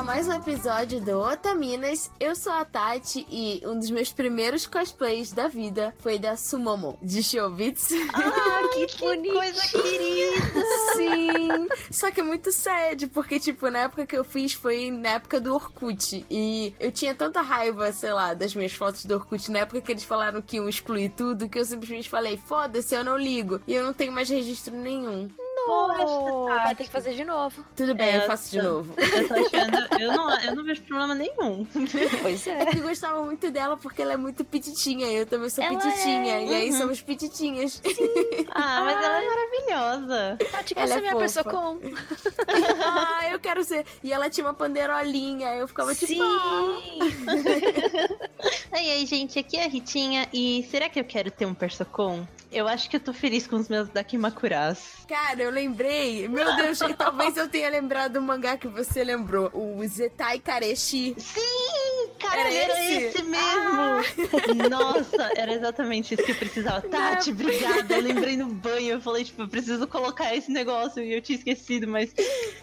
a mais um episódio do Otaminas. Eu sou a Tati e um dos meus primeiros cosplays da vida foi da Sumomo, de Showbits. Ah, que, que coisa querida! Sim! Só que é muito sad, porque, tipo, na época que eu fiz foi na época do Orkut. E eu tinha tanta raiva, sei lá, das minhas fotos do Orkut na época que eles falaram que iam excluir tudo, que eu simplesmente falei, foda-se, eu não ligo. E eu não tenho mais registro nenhum. Poxa, vai ter que fazer de novo. Tudo bem, eu faço de novo. Eu tô achando. Eu não, eu não vejo problema nenhum. Pois É é. que eu gostava muito dela porque ela é muito pititinha. Eu também sou Ela pititinha. é. E aí Uhum. somos pititinhas. Ah, mas ela é maravilhosa. Tati, quer Ela ser é minha fofa. pessoa com? ah, eu quero ser. E ela tinha uma pandeirolinha. Eu ficava tipo. Sim! "Ah". Aí, aí, gente, aqui é a Ritinha. E será que eu quero ter um Persocon? Eu acho que eu tô feliz com os meus Dakimakuras. Cara, eu lembrei. Meu Deus, talvez eu tenha lembrado do mangá que você lembrou. O Zetai Kareshi. Sim, cara, Era era, esse? esse, mesmo. Nossa, era exatamente isso que eu precisava. Tati, obrigada. Eu lembrei no banho. Eu falei, tipo, eu preciso colocar esse negócio. E eu tinha esquecido, mas.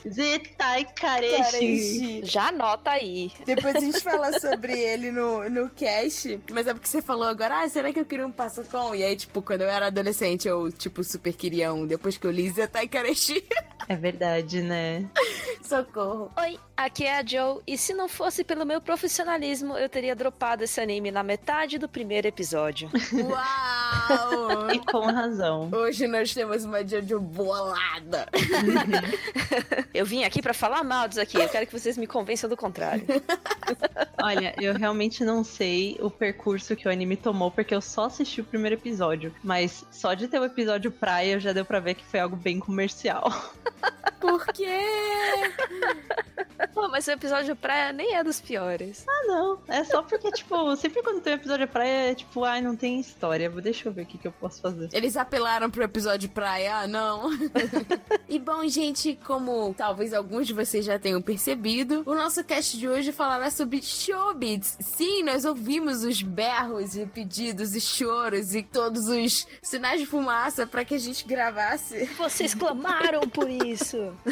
Zetai Kareshi. Kareshi. Já anota aí. Depois a gente fala sobre ele no, no cast. Mas é porque você falou agora, ah, será que eu queria um passacom? E aí, tipo, quando eu era adolescente, eu, tipo, super queria um. Depois que eu li Zetai Kareshi. É verdade, né? Socorro. Oi, aqui é a Joe, e se não fosse pelo meu profissionalismo, eu teria dropado esse anime na metade do primeiro episódio. Uau! E com razão. Hoje nós temos uma Jojo bolada. Eu vim aqui pra falar mal disso aqui, eu quero que vocês me convençam do contrário. Olha, eu realmente não sei o percurso que o anime tomou, porque eu só assisti o primeiro episódio. Mas só de ter o episódio praia já deu pra ver que foi algo bem comercial. Por quê? Pô, mas o episódio praia nem é dos piores. Ah, não. É só porque, tipo, sempre quando tem um episódio praia, é tipo, ai, não tem história. Deixa eu ver o que, que eu posso fazer. Eles apelaram pro episódio praia, ah, não. e bom, gente, como talvez alguns de vocês já tenham percebido, o nosso cast de hoje falará sobre showbiz. Sim, nós ouvimos os berros e pedidos e choros e todos os sinais de fumaça para que a gente gravasse. Vocês clamaram por isso.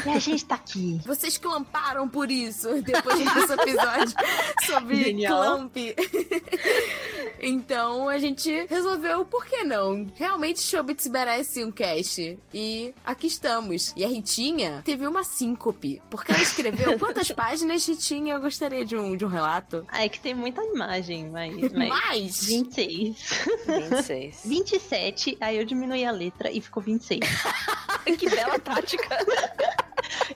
E a gente tá aqui. Vocês clamparam por isso depois desse episódio sobre Genial. clamp. então a gente resolveu, por que não? Realmente Showbits merece um cast. E aqui estamos. E a Ritinha teve uma síncope. Porque ela escreveu quantas páginas, Ritinha? Eu gostaria de um, de um relato. Ah, é que tem muita imagem, mas. mas... Mais! 26. 26. 27, aí eu diminuí a letra e ficou 26. que bela tática.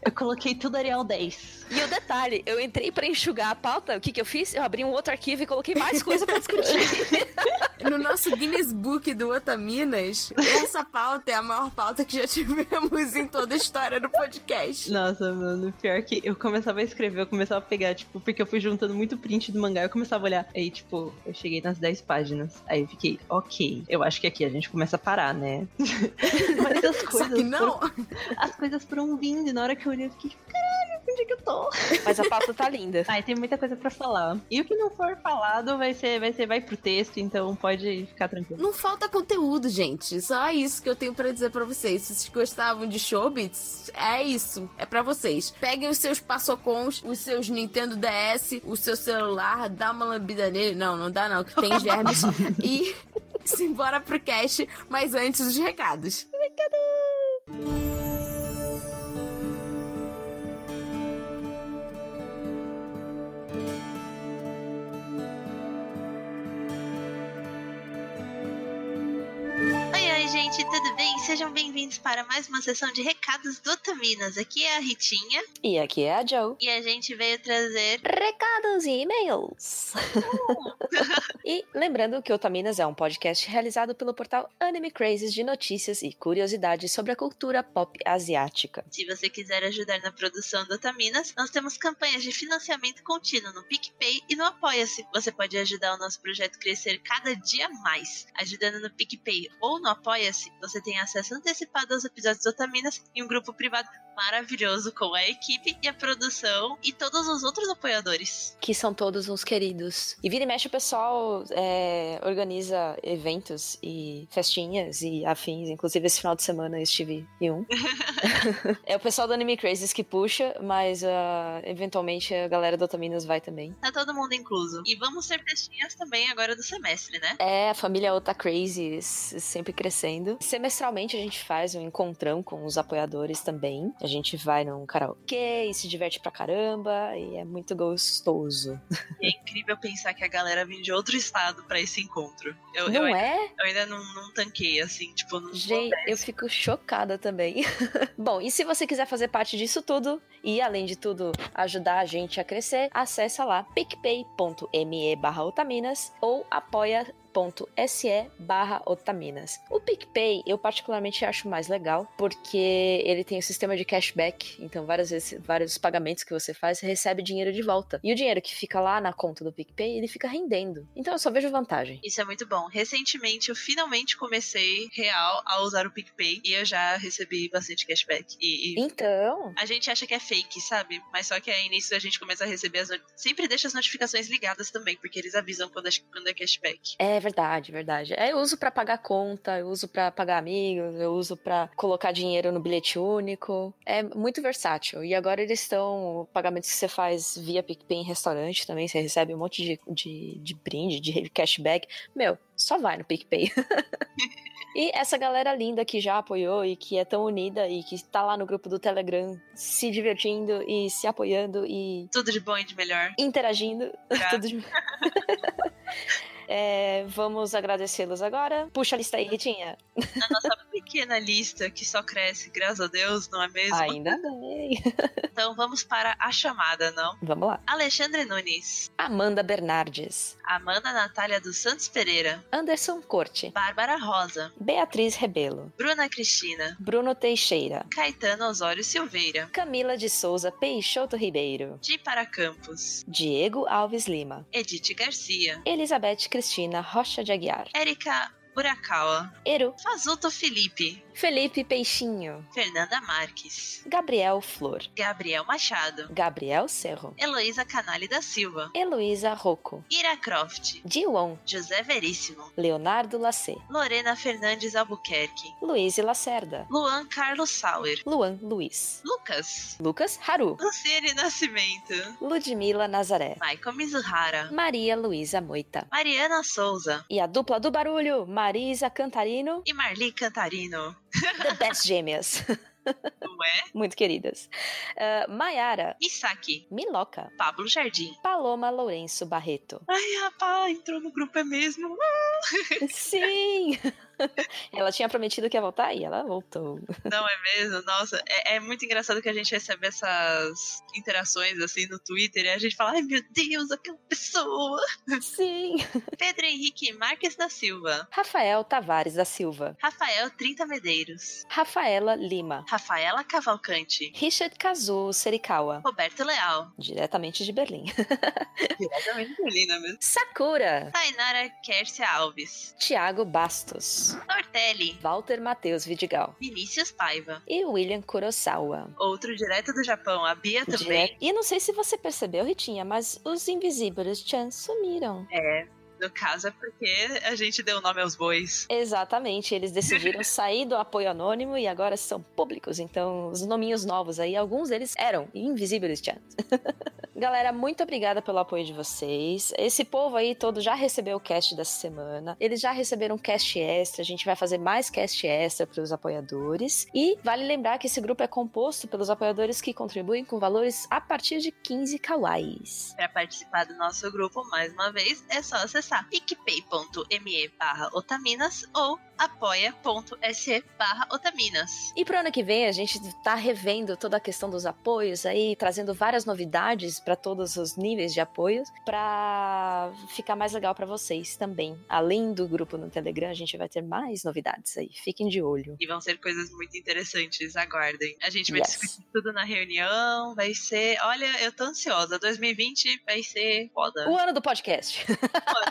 Eu coloquei tudo Arial 10. E o detalhe, eu entrei pra enxugar a pauta, o que que eu fiz? Eu abri um outro arquivo e coloquei mais coisa pra discutir. No nosso Guinness Book do Otaminas, essa pauta é a maior pauta que já tivemos em toda a história do podcast. Nossa, mano, pior que eu começava a escrever, eu começava a pegar, tipo, porque eu fui juntando muito print do mangá, eu começava a olhar. Aí, tipo, eu cheguei nas 10 páginas. Aí eu fiquei, ok, eu acho que aqui a gente começa a parar, né? Mas as Só coisas. que não. Foram, as coisas foram vindo, e na hora que eu olhei, eu fiquei, caralho, onde é que eu tô? Mas a pauta tá linda. Ai, tem muita coisa pra falar. E o que não for falado vai ser, vai ser, vai pro texto, então pode ficar tranquilo. Não falta conteúdo, gente. Só isso que eu tenho pra dizer pra vocês. Se vocês gostavam de Showbits, é isso. É pra vocês. Peguem os seus passocons, os seus Nintendo DS, o seu celular, dá uma lambida nele. Não, não dá não, que tem germes. e simbora pro cast, mas antes os recados. Oi, tudo bem? Sejam bem-vindos para mais uma sessão de recados do Taminas. Aqui é a Ritinha E aqui é a Joe. e a gente veio trazer. Recados e e-mails. e lembrando que o Otaminas é um podcast realizado pelo portal Anime Crazes de notícias e curiosidades sobre a cultura pop asiática. Se você quiser ajudar na produção do Taminas, nós temos campanhas de financiamento contínuo no PicPay e no Apoia-se. Você pode ajudar o nosso projeto a crescer cada dia mais. Ajudando no PicPay ou no Apoia-se, você tem acesso antecipado aos episódios do Otaminas e um grupo privado maravilhoso com a equipe e a produção e todos os outros apoiadores. Que são todos uns queridos. E vira e mexe o pessoal é, organiza eventos e festinhas e afins. Inclusive esse final de semana eu estive em um. é o pessoal do Anime Crazes que puxa, mas uh, eventualmente a galera do Otaminas vai também. Tá todo mundo incluso. E vamos ter festinhas também agora do semestre, né? É, a família Ota Crazy sempre crescendo. Semestralmente a gente faz um encontrão com os apoiadores também. A gente vai num karaokê e se diverte pra caramba e é muito gostoso. É incrível pensar que a galera vem de outro estado para esse encontro. Eu, não eu, é? Eu ainda não, não tanquei, assim, tipo, não Gente, eu fico chocada também. Bom, e se você quiser fazer parte disso tudo e, além de tudo, ajudar a gente a crescer, acessa lá picpay.me barra otaminas ou apoia se barra otaminas. O PicPay eu particularmente acho mais legal porque ele tem o um sistema de cashback, então várias vezes, vários pagamentos que você faz, você recebe dinheiro de volta. E o dinheiro que fica lá na conta do PicPay, ele fica rendendo. Então eu só vejo vantagem. Isso é muito bom. Recentemente eu finalmente comecei real a usar o PicPay e eu já recebi bastante cashback. E, e então, a gente acha que é fake, sabe? Mas só que aí nisso a gente começa a receber as sempre deixa as notificações ligadas também, porque eles avisam quando é, quando é cashback. É verdade, verdade. É, eu uso para pagar conta, eu uso para pagar amigos, eu uso para colocar dinheiro no bilhete único. É muito versátil. E agora eles estão. Pagamentos que você faz via PicPay em restaurante também, você recebe um monte de, de, de brinde, de cashback. Meu, só vai no PicPay. E essa galera linda que já apoiou e que é tão unida e que está lá no grupo do Telegram se divertindo e se apoiando e. Tudo de bom e de melhor. Interagindo. Tudo de... É, vamos agradecê-los agora. Puxa a lista aí, Ritinha. Na nossa pequena lista, que só cresce, graças a Deus, não é mesmo? Ainda bem. Então vamos para a chamada, não? Vamos lá. Alexandre Nunes. Amanda Bernardes. Amanda Natália dos Santos Pereira. Anderson Corte. Bárbara Rosa. Beatriz Rebelo. Bruna Cristina. Bruno Teixeira. Caetano Osório Silveira. Camila de Souza Peixoto Ribeiro. Di para Campos. Diego Alves Lima. Edith Garcia. Elizabeth Cristina Rocha de Aguiar. Érica Burakawa. Eru. Fazuto Felipe. Felipe Peixinho. Fernanda Marques. Gabriel Flor. Gabriel Machado. Gabriel Cerro. Heloísa Canale da Silva. Heloísa Rocco. Ira Croft. Dion. José Veríssimo. Leonardo Lacê. Lorena Fernandes Albuquerque. Luiz Lacerda. Luan Carlos Sauer. Luan Luiz. Lucas. Lucas Haru. Luciene Nascimento. Ludmila Nazaré. Michael Mizuhara. Maria Luísa Moita. Mariana Souza. E a dupla do barulho, Marisa Cantarino E Marli Cantarino. The Best Gêmeas. Não é? Muito queridas. Uh, Maiara. Isaki. Miloca. Pablo Jardim. Paloma Lourenço Barreto. Ai, rapaz, entrou no grupo é mesmo. Sim! ela tinha prometido que ia voltar e ela voltou. Não é mesmo? Nossa, é, é, muito engraçado que a gente recebe essas interações assim no Twitter e a gente fala, ai meu Deus, aquela pessoa. Sim. Pedro Henrique Marques da Silva. Rafael Tavares da Silva. Rafael Trinta Medeiros. Rafaela Lima. Rafaela Cavalcante. Richard Kazu Serikawa. Roberto Leal. Diretamente de Berlim. Diretamente de Berlim, não é mesmo? Sakura. Tainara Kércia Alves. Tiago Bastos. Nortelli. Walter Matheus Vidigal. Vinícius Paiva. E William Kurosawa. Outro direto do Japão, a Bia também. Direto... E não sei se você percebeu, Ritinha, mas os Invisíveis Chan sumiram. É, no caso é porque a gente deu nome aos bois. Exatamente, eles decidiram sair do apoio anônimo e agora são públicos. Então, os nominhos novos aí, alguns deles eram Invisíveis Chan. Galera, muito obrigada pelo apoio de vocês. Esse povo aí todo já recebeu o cast dessa semana. Eles já receberam um cast extra. A gente vai fazer mais cast extra para os apoiadores. E vale lembrar que esse grupo é composto pelos apoiadores que contribuem com valores a partir de 15 kawais. Para participar do nosso grupo, mais uma vez, é só acessar picpay.me barra otaminas ou apoia.se barra otaminas. E pro ano que vem a gente tá revendo toda a questão dos apoios aí, trazendo várias novidades para todos os níveis de apoios, para ficar mais legal para vocês também. Além do grupo no Telegram, a gente vai ter mais novidades aí. Fiquem de olho. E vão ser coisas muito interessantes, aguardem. A gente vai Yes. discutir tudo na reunião, vai ser, olha, eu tô ansiosa. 2020 vai ser foda. O ano do podcast.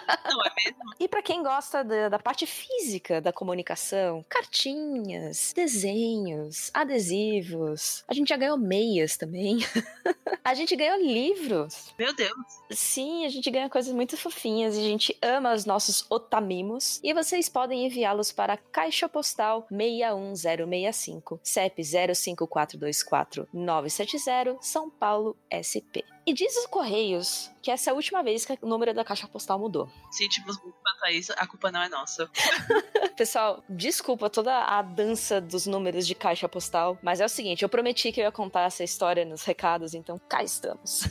Não é mesmo? E para quem gosta da, da parte física da comunicação, cartinhas, desenhos, adesivos. A gente já ganhou meias também. a gente ganhou livros. Meu Deus. Sim, a gente ganha coisas muito fofinhas e a gente ama os nossos otamimos. E vocês podem enviá-los para a Caixa Postal 61065, CEP 05424 970, São Paulo, SP. E diz os Correios que essa é a última vez que o número da caixa postal mudou. Sentimos muito quanto a isso, a culpa não é nossa. Pessoal, desculpa toda a dança dos números de caixa postal, mas é o seguinte, eu prometi que eu ia contar essa história nos recados, então cá estamos.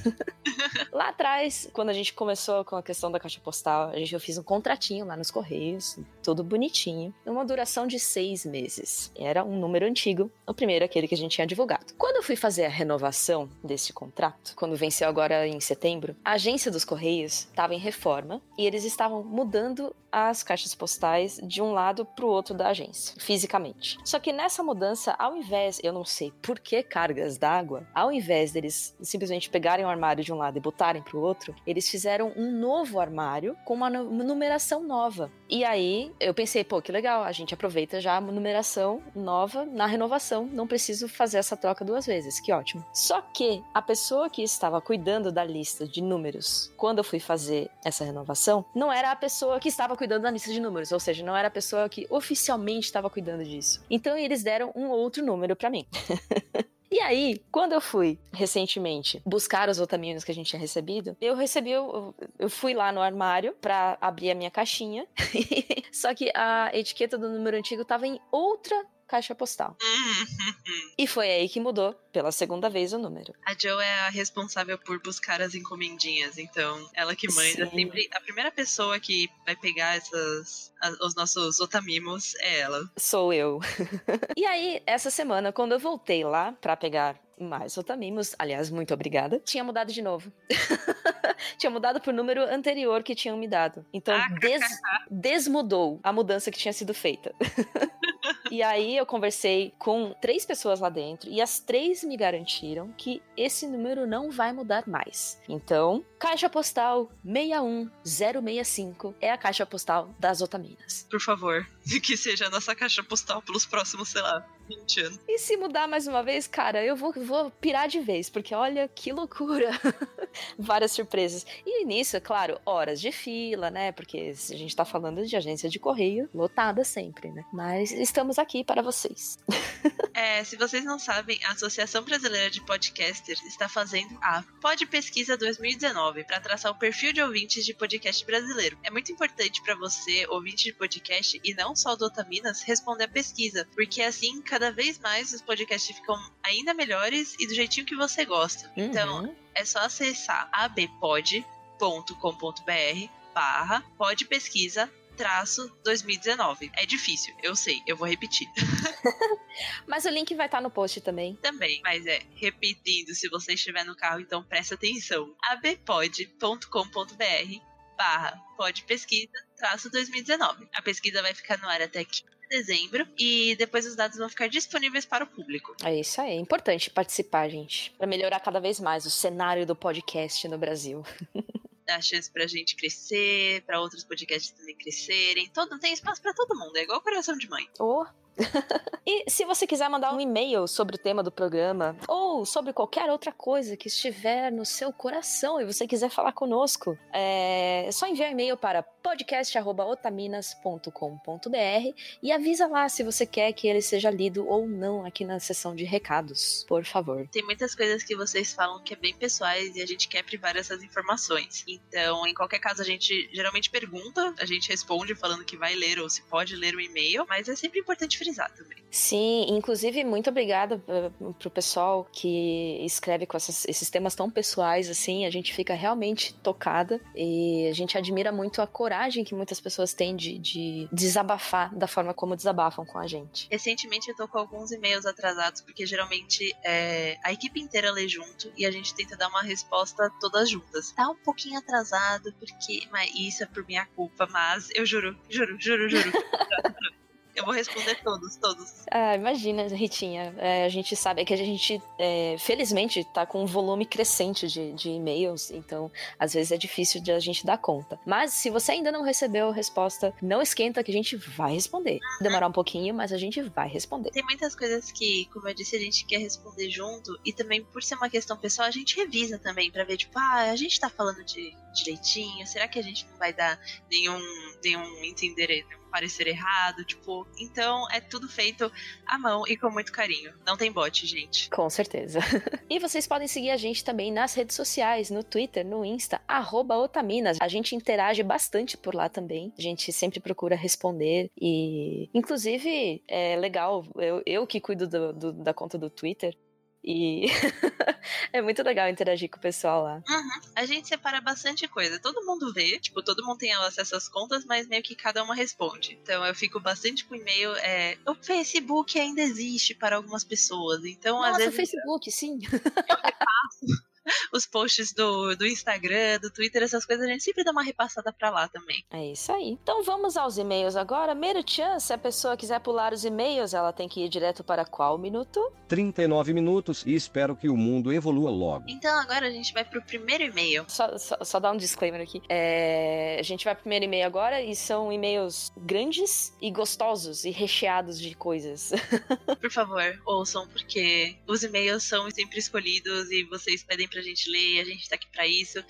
lá atrás, quando a gente começou com a questão da caixa postal, a gente, eu fiz um contratinho lá nos Correios, tudo bonitinho, uma duração de seis meses. Era um número antigo, o primeiro aquele que a gente tinha divulgado. Quando eu fui fazer a renovação desse contrato, quando venceu agora em setembro, a agência dos Correios estava em reforma e eles estavam mudando as caixas postais de um lado para o outro da agência, fisicamente. Só que nessa mudança, ao invés, eu não sei por que cargas d'água, ao invés deles simplesmente pegarem o armário de um lado e botarem para o outro, eles fizeram um novo armário com uma numeração nova. E aí eu pensei, pô, que legal, a gente aproveita já a numeração nova na renovação, não preciso fazer essa troca duas vezes, que ótimo. Só que a pessoa que estava cuidando da lista de números quando eu fui fazer essa renovação não era a pessoa que estava cuidando da lista de números, ou seja, não era a pessoa que oficialmente estava cuidando disso. Então eles deram um outro número para mim. E aí, quando eu fui recentemente buscar os otaminos que a gente tinha recebido, eu recebi, eu, eu fui lá no armário para abrir a minha caixinha. Só que a etiqueta do número antigo tava em outra caixa postal. e foi aí que mudou pela segunda vez o número. A Joe é a responsável por buscar as encomendinhas, então ela que manda Sim. sempre a primeira pessoa que vai pegar essas os nossos otamimos é ela. Sou eu. e aí essa semana quando eu voltei lá para pegar mais otamimos, aliás, muito obrigada, tinha mudado de novo. tinha mudado pro número anterior que tinham me dado. Então, ah, des desmudou a mudança que tinha sido feita. e aí eu conversei com três pessoas lá dentro e as três me garantiram que esse número não vai mudar mais. Então, caixa postal 61065 é a caixa postal das Otaminas. Por favor, que seja a nossa caixa postal pelos próximos, sei lá, 20 anos. E se mudar mais uma vez, cara, eu vou, vou pirar de vez, porque olha que loucura. Várias surpresas. E nisso, é claro, horas de fila, né? Porque a gente tá falando de agência de correio lotada sempre, né? Mas estamos aqui para vocês. é, se vocês não sabem, a Associação Brasileira de Podcasters está fazendo a Pod Pesquisa 2019 para traçar o perfil de ouvintes de podcast brasileiro. É muito importante para você, ouvinte de podcast e não só do Otaminas, responder a pesquisa, porque assim, cada vez mais os podcasts ficam ainda melhores e do jeitinho que você gosta. Uhum. Então, é só acessar abpod.com.br barra podpesquisa traço 2019. É difícil, eu sei, eu vou repetir. mas o link vai estar tá no post também. Também, mas é, repetindo, se você estiver no carro, então presta atenção. abpod.com.br barra podpesquisa traço 2019. A pesquisa vai ficar no ar até aqui dezembro e depois os dados vão ficar disponíveis para o público. É isso aí, é importante participar, gente, para melhorar cada vez mais o cenário do podcast no Brasil. Dá chance pra gente crescer, para outros podcasts também crescerem. Todo, tem espaço para todo mundo, é igual coração de mãe. Oh, e se você quiser mandar um e-mail sobre o tema do programa ou sobre qualquer outra coisa que estiver no seu coração e você quiser falar conosco, é só enviar e-mail para podcast@otaminas.com.br e avisa lá se você quer que ele seja lido ou não aqui na seção de recados, por favor. Tem muitas coisas que vocês falam que é bem pessoais e a gente quer privar essas informações. Então, em qualquer caso, a gente geralmente pergunta, a gente responde falando que vai ler ou se pode ler o e-mail, mas é sempre importante frisar também. Sim, inclusive, muito obrigada uh, pro pessoal que escreve com essas, esses temas tão pessoais assim. A gente fica realmente tocada e a gente admira muito a coragem que muitas pessoas têm de, de desabafar da forma como desabafam com a gente. Recentemente eu tô com alguns e-mails atrasados, porque geralmente é, a equipe inteira lê junto e a gente tenta dar uma resposta todas juntas. Tá um pouquinho atrasado, porque. Mas isso é por minha culpa, mas eu juro, juro, juro, juro. Eu vou responder todos, todos. Ah, imagina, Ritinha. É, a gente sabe que a gente, é, felizmente, tá com um volume crescente de, de e-mails, então às vezes é difícil de a gente dar conta. Mas se você ainda não recebeu a resposta, não esquenta que a gente vai responder. Demorar um pouquinho, mas a gente vai responder. Tem muitas coisas que, como eu disse, a gente quer responder junto, e também por ser uma questão pessoal, a gente revisa também para ver, tipo, ah, a gente tá falando de direitinho, será que a gente não vai dar nenhum, nenhum entender, nenhum parecer errado, tipo, então é tudo feito à mão e com muito carinho. Não tem bot, gente. Com certeza. e vocês podem seguir a gente também nas redes sociais, no Twitter, no Insta, Otaminas. A gente interage bastante por lá também. A gente sempre procura responder e, inclusive, é legal, eu, eu que cuido do, do, da conta do Twitter, e é muito legal interagir com o pessoal lá. Uhum. A gente separa bastante coisa. Todo mundo vê, tipo, todo mundo tem acesso às contas, mas meio que cada uma responde. Então eu fico bastante com e-mail. É... O Facebook ainda existe para algumas pessoas. Então, Nossa, às vezes. o Facebook, sim. Eu repasso os posts do, do Instagram, do Twitter, essas coisas, a gente sempre dá uma repassada pra lá também. É isso aí. Então vamos aos e-mails agora. Meruchan, se a pessoa quiser pular os e-mails, ela tem que ir direto para qual minuto? 39 minutos e espero que o mundo evolua logo. Então agora a gente vai pro primeiro e-mail. Só, só, só dar um disclaimer aqui. É, a gente vai pro primeiro e-mail agora e são e-mails grandes e gostosos e recheados de coisas. Por favor, ouçam, porque os e-mails são sempre escolhidos e vocês pedem pra gente ler a gente tá aqui pra isso.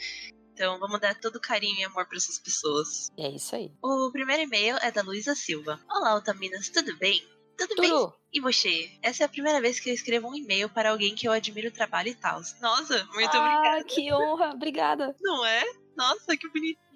Então vamos dar todo carinho e amor para essas pessoas. É isso aí. O primeiro e-mail é da Luísa Silva. Olá, Otaminas, tudo bem? Tudo, bem? Tudo. E você? Essa é a primeira vez que eu escrevo um e-mail para alguém que eu admiro o trabalho e tal. Nossa, muito ah, obrigada. que honra, obrigada. Não é? Nossa, que bonitinho.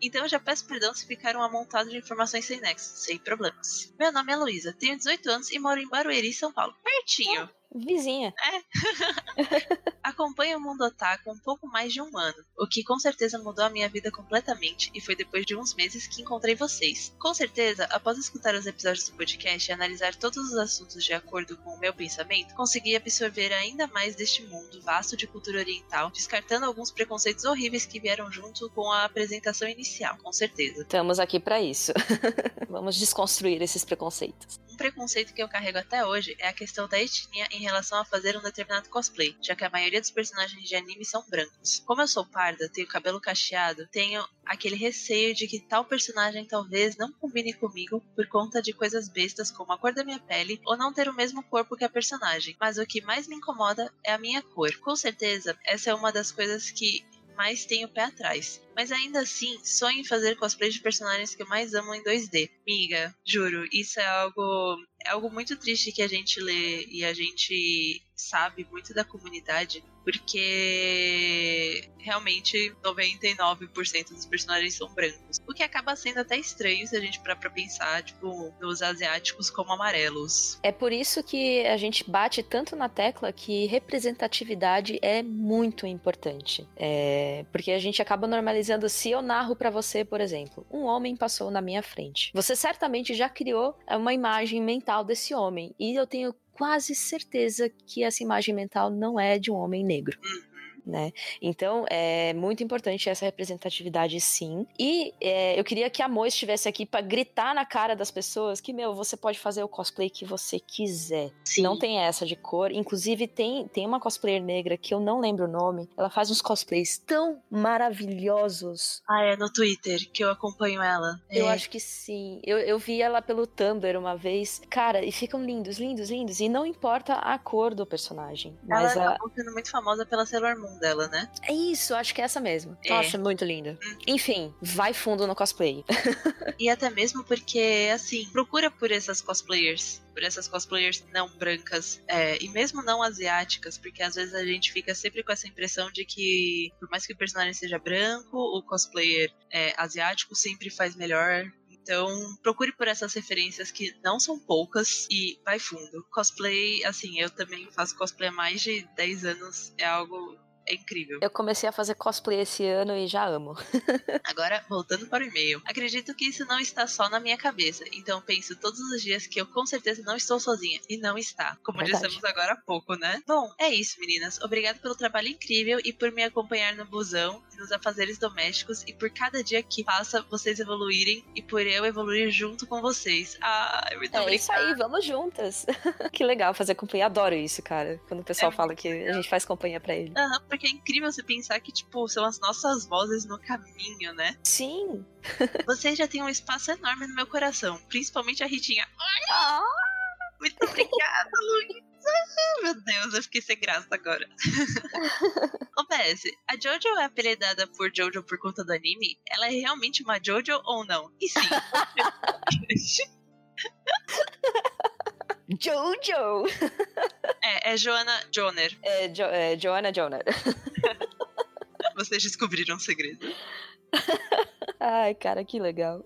Então eu já peço perdão se ficar um amontado de informações sem nexo, sem problemas. Meu nome é Luísa, tenho 18 anos e moro em Barueri, São Paulo. Pertinho. Vizinha. Acompanho o Mundo Otaku um pouco mais de um ano, o que com certeza mudou a minha vida completamente e foi depois de uns meses que encontrei vocês. Com certeza, após escutar os episódios do podcast e analisar todos os assuntos de acordo com o meu pensamento, consegui absorver ainda mais deste mundo vasto de cultura oriental, descartando alguns preconceitos horríveis que vieram junto com a apresentação inicial, com certeza. Estamos aqui para isso. Vamos desconstruir esses preconceitos. Um preconceito que eu carrego até hoje é a questão da etnia em relação a fazer um determinado cosplay, já que a maioria dos personagens de anime são brancos. Como eu sou parda, tenho cabelo cacheado, tenho aquele receio de que tal personagem talvez não combine comigo por conta de coisas bestas como a cor da minha pele ou não ter o mesmo corpo que a personagem. Mas o que mais me incomoda é a minha cor. Com certeza, essa é uma das coisas que mais tenho pé atrás. Mas ainda assim, sonho em fazer cosplay de personagens que eu mais amo em 2D. Miga, juro, isso é algo. É algo muito triste que a gente lê e a gente sabe muito da comunidade, porque realmente 99% dos personagens são brancos. O que acaba sendo até estranho se a gente parar pra pensar, tipo, nos asiáticos como amarelos. É por isso que a gente bate tanto na tecla que representatividade é muito importante. É... Porque a gente acaba normalizando. Se eu narro para você, por exemplo, um homem passou na minha frente. Você certamente já criou uma imagem mental desse homem. E eu tenho quase certeza que essa imagem mental não é de um homem negro. Uhum. Né? Então é muito importante essa representatividade, sim. E é, eu queria que a Mo estivesse aqui para gritar na cara das pessoas que, meu, você pode fazer o cosplay que você quiser. Sim. Não tem essa de cor. Inclusive, tem, tem uma cosplayer negra que eu não lembro o nome. Ela faz uns cosplays tão maravilhosos. Ah, é no Twitter que eu acompanho ela. Eu É. acho que sim. Eu, eu vi ela pelo Tumblr uma vez. Cara, e ficam lindos, lindos, lindos. E não importa a cor do personagem. Mas ela a- acabou sendo muito famosa pela Sailor Moon dela, né? é isso, acho que é essa mesmo. É. Nossa, muito linda. Enfim, vai fundo no cosplay. E até mesmo porque, assim, procura por essas cosplayers. Por essas cosplayers não brancas. é, e mesmo não asiáticas, porque às vezes a gente fica sempre com essa impressão de que, por mais que o personagem seja branco, o cosplayer é, asiático sempre faz melhor. Então, procure por essas referências que não são poucas e vai fundo. Cosplay, assim, eu também faço cosplay há mais de 10 anos, é algo. É incrível. Eu comecei a fazer cosplay esse ano e já amo. Agora, voltando para o e-mail. Acredito que isso não está só na minha cabeça, então penso todos os dias que eu com certeza não estou sozinha. E não está. Como Verdade. dissemos agora há pouco, né? Bom, é isso, meninas. Obrigado pelo trabalho incrível e por me acompanhar no busão e nos afazeres domésticos e por cada dia que passa vocês evoluírem e por eu evoluir junto com vocês. Ah, muito É obrigada. isso aí, vamos juntas. que legal fazer companhia. Adoro isso, cara. Quando o pessoal É fala que a gente faz companhia pra ele. Aham, porque é incrível você pensar que, tipo, são as nossas vozes no caminho, né? Sim. Vocês já têm um espaço enorme no meu coração, principalmente a Ritinha. Ah, Muito obrigada, Luísa! Meu Deus, eu fiquei sem graça agora. Ô, PS, a Jojo é apelidada por Jojo por conta do anime? Ela é realmente uma Jojo ou não? E sim. Jojo! é, é Joana Joner. É, jo é Joanna Joner. Vocês descobriram o segredo. Ai, cara, que legal.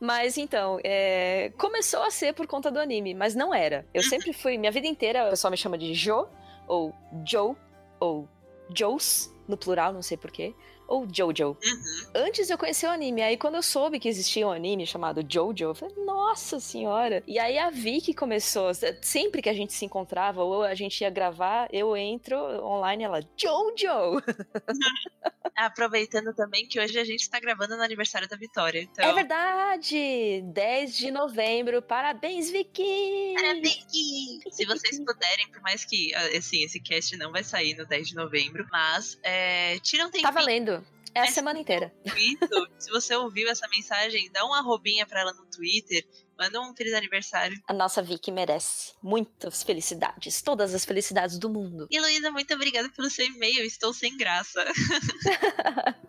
Mas então, é, começou a ser por conta do anime, mas não era. Eu sempre fui, minha vida inteira, o pessoal me chama de Jo, ou Joe, ou Joes, no plural, não sei porquê, ou Jojo. Uhum. Antes eu conheci o anime, aí quando eu soube que existia um anime chamado Jojo, eu falei, nossa senhora. E aí a Vicky começou, sempre que a gente se encontrava ou a gente ia gravar, eu entro online ela, Jojo! Aproveitando também que hoje a gente tá gravando no aniversário da Vitória. Então, É verdade! 10 de novembro, parabéns, Vicky! Parabéns! Se vocês puderem, por mais que assim, esse cast não vai sair no 10 de novembro, mas é, tira um tempinho Tá valendo. É a semana inteira. Twitter. Se você ouviu essa mensagem, dá uma arrobinha pra ela no Twitter. Manda um feliz aniversário. A nossa Vicky merece muitas felicidades, todas as felicidades do mundo. E Luísa, muito obrigada pelo seu e-mail. Estou sem graça.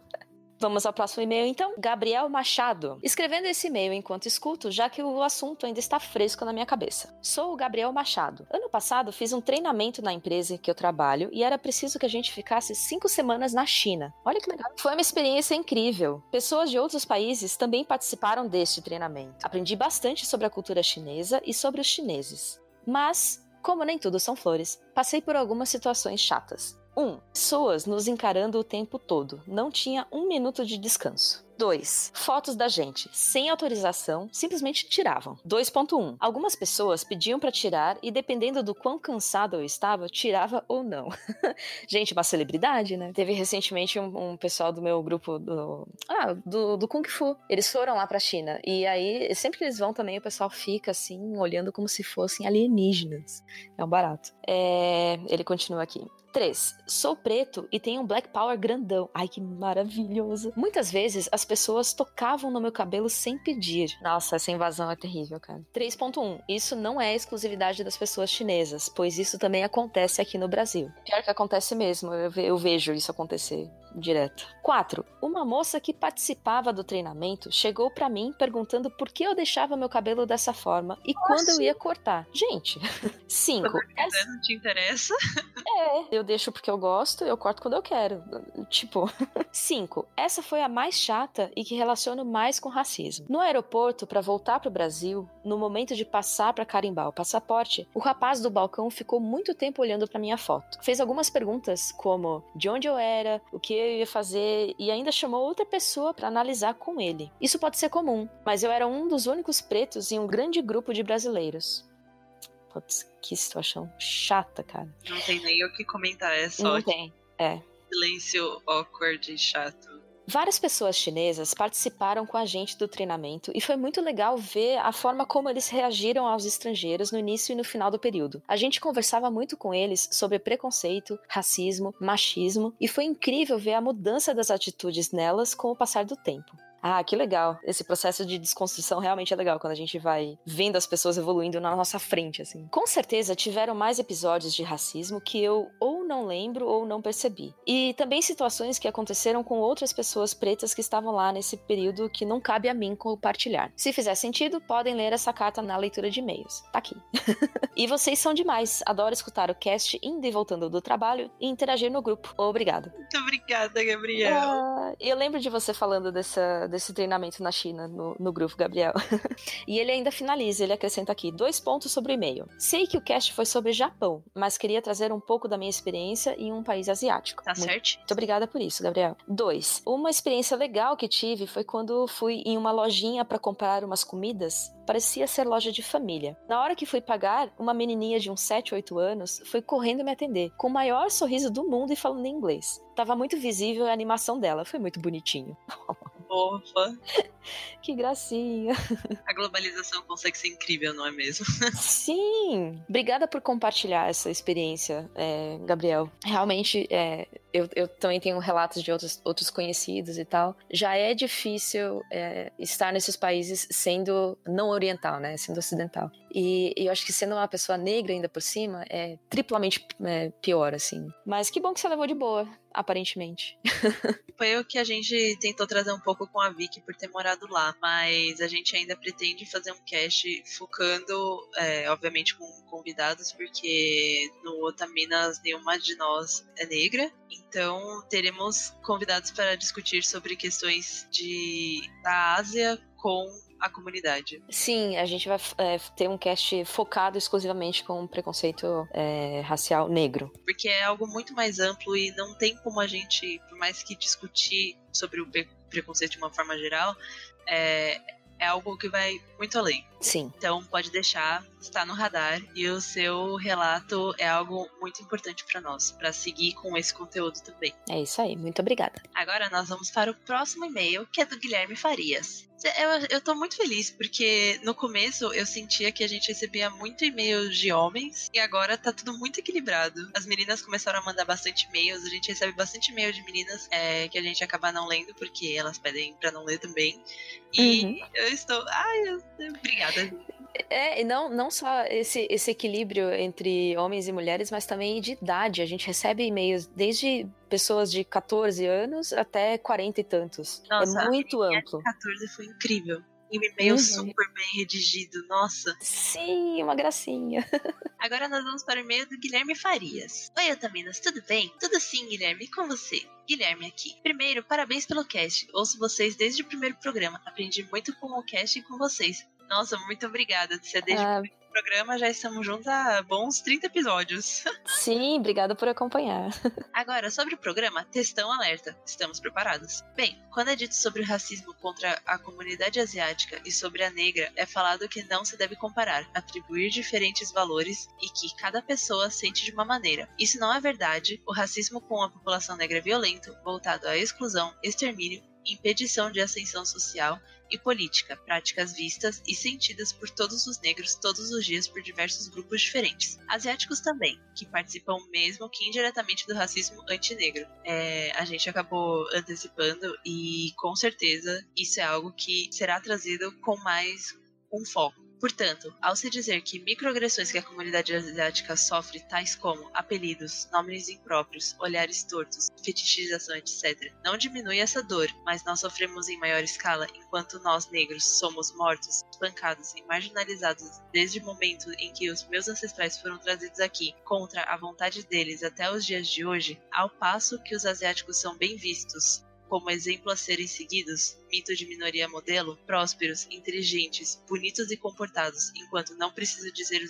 Vamos ao próximo e-mail então. Gabriel Machado. Escrevendo esse e-mail enquanto escuto, já que o assunto ainda está fresco na minha cabeça. Sou o Gabriel Machado. Ano passado fiz um treinamento na empresa em que eu trabalho e era preciso que a gente ficasse cinco semanas na China. Olha que legal. Foi uma experiência incrível. Pessoas de outros países também participaram deste treinamento. Aprendi bastante sobre a cultura chinesa e sobre os chineses. Mas, como nem tudo são flores, passei por algumas situações chatas. 1. Um, pessoas nos encarando o tempo todo. Não tinha um minuto de descanso. 2. Fotos da gente, sem autorização, simplesmente tiravam. 2.1. Algumas pessoas pediam pra tirar e, dependendo do quão cansado eu estava, tirava ou não. gente, uma celebridade, né? Teve recentemente um, um pessoal do meu grupo do. Ah, do, do Kung Fu. Eles foram lá pra China. E aí, sempre que eles vão também, o pessoal fica assim, olhando como se fossem alienígenas. É um barato. É... Ele continua aqui. 3. Sou preto e tenho um black power grandão. Ai, que maravilhoso. Muitas vezes as pessoas tocavam no meu cabelo sem pedir. Nossa, essa invasão é terrível, cara. 3.1. Isso não é exclusividade das pessoas chinesas, pois isso também acontece aqui no Brasil. Pior que acontece mesmo, eu, ve- eu vejo isso acontecer direto. 4. Uma moça que participava do treinamento chegou pra mim perguntando por que eu deixava meu cabelo dessa forma e quando eu ia cortar. Gente. 5. Quando não te interessa. É, eu deixo porque eu gosto, eu corto quando eu quero. Tipo. 5. Essa foi a mais chata e que relaciono mais com racismo. No aeroporto, para voltar pro Brasil, no momento de passar para carimbar o passaporte, o rapaz do balcão ficou muito tempo olhando para minha foto. Fez algumas perguntas, como de onde eu era, o que eu ia fazer, e ainda chamou outra pessoa para analisar com ele. Isso pode ser comum, mas eu era um dos únicos pretos em um grande grupo de brasileiros. Putz, que situação chata, cara. Não tem nem o que comentar. É só Não tem. É. silêncio awkward e chato. Várias pessoas chinesas participaram com a gente do treinamento e foi muito legal ver a forma como eles reagiram aos estrangeiros no início e no final do período. A gente conversava muito com eles sobre preconceito, racismo, machismo e foi incrível ver a mudança das atitudes nelas com o passar do tempo. Ah, que legal. Esse processo de desconstrução realmente é legal quando a gente vai vendo as pessoas evoluindo na nossa frente, assim. Com certeza tiveram mais episódios de racismo que eu ou não lembro ou não percebi. E também situações que aconteceram com outras pessoas pretas que estavam lá nesse período que não cabe a mim compartilhar. Se fizer sentido, podem ler essa carta na leitura de e-mails. Tá aqui. e vocês são demais. Adoro escutar o cast indo e voltando do trabalho e interagir no grupo. Obrigada. Muito obrigada, Gabriel. Ah, eu lembro de você falando dessa, desse treinamento na China, no, no grupo, Gabriel. e ele ainda finaliza, ele acrescenta aqui, dois pontos sobre o e-mail. Sei que o cast foi sobre Japão, mas queria trazer um pouco da minha experiência em um país asiático. Tá Muito- certo? Muito obrigada por isso, Gabriel. Dois, uma experiência legal que tive foi quando fui em uma lojinha para comprar umas comidas. Parecia ser loja de família. Na hora que fui pagar, uma menininha de uns 7, 8 anos foi correndo me atender, com o maior sorriso do mundo e falando em inglês. Tava muito visível a animação dela, foi muito bonitinho. Fofa. Que gracinha. A globalização consegue ser incrível, não é mesmo? Sim! Obrigada por compartilhar essa experiência, é, Gabriel. Realmente, é, eu, eu também tenho relatos de outros, outros conhecidos e tal. Já é difícil é, estar nesses países sendo não oriental, né? Sendo ocidental. E, e eu acho que sendo uma pessoa negra ainda por cima é triplamente é, pior, assim. Mas que bom que você levou de boa, aparentemente. Foi o que a gente tentou trazer um pouco com a Vicky por ter morado lá, mas a gente ainda pretende fazer um cast focando, é, obviamente, com convidados, porque no Otaminas nenhuma de nós é negra, então teremos convidados para discutir sobre questões de da Ásia com a comunidade. Sim, a gente vai é, ter um cast focado exclusivamente com preconceito é, racial negro. Porque é algo muito mais amplo e não tem como a gente, por mais que discutir sobre o pre- preconceito de uma forma geral, é, é algo que vai muito além. Sim. Então pode deixar, está no radar e o seu relato é algo muito importante para nós, para seguir com esse conteúdo também. É isso aí, muito obrigada. Agora nós vamos para o próximo e-mail, que é do Guilherme Farias. Eu, eu tô muito feliz, porque no começo eu sentia que a gente recebia muito e-mails de homens, e agora tá tudo muito equilibrado. As meninas começaram a mandar bastante e-mails, a gente recebe bastante e-mail de meninas é, que a gente acaba não lendo, porque elas pedem pra não ler também. E Uhum. eu estou. Ai, eu, obrigada. É, e não, não só esse, esse equilíbrio entre homens e mulheres, mas também de idade. A gente recebe e-mails desde pessoas de 14 anos até 40 e tantos. Nossa, é muito a amplo. 14 foi incrível. E um e-mail Uhum. super bem redigido, nossa. Sim, uma gracinha. Agora nós vamos para o e-mail do Guilherme Farias. Oi, Otaminas, tudo bem? Tudo sim, Guilherme, e com você? Guilherme aqui. Primeiro, parabéns pelo cast. Ouço vocês desde o primeiro programa. Aprendi muito com o cast e com vocês. Nossa, muito obrigada. É desde Ah. o programa, já estamos juntos há bons 30 episódios. Sim, obrigada por acompanhar. Agora, sobre o programa, Testão Alerta. Estamos preparados? Bem, quando é dito sobre o racismo contra a comunidade asiática e sobre a negra, é falado que não se deve comparar, atribuir diferentes valores e que cada pessoa sente de uma maneira. Isso não é verdade. O racismo com a população negra é violento, voltado à exclusão, extermínio, impedição de ascensão social e política, práticas vistas e sentidas por todos os negros todos os dias por diversos grupos diferentes. Asiáticos também, que participam mesmo que indiretamente do racismo antinegro. É, a gente acabou antecipando e com certeza isso é algo que será trazido com mais um foco. Portanto, ao se dizer que microagressões que a comunidade asiática sofre, tais como apelidos, nomes impróprios, olhares tortos, fetichização, etc., não diminui essa dor, mas nós sofremos em maior escala enquanto nós negros somos mortos, espancados e marginalizados desde o momento em que os meus ancestrais foram trazidos aqui contra a vontade deles até os dias de hoje, ao passo que os asiáticos são bem vistos, como exemplo a serem seguidos, mito de minoria modelo, prósperos, inteligentes, bonitos e comportados, enquanto não preciso dizer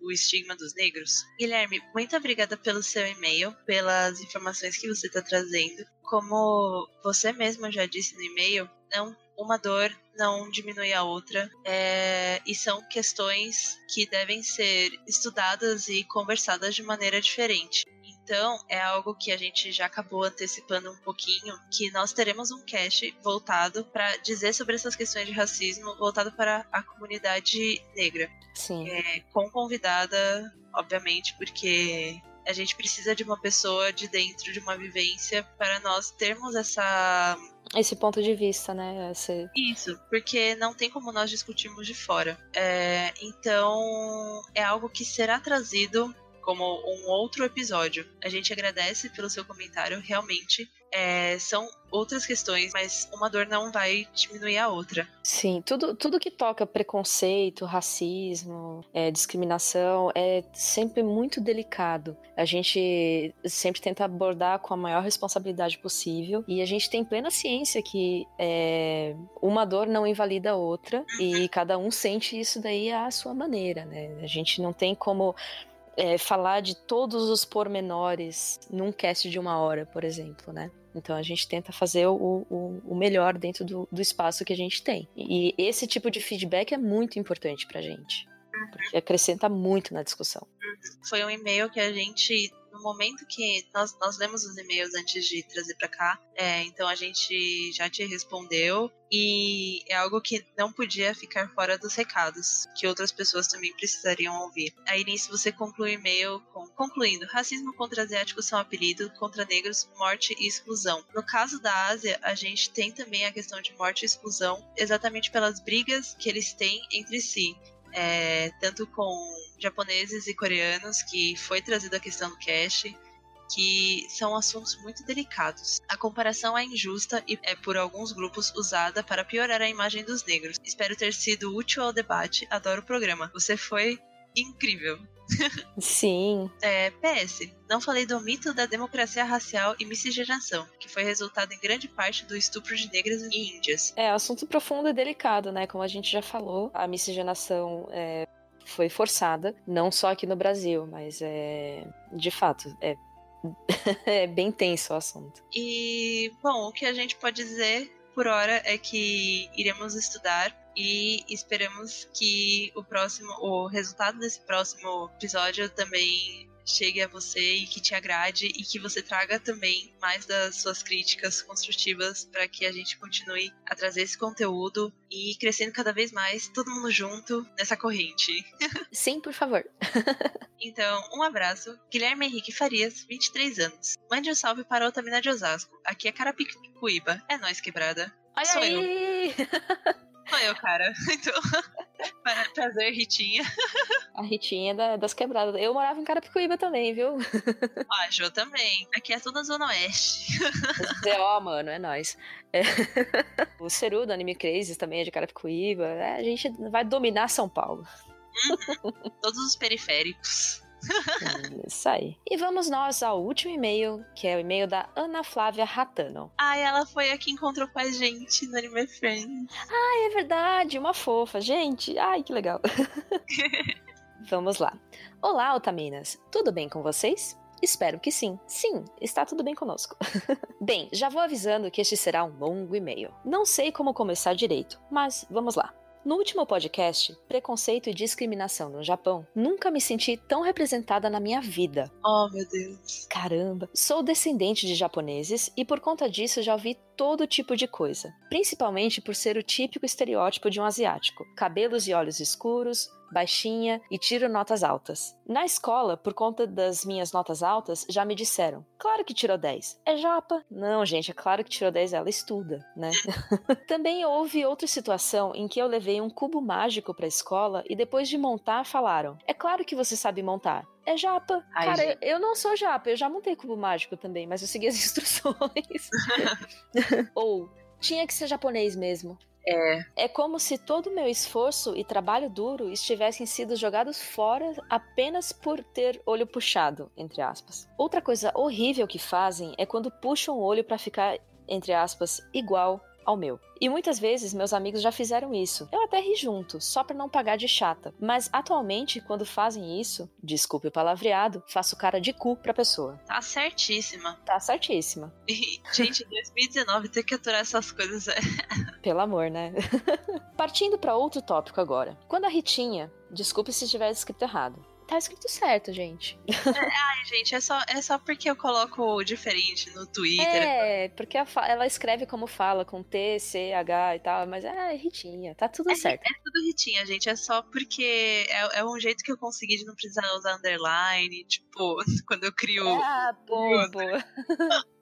o estigma dos negros? Guilherme, muito obrigada pelo seu e-mail, pelas informações que você está trazendo. Como você mesma já disse no e-mail, não uma dor não diminui a outra, é, e são questões que devem ser estudadas e conversadas de maneira diferente. Então, é algo que a gente já acabou antecipando um pouquinho, que nós teremos um cast voltado para dizer sobre essas questões de racismo, voltado para a comunidade negra, Sim. É, com convidada, obviamente, porque a gente precisa de uma pessoa de dentro de uma vivência para nós termos essa Esse ponto de vista, né? Esse... isso, porque não tem como nós discutirmos de fora. É, então, é algo que será trazido como um outro episódio. A gente agradece pelo seu comentário, realmente. É, são outras questões, mas uma dor não vai diminuir a outra. Sim, tudo, tudo que toca preconceito, racismo, é, discriminação é sempre muito delicado. A gente sempre tenta abordar com a maior responsabilidade possível e a gente tem plena ciência que é, uma dor não invalida a outra e cada um sente isso daí à sua maneira, né? A gente não tem como é, falar de todos os pormenores num cast de uma hora, por exemplo, né? Então a gente tenta fazer o, o, o melhor dentro do, do, espaço que a gente tem. E esse tipo de feedback é muito importante pra gente. Porque acrescenta muito na discussão. Foi um e-mail que a gente no momento que nós, nós lemos os e-mails antes de trazer para cá, é, então a gente já te respondeu e é algo que não podia ficar fora dos recados, que outras pessoas também precisariam ouvir. Aí nisso você conclui o e-mail com concluindo: racismo contra asiáticos são apelido, contra negros, morte e exclusão. No caso da Ásia, a gente tem também a questão de morte e exclusão, exatamente pelas brigas que eles têm entre si. É, tanto com japoneses e coreanos, que foi trazido a questão do cash, que são assuntos muito delicados. A comparação é injusta e é por alguns grupos usada para piorar a imagem dos negros. Espero ter sido útil ao debate. Adoro o programa. Você foi incrível. Sim. É, PS, não falei do mito da democracia racial e miscigenação, que foi resultado em grande parte do estupro de negras e índias. É, assunto profundo e delicado, né? Como a gente já falou, a miscigenação é, foi forçada, não só aqui no Brasil, mas é de fato é é bem tenso o assunto. E bom, o que a gente pode dizer por hora é que iremos estudar e esperamos que o próximo, o resultado desse próximo episódio também chegue a você e que te agrade e que você traga também mais das suas críticas construtivas para que a gente continue a trazer esse conteúdo e crescendo cada vez mais, todo mundo junto nessa corrente. Sim, por favor. então, um abraço. Guilherme Henrique Farias, 23 anos. Mande um salve para a Otamina de Osasco. Aqui é Carapicuíba. É nós quebrada. Olha Sou aí! eu. Sou eu, cara. Então, prazer, Ritinha. A Ritinha da, das quebradas. Eu morava em Carapicuíba também, viu? Ó, a Jo também. Aqui é toda a Zona Oeste. Ó, mano, é nóis. É. O Ceru do Anime Crazy também é de Carapicuíba. É, a gente vai dominar São Paulo. Uhum. Todos os periféricos. Isso aí. E vamos nós ao último e-mail, que é o e-mail da Ana Flávia Ratano. Ai, ela foi a que encontrou com a gente no Anime Friends. Ai, é verdade, uma fofa. Gente, ai, que legal. vamos lá. Olá, Otaminas. Tudo bem com vocês? Espero que sim. Sim, está tudo bem conosco. bem, já vou avisando que este será um longo e-mail. Não sei como começar direito, mas vamos lá. No último podcast, Preconceito e Discriminação no Japão, nunca me senti tão representada na minha vida. Oh, meu Deus. Caramba! Sou descendente de japoneses e por conta disso já ouvi todo tipo de coisa, principalmente por ser o típico estereótipo de um asiático: cabelos e olhos escuros, baixinha e tiro notas altas. Na escola, por conta das minhas notas altas, já me disseram: claro que tirou 10. É japa? Não, gente, é claro que tirou 10, ela estuda, né? Também houve outra situação em que eu levei um cubo mágico para a escola e depois de montar falaram: é claro que você sabe montar. É japa. Ai, Cara, gente. eu não sou japa, eu já montei cubo mágico também, mas eu segui as instruções. Ou tinha que ser japonês mesmo. É. É como se todo o meu esforço e trabalho duro estivessem sido jogados fora apenas por ter olho puxado, entre aspas. Outra coisa horrível que fazem é quando puxam o olho para ficar, entre aspas, igual ao meu. E muitas vezes meus amigos já fizeram isso. Eu até ri junto, só para não pagar de chata. Mas atualmente, quando fazem isso, desculpe o palavreado, faço cara de cu pra pessoa. Tá certíssima. Tá certíssima. E, gente, 2019 ter que aturar essas coisas é. Pelo amor, né? Partindo para outro tópico agora. Quando a Ritinha, desculpe se estiver escrito errado, Tá escrito certo, gente. É, ai, gente, é só, é só porque eu coloco diferente no Twitter. É, porque ela escreve como fala, com T, C, H e tal, mas é Ritinha, tá tudo é, certo. É tudo Ritinha, gente. É só porque é, é um jeito que eu consegui de não precisar usar underline, tipo, quando eu crio. Ah, boa.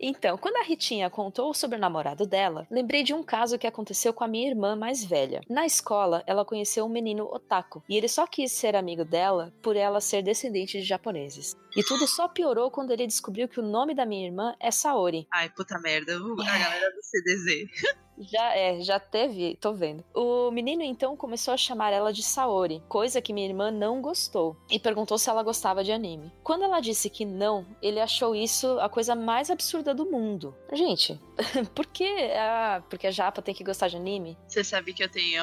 Então, quando a Ritinha contou sobre o namorado dela, lembrei de um caso que aconteceu com a minha irmã mais velha. Na escola, ela conheceu um menino otaku, e ele só quis ser amigo dela por ela ser descendente de japoneses. E tudo só piorou quando ele descobriu que o nome da minha irmã é Saori. Ai, puta merda, a galera do CDZ. Já é, já teve, tô vendo. O menino então começou a chamar ela de Saori, coisa que minha irmã não gostou, e perguntou se ela gostava de anime. Quando ela disse que não, ele achou isso a coisa mais absurda do mundo. Gente, por que ah, porque a japa tem que gostar de anime? Você sabe que eu tenho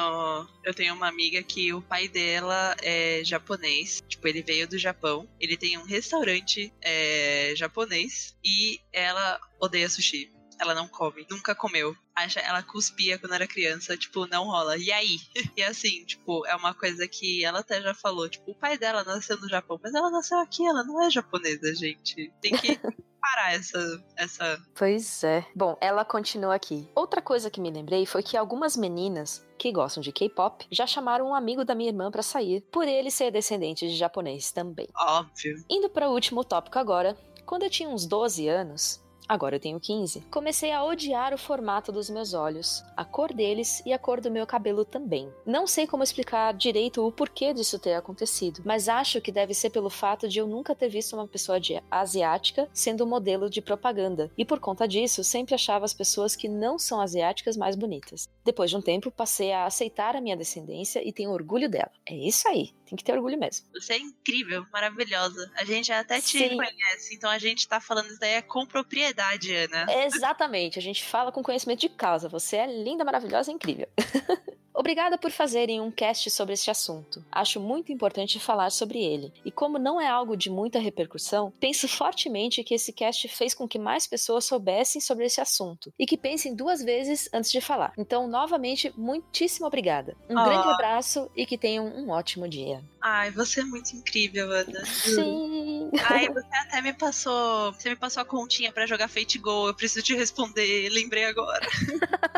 eu tenho uma amiga que o pai dela é japonês, tipo ele veio do Japão, ele tem um restaurante é, japonês e ela odeia sushi ela não come, nunca comeu. Acha, ela cuspia quando era criança, tipo, não rola. E aí? E assim, tipo, é uma coisa que ela até já falou, tipo, o pai dela nasceu no Japão, mas ela nasceu aqui, ela não é japonesa, gente. Tem que parar essa, essa. Pois é. Bom, ela continua aqui. Outra coisa que me lembrei foi que algumas meninas que gostam de K-pop já chamaram um amigo da minha irmã para sair, por ele ser descendente de japonês também. Óbvio. Indo para o último tópico agora. Quando eu tinha uns 12 anos, Agora eu tenho 15. Comecei a odiar o formato dos meus olhos, a cor deles e a cor do meu cabelo também. Não sei como explicar direito o porquê disso ter acontecido, mas acho que deve ser pelo fato de eu nunca ter visto uma pessoa asiática sendo modelo de propaganda, e por conta disso sempre achava as pessoas que não são asiáticas mais bonitas. Depois de um tempo, passei a aceitar a minha descendência e tenho orgulho dela. É isso aí. Tem que ter orgulho mesmo. Você é incrível, maravilhosa. A gente até te Sim. conhece, então a gente tá falando isso daí é com propriedade, Ana. Exatamente, a gente fala com conhecimento de causa. Você é linda, maravilhosa e incrível. Obrigada por fazerem um cast sobre este assunto. Acho muito importante falar sobre ele. E como não é algo de muita repercussão, penso fortemente que esse cast fez com que mais pessoas soubessem sobre esse assunto e que pensem duas vezes antes de falar. Então, novamente, muitíssimo obrigada. Um oh. grande abraço e que tenham um ótimo dia. Ai, você é muito incrível, Ana. Sim. Ai, você até me passou. Você me passou a continha para jogar Fate Go. Eu preciso te responder. Lembrei agora.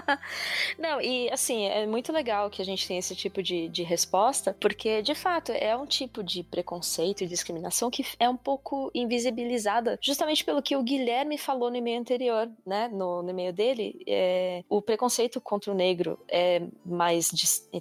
não, e assim, é muito legal que a gente tenha esse tipo de, de resposta, porque de fato é um tipo de preconceito e discriminação que é um pouco invisibilizada, justamente pelo que o Guilherme falou no e-mail anterior, né? No, no e-mail dele, é, o preconceito contra o negro é mais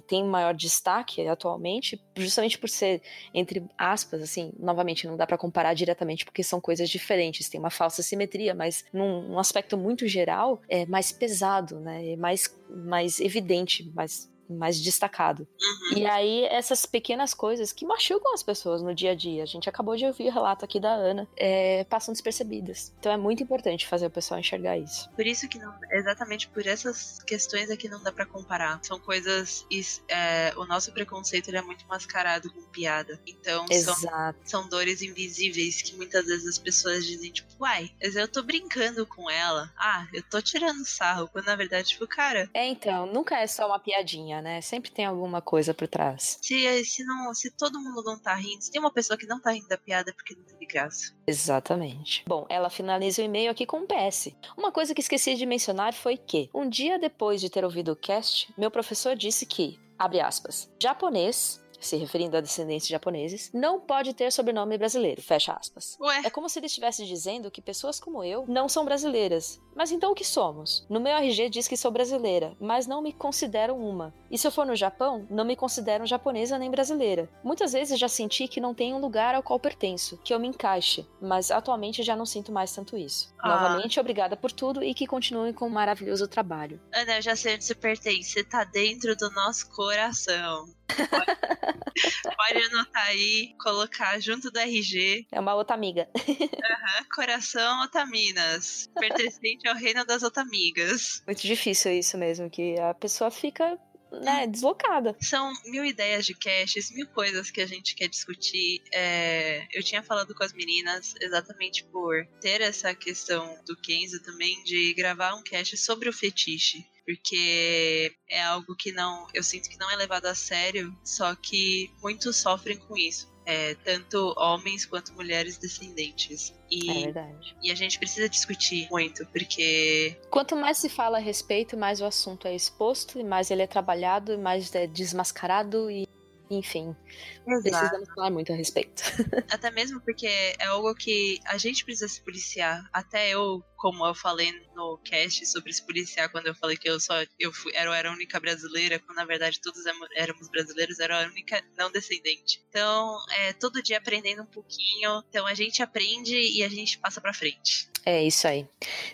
tem maior destaque atualmente, justamente por ser entre aspas, assim, novamente não dá para comparar diretamente porque são coisas diferentes, tem uma falsa simetria, mas num, num aspecto muito geral é mais pesado, né? É mais mais evidente, mais mais destacado. Uhum. E aí, essas pequenas coisas que machucam as pessoas no dia a dia, a gente acabou de ouvir o relato aqui da Ana, é, passam despercebidas. Então é muito importante fazer o pessoal enxergar isso. Por isso que não, exatamente por essas questões aqui não dá para comparar. São coisas, é, o nosso preconceito é muito mascarado com piada. Então são, são, dores invisíveis que muitas vezes as pessoas dizem, tipo, uai, mas eu tô brincando com ela. Ah, eu tô tirando sarro. Quando na verdade, tipo, cara. É, então, nunca é só uma piadinha né? Sempre tem alguma coisa por trás. Se, se, não, se todo mundo não tá rindo, se tem uma pessoa que não tá rindo da piada é porque não teve graça. Exatamente. Bom, ela finaliza o e-mail aqui com um PS. Uma coisa que esqueci de mencionar foi que, um dia depois de ter ouvido o cast, meu professor disse que, abre aspas, japonês se referindo a descendentes japoneses, não pode ter sobrenome brasileiro. Fecha aspas. Ué? É como se ele estivesse dizendo que pessoas como eu não são brasileiras. Mas então o que somos? No meu RG diz que sou brasileira, mas não me considero uma. E se eu for no Japão, não me considero japonesa nem brasileira. Muitas vezes já senti que não tem um lugar ao qual pertenço, que eu me encaixe, mas atualmente já não sinto mais tanto isso. Ah. Novamente, obrigada por tudo e que continue com um maravilhoso trabalho. Ana, eu já sei onde você pertence. Você tá dentro do nosso coração. Pode, anotar aí, colocar junto do RG. É uma outra amiga. Uhum, coração Otaminas. Pertencente ao reino das Otamigas. Muito difícil isso mesmo, que a pessoa fica né, deslocada. São mil ideias de caches, mil coisas que a gente quer discutir. É, eu tinha falado com as meninas exatamente por ter essa questão do Kenzo também de gravar um cache sobre o fetiche porque é algo que não, eu sinto que não é levado a sério, só que muitos sofrem com isso. É, tanto homens quanto mulheres descendentes. E, é verdade. E a gente precisa discutir muito, porque. Quanto mais se fala a respeito, mais o assunto é exposto, e mais ele é trabalhado, e mais é desmascarado e enfim, precisamos falar muito a respeito. Até mesmo porque é algo que a gente precisa se policiar. Até eu, como eu falei no cast sobre se policiar, quando eu falei que eu só eu fui, era, eu era a única brasileira, quando na verdade todos éramos brasileiros, era a única não descendente. Então, é todo dia aprendendo um pouquinho. Então a gente aprende e a gente passa pra frente. É isso aí.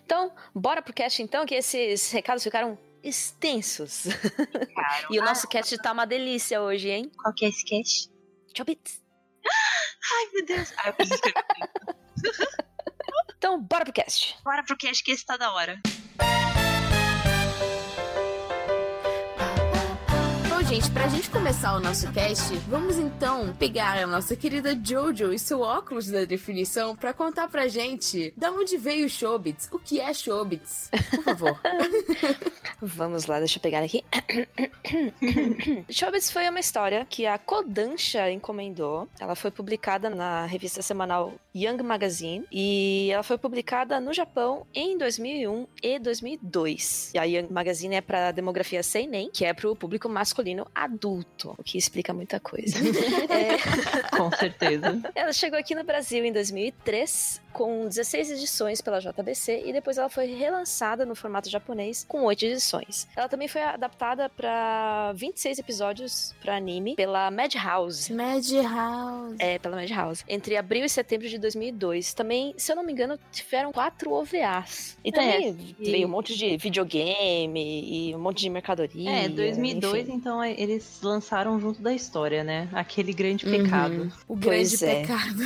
Então, bora pro cast então, que esses recados ficaram extensos. Claro. e o nosso cast tá uma delícia hoje, hein? Qual que é esse cast? Chobits. Ai, meu Deus. Ah, eu preciso escrever. Então, bora pro cast. Bora pro cast que esse tá da hora. Gente, pra gente começar o nosso cast, vamos então pegar a nossa querida Jojo e seu óculos da definição pra contar pra gente da onde veio o Shobits, o que é Shobits. Por favor. Vamos lá, deixa eu pegar aqui. Shobits foi uma história que a Kodansha encomendou. Ela foi publicada na revista semanal Young Magazine e ela foi publicada no Japão em 2001 e 2002. E a Young Magazine é para demografia seinen, que é para o público masculino adulto, o que explica muita coisa. É, Com certeza. ela chegou aqui no Brasil em 2003 com 16 edições pela JBC e depois ela foi relançada no formato japonês com 8 edições. Ela também foi adaptada para 26 episódios para anime pela Madhouse. Madhouse. É, pela Madhouse. Entre abril e setembro de 2002. Também, se eu não me engano, tiveram quatro OVAs. E também e- veio um monte de videogame e um monte de mercadoria. É, 2002, enfim. então é, eles lançaram junto da história, né? Aquele grande pecado. O Pois grande é. pecado.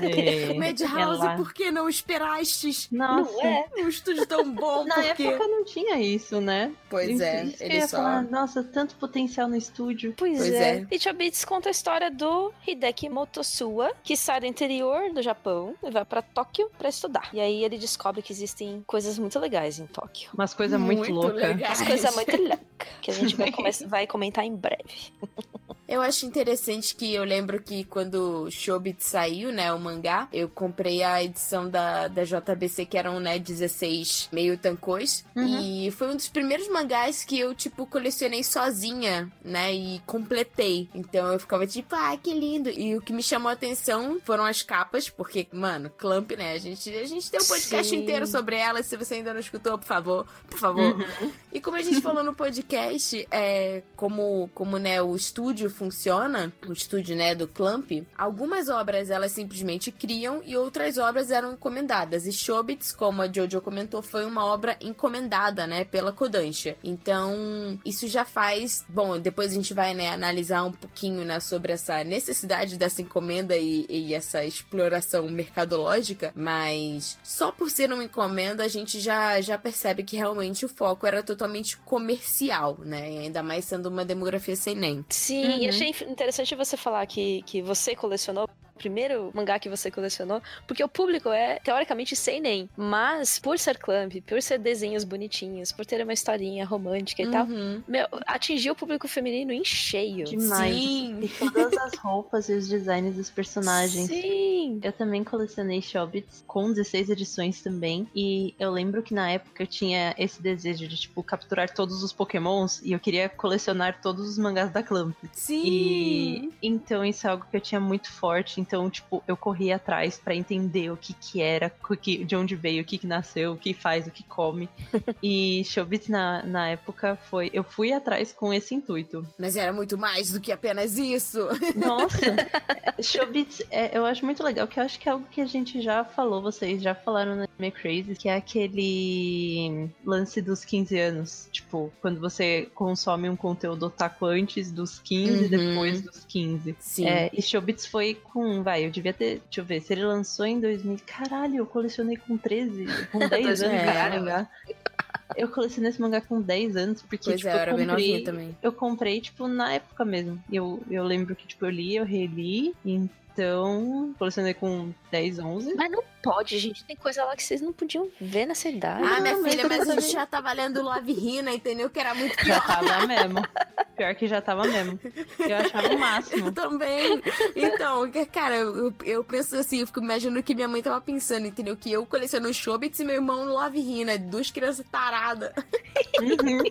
É, Madhouse, ela- por que não esperastes? Nossa, Não é? Um estúdio tão bom, na por quê? época não tinha isso, né? Pois Isso- é, isso ele ia só... falar, nossa, tanto potencial no estúdio. Pois, Pois é. é. E Chobits conta a história do Hideki Motosua, que sai do interior do Japão e vai pra Tóquio pra estudar. E aí ele descobre que existem coisas muito legais em Tóquio. Umas coisas muito, loucas. legais. Umas coisas muito loucas que a gente vai, come- vai comentar em breve. Eu acho interessante que eu lembro que quando Shobit saiu, né, o mangá, eu comprei a edição da, da JBC, que eram, né, 16 meio tancos. Uhum. E foi um dos primeiros mangás que eu, tipo, colecionei sozinha, né, e completei. Então eu ficava tipo, ah, que lindo. E o que me chamou a atenção foram as capas, porque, mano, Clamp, né, a gente, a gente tem um podcast Sim. inteiro sobre ela. Se você ainda não escutou, por favor, por favor, Uhum. e como a gente falou no podcast, é, como, como né, o estúdio funciona, o estúdio né, do Clamp, algumas obras elas simplesmente criam e outras obras eram encomendadas. E Shobits, como a Jojo comentou, foi uma obra encomendada né, pela Kodansha. Então, isso já faz. Bom, depois a gente vai né, analisar um pouquinho né, sobre essa necessidade dessa encomenda e, e essa exploração mercadológica, mas só por ser uma encomenda a gente já, já percebe que realmente o foco era totalmente comercial, né? Ainda mais sendo uma demografia sem nem. Sim, Uhum. e achei interessante você falar que, que você colecionou primeiro mangá que você colecionou, porque o público é teoricamente sem nem, mas por ser clamp, por ser desenhos bonitinhos, por ter uma historinha romântica e tal, Uhum. meu, atingiu o público feminino em cheio. Demais. Sim. E todas as roupas e os designs dos personagens. Sim. Eu também colecionei Shobits com 16 edições também. E eu lembro que na época eu tinha esse desejo de, tipo, capturar todos os pokémons. E eu queria colecionar todos os mangás da Clamp. Sim. E então isso é algo que eu tinha muito forte. Então, tipo, eu corri atrás pra entender o que que era, o que, de onde veio, o que que nasceu, o que faz, o que come. e Shobits na, na época foi. Eu fui atrás com esse intuito. Mas era muito mais do que apenas isso. Nossa! Shobits, é, eu acho muito legal, que eu acho que é algo que a gente já falou, vocês já falaram Anime Crazy, que é aquele lance dos 15 anos. Tipo, quando você consome um conteúdo otaku antes dos 15 e Uhum. depois dos 15. Sim. É, e Shobits foi com, vai, eu devia ter, deixa eu ver, se ele lançou em 2000, caralho, eu colecionei com 13, com 10 anos, 2000, esse caralho. mangá. Eu colecionei esse mangá com 10 anos, porque, Pois tipo, é, eu era comprei, também. eu comprei, tipo, na época mesmo. Eu, eu lembro que, tipo, eu li, eu reli, então colecionei com 10, 11. Mas não pode, gente. Tem coisa lá que vocês não podiam ver nessa idade. Ah, minha Não, filha, eu mas a gente também- já tava lendo Love Hina, entendeu? Que era muito Já pior. tava mesmo. Pior que já tava mesmo. Eu achava o Eu máximo. também. Então, que- cara, eu, eu penso assim, eu fico imaginando o que minha mãe tava pensando, entendeu? Que eu coleciono Shobits e meu irmão Love Hina, duas crianças taradas. Uhum.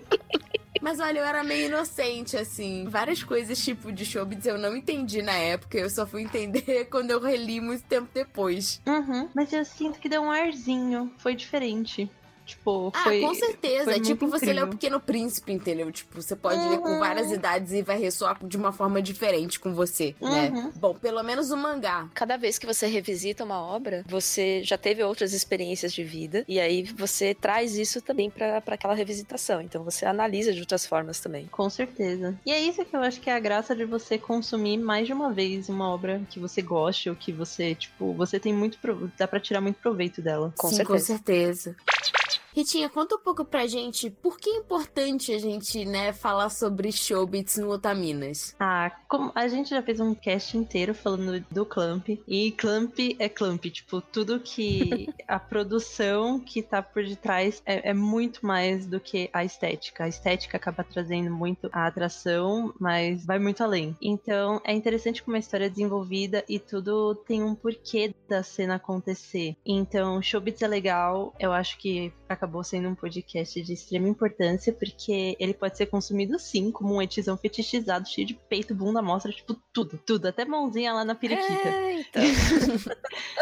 Mas olha, eu era meio inocente, assim. Várias coisas, tipo, de Shobits eu não entendi na época. Eu só fui entender quando eu reli muito tempo depois. Uhum. Mas eu sinto que deu um arzinho. Foi diferente. Tipo, Ah, foi. com certeza. foi É tipo você ler o. Pequeno Príncipe, entendeu? Tipo, você pode ler com Uhum. várias idades e vai ressoar de uma forma diferente com você, né? Uhum. Bom, pelo menos o mangá. Cada vez que você revisita uma obra, você já teve outras experiências de vida, e aí você traz isso também pra pra aquela revisitação. Então você analisa de outras formas também. Com certeza. E é isso que eu acho que é a graça de você consumir mais de uma vez uma obra que você goste ou que você, tipo, você tem muito. dá pra tirar muito proveito dela. Com Sim, certeza. com certeza. Ritinha, conta um pouco pra gente por que é importante a gente, né, falar sobre Showbits no Otaminas. Ah, como a gente já fez um cast inteiro falando do Clamp, e Clamp é Clamp, tipo, tudo que a produção que tá por detrás é, é muito mais do que a estética. A estética acaba trazendo muito a atração, mas vai muito além. Então, é interessante como a história é desenvolvida e tudo tem um porquê da cena acontecer. Então, Showbiz é legal, eu acho que acabou sendo um podcast de extrema importância, porque ele pode ser consumido sim, como um etizão fetichizado, cheio de peito, bunda, mostra, tipo, tudo, tudo, até mãozinha lá na periquita. É, então.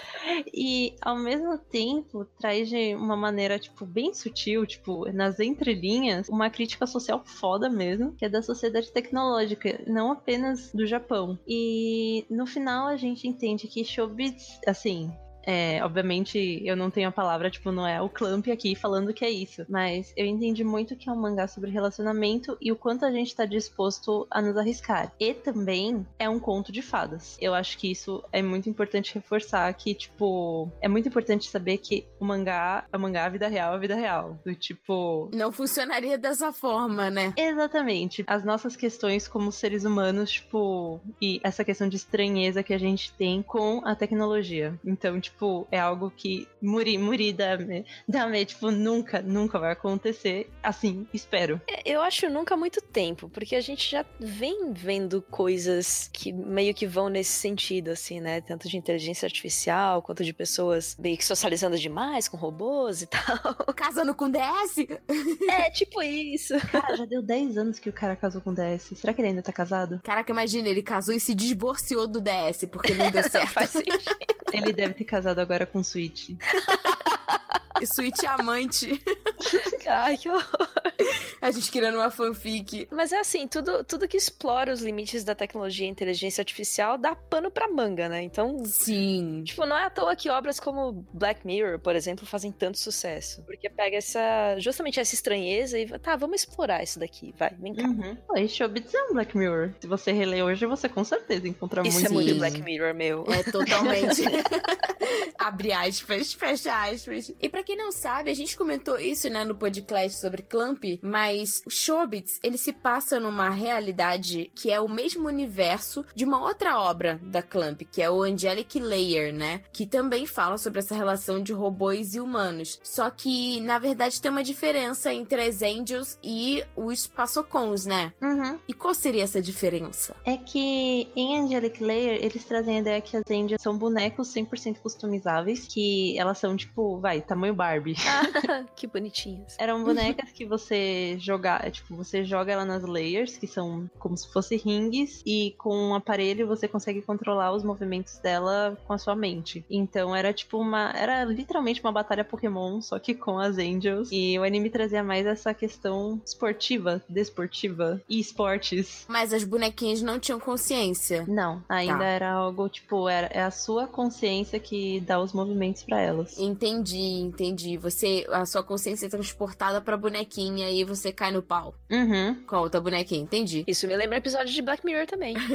E ao mesmo tempo traz de uma maneira, tipo, bem sutil, tipo, nas entrelinhas, uma crítica social foda mesmo, que é da sociedade tecnológica, não apenas do Japão. E no final a gente entende que Showbiz, assim. É, obviamente eu não tenho a palavra, tipo, não é o Clamp aqui falando que é isso. Mas eu entendi muito que é um mangá sobre relacionamento e o quanto a gente tá disposto a nos arriscar. E também é um conto de fadas. Eu acho que isso é muito importante reforçar que, tipo, é muito importante saber que o mangá, o mangá, a vida real, é a vida real. Do tipo, Não funcionaria dessa forma, né? Exatamente. As nossas questões como seres humanos, tipo, e essa questão de estranheza que a gente tem com a tecnologia. Então, tipo, é algo que muri, muri dame, dame, tipo, nunca, nunca vai acontecer. Assim, espero. Eu acho nunca muito tempo, porque a gente já vem vendo coisas que meio que vão nesse sentido, assim, né? Tanto de inteligência artificial, quanto de pessoas meio que socializando demais com robôs e tal. Casando com DS? É, tipo isso. Cara, já deu 10 anos que o cara casou com o DS. Será que ele ainda tá casado? Caraca, imagina, ele casou e se divorciou do DS porque não deu certo. Faz sentido. Ele deve ter casado agora com o Switch. e Switch amante. Ai, que horror. A gente criando uma fanfic. Mas é assim, tudo, tudo que explora os limites da tecnologia e inteligência artificial dá pano pra manga, né? Então, Sim. Tipo, não é à toa que obras como Black Mirror, por exemplo, fazem tanto sucesso. Porque pega essa. justamente essa estranheza e. Tá, vamos explorar isso daqui. Vai, vem cá. Uhum. Showbiz é um Black Mirror. Se você reler hoje, você com certeza encontra Isso muito é muito. Black Mirror, meu. É totalmente. Abre aspas, fecha aspas. E pra quem não sabe, a gente comentou isso, né, no podcast sobre Clamp, mas o Shobits, ele se passa numa realidade que é o mesmo universo de uma outra obra da Clamp, que é o Angelic Layer, né? Que também fala sobre essa relação de robôs e humanos. Só que, na verdade, tem uma diferença entre as Angels e os Passocons, né? Uhum. E qual seria essa diferença? É que em Angelic Layer eles trazem a ideia que as Angels são bonecos 100% customizáveis, que elas são tipo, vai, tamanho Barbie. Ah, que bonitinhos. Eram bonecas que você jogar, tipo, você joga ela nas layers, que são como se fossem rings, e com um aparelho você consegue controlar os movimentos dela com a sua mente. Então era tipo uma, era literalmente uma batalha Pokémon, só que com as Angels. E o anime trazia mais essa questão esportiva, desportiva e esportes. Mas as bonequinhas não tinham consciência. Não, ainda Tá. era algo tipo, era, é a sua consciência que dá os movimentos pra elas. Entendi, entendi. Você, a sua consciência é transportada pra bonequinha e você cai no pau Uhum. com a outra bonequinha, entendi. Isso me lembra episódio de Black Mirror também.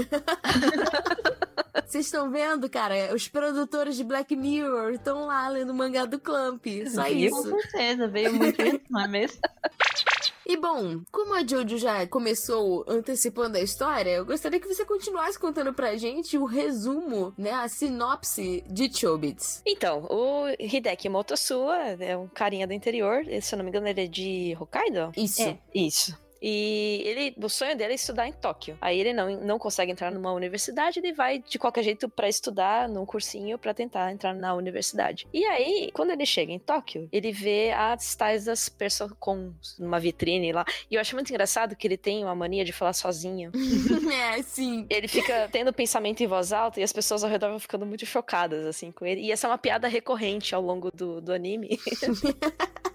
Vocês estão vendo, cara? Os produtores de Black Mirror estão lá lendo o mangá do Clamp. Só Viu? Com isso. certeza, veio muito isso, não é mesmo? E bom, como a Jojo já começou antecipando a história, eu gostaria que você continuasse contando pra gente o resumo, né? A sinopse de Chobits. Então, o Hideki Motosua é um carinha do interior. Se eu não me engano, ele é de Hokkaido? Isso. É, isso. E ele, o sonho dele é estudar em Tóquio. Aí ele não, não consegue entrar numa universidade, ele vai de qualquer jeito para estudar num cursinho para tentar entrar na universidade. E aí, quando ele chega em Tóquio, ele vê as tais das Persocons numa vitrine lá. E eu acho muito engraçado que ele tem uma mania de falar sozinho. é, sim. Ele fica tendo pensamento em voz alta e as pessoas ao redor vão ficando muito chocadas, assim, com ele. E essa é uma piada recorrente ao longo do, do anime.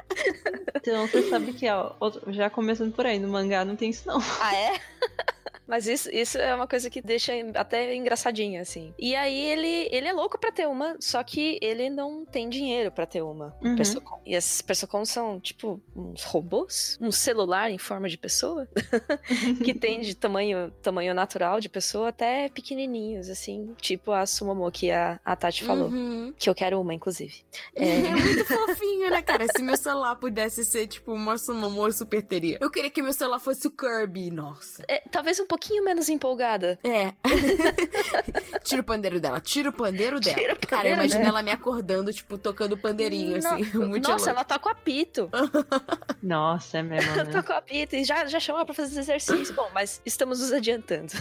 Então, você sabe que, ó, já começando por aí, no mangá não tem isso não. ah, é? Mas isso, isso é uma coisa que deixa até engraçadinho, assim. E aí ele, ele é louco pra ter uma, só que ele não tem dinheiro pra ter uma Uhum. E esses Persocons são, tipo, uns robôs? Um celular em forma de pessoa? que tem de tamanho, tamanho natural de pessoa até pequenininhos, assim. Tipo a Sumomo que a, a Tati falou. Uhum. Que eu quero uma, inclusive. É. É, muito fofinho, né, cara? Se meu celular pudesse ser, tipo, uma Sumomo, eu super teria. Eu queria que meu celular fosse o Kirby, nossa. é, talvez um pouquinho menos empolgada. É. tira o pandeiro dela, tira o pandeiro dela. Tira o Cara, pandeiro imagina dela. ela me acordando, tipo, tocando pandeirinho, No- assim. Muito Nossa, louco. ela toca o apito. Nossa, é mesmo, Ela né? toca o apito e já, já chama pra fazer exercício. Bom, mas estamos nos adiantando.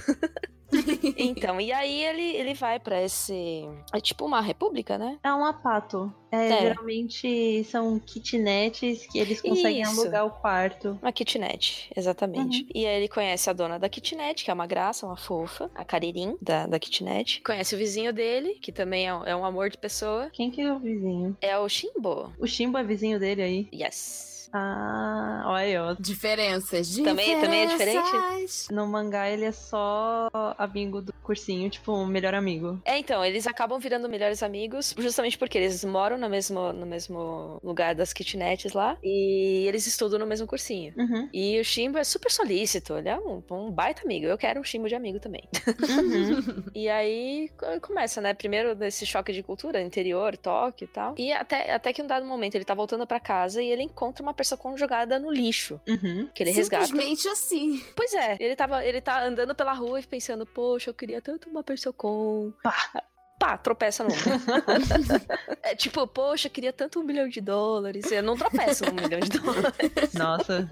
então, e aí ele, ele vai pra esse. É tipo uma república, né? É um apato. É, É. Geralmente são kitnets que eles conseguem Isso. alugar o quarto. Uma kitnet, exatamente. E aí ele conhece a dona da kitnet, que é uma graça, uma fofa, a Caririm da, da kitnet. Conhece o vizinho dele, que também é, um- é um amor de pessoa. Quem que é o vizinho? É o Shimbo. O Shimbo é vizinho dele aí? Yes. Ah, olha aí, ó. Diferenças. Também- também é diferente? diferenças. No mangá ele é só amigo do cursinho, tipo, um melhor amigo. É, então, eles acabam virando melhores amigos, justamente porque eles moram no mesmo, no mesmo lugar das kitnets lá, e eles estudam no mesmo cursinho. Uhum. E o Shimbo é super solícito, ele é um, um baita amigo. Eu quero um Shimbo de amigo também. Uhum. E aí co- começa, né? Primeiro desse choque de cultura, interior, Tóquio e tal. E até, até que um dado momento ele tá voltando pra casa e ele encontra uma pessoa conjugada no lixo. Uhum. Que ele resgata. Simplesmente assim. Pois é, ele tava, ele tá andando pela rua e pensando, poxa, eu queria tanto uma pessoa com. Pá. Pá, tropeça numa. é tipo, poxa, eu queria tanto um milhão de dólares. Eu não tropeço num milhão de dólares. Nossa,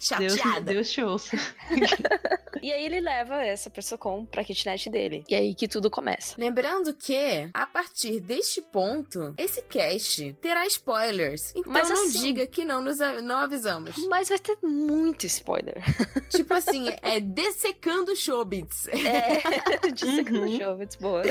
Chateada. Deus te ouça. E aí ele leva essa pessoa com pra kitnet dele. E aí que tudo começa. Lembrando que, a partir deste ponto, esse cast terá spoilers. Então Mas não assim- diga que não nos não avisamos. Mas vai ter muito spoiler. tipo assim, é dessecando showbits. É, de segundo Uhum. boa.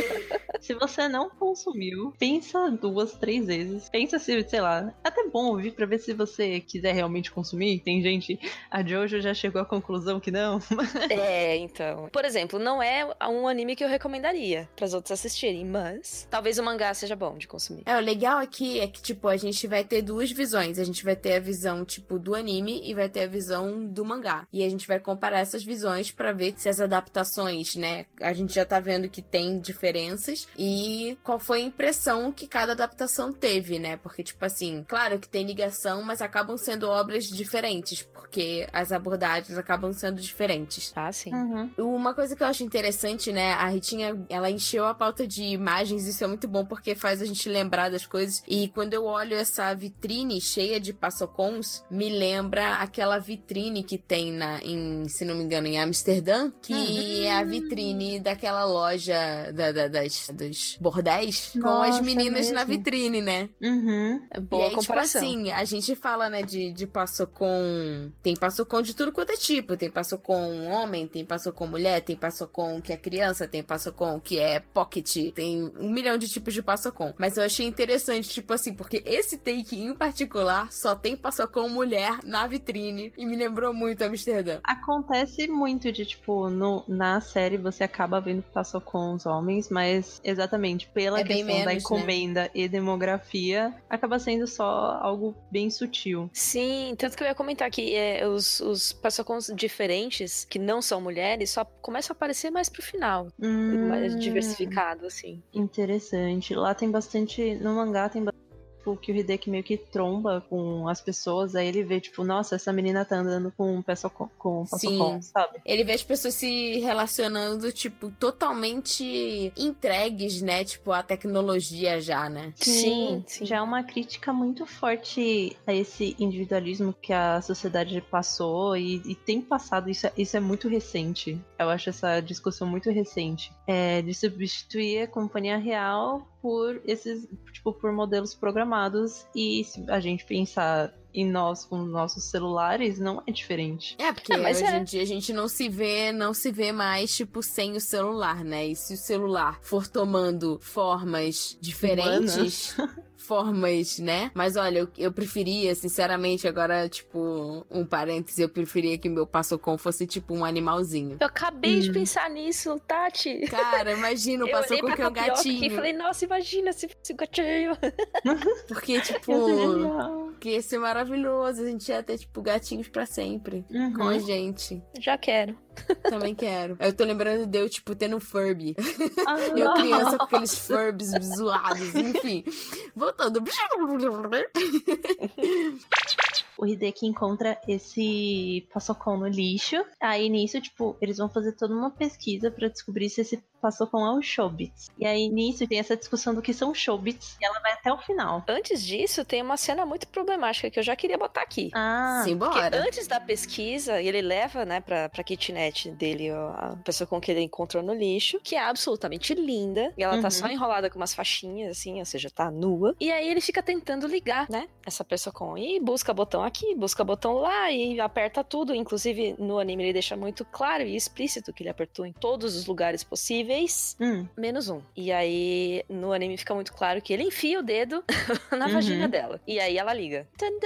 Se você não consumiu, pensa duas, três vezes. Pensa se, sei lá, é até bom ouvir pra ver se você quiser realmente consumir. Tem gente, a Jojo já chegou à conclusão que não. É, então. Por exemplo, não é um anime que eu recomendaria para os outros assistirem, mas talvez o mangá seja bom de consumir. É, o legal aqui é que, tipo, a gente vai ter duas visões. A gente vai ter a visão, tipo, do anime e vai ter a visão do mangá. E a gente vai comparar essas visões pra ver se as adaptações, né? A gente já tá vendo que tem diferenças e qual foi a impressão que cada adaptação teve, né? Porque, tipo assim, claro que tem ligação, mas acabam sendo obras diferentes, porque as abordagens acabam sendo diferentes. Ah, sim. Uhum. Uma coisa que eu acho interessante, né? A Ritinha, ela encheu a pauta de imagens, isso é muito bom porque faz a gente lembrar das coisas. E quando eu olho essa vitrine cheia de passocons, me lembra aquela vitrine que tem na, em, se não me engano, em Amsterdã, que é a vitrine daquela loja da, da- das, dos bordéis com as Nossa, meninas na vitrine, né? Uhum. É Boa e aí, comparação. tipo assim, a gente fala, né, de, de passocon... Tem passocon de tudo quanto é tipo. Tem passocon homem, tem passocon mulher, tem passocon que é criança, tem passocon que é pocket. Tem um milhão de tipos de passocon. Mas eu achei interessante, tipo assim, porque esse take em particular só tem passocon mulher na vitrine. E me lembrou muito Amsterdã. Acontece muito de, tipo, no, na série você acaba vendo que passou com os homens, mas exatamente pela É questão da menos, encomenda e demografia, acaba sendo só algo bem sutil. Sim, tanto que eu ia comentar que é, os, os diferentes, que não são mulheres, só começam a aparecer mais pro final. Hum, Mais diversificado, assim. Interessante. Lá tem bastante. No mangá tem bastante. Tipo, que o Hideki meio que tromba com as pessoas, aí ele vê, tipo, nossa, essa menina tá andando com um passocon, com um passocon, sabe? Ele vê as pessoas se relacionando, tipo, totalmente entregues, né? Tipo, à tecnologia já, né? Sim, sim. Já é uma crítica muito forte a esse individualismo que a sociedade passou e, e tem passado. Isso é, isso é muito recente. Eu acho essa discussão muito recente. É, de substituir a companhia real por esses, tipo, por modelos programados. E se a gente pensar em nós com nossos celulares, não é diferente. É, porque mas hoje é. em dia a gente não se vê, não se vê mais, tipo, sem o celular, né? E se o celular for tomando formas diferentes. Formas, né? Mas olha, eu, eu preferia, sinceramente, agora, tipo, um parêntese, eu preferia que meu passocom fosse, tipo, um animalzinho. Eu acabei de Hum. pensar nisso, Tati. Cara, imagina o eu passocom que é um e gatinho. falei, nossa, imagina se fosse um gatinho. Porque, tipo, é. Que ia ser maravilhoso. A gente ia ter, tipo, gatinhos pra sempre. Uhum. Com a gente. Já quero. Também quero. Eu tô lembrando de eu, tipo, tendo Furby. Ah, Eu criança com aqueles Furbs zoados, enfim. Voltando. o Hideki encontra esse passocon no lixo. Aí nisso, tipo, eles vão fazer toda uma pesquisa pra descobrir se esse passocon é um Shobits. E aí nisso tem essa discussão do que são Shobits. E ela vai até o final. Antes disso, tem uma cena muito problemática que eu já queria botar aqui. Ah, Porque Simbora. antes da pesquisa, ele leva, né, pra, pra kitnet dele ó, a pessoa com que ele encontrou no lixo, que é absolutamente linda. E ela tá Uhum. só enrolada com umas faixinhas, assim, ou seja, tá nua. E aí ele fica tentando ligar, né, essa pessoa com. E busca botão aqui, busca botão lá, e aperta tudo. Inclusive, no anime ele deixa muito claro e explícito que ele apertou em todos os lugares possíveis. Hum, Menos um. E aí, no anime fica muito claro que ele enfia o dedo na Uhum. vagina dela. E aí ela liga. Tadã!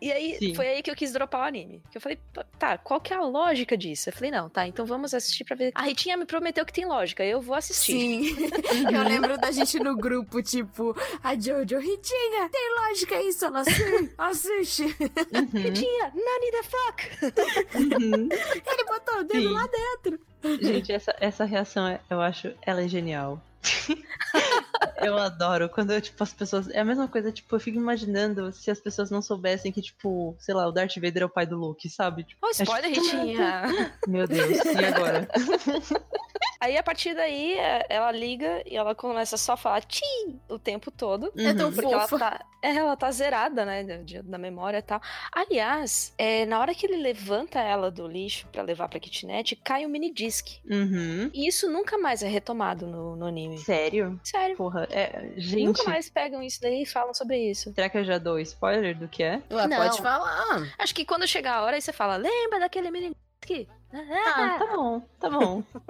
E aí, Sim. foi aí que eu quis dropar o anime. Que eu falei, "Pá, tá, qual que é a lógica disso? Eu falei, não, tá, então vamos assistir pra ver. A Ritinha me prometeu que tem lógica, eu vou assistir. Sim. Eu lembro da gente no grupo, tipo, a Jojo, Ritinha, tem lógica isso? Ela sim, assiste. uhum, Ritinha, nani the fuck! uhum. Ele botou o dedo Sim. lá dentro. Gente, essa, essa reação, é- eu acho, ela é genial. eu adoro quando, tipo, as pessoas... É a mesma coisa, tipo, eu fico imaginando se as pessoas não soubessem que, tipo, sei lá, o Darth Vader é o pai do Luke, sabe? Tipo, Ô, spoiler, Ritinha! meu Deus, e agora? aí, a partir daí, é, ela liga e ela começa só a falar tchim o tempo todo. É tão. Porque ela fofa. tá, é, ela tá zerada, né, da memória e tal. Aliás, é, na hora que ele levanta ela do lixo pra levar pra kitnet, cai um mini disc. Uhum. E isso nunca mais é retomado no, no anime. Sério? Sério. Porra, é, gente... Nunca mais pegam isso daí e falam sobre isso. Será que eu já dou spoiler do que é? Ué, Não. pode falar. Acho que quando chegar a hora aí você fala, lembra daquele mini disc? Ah, tá bom, tá bom.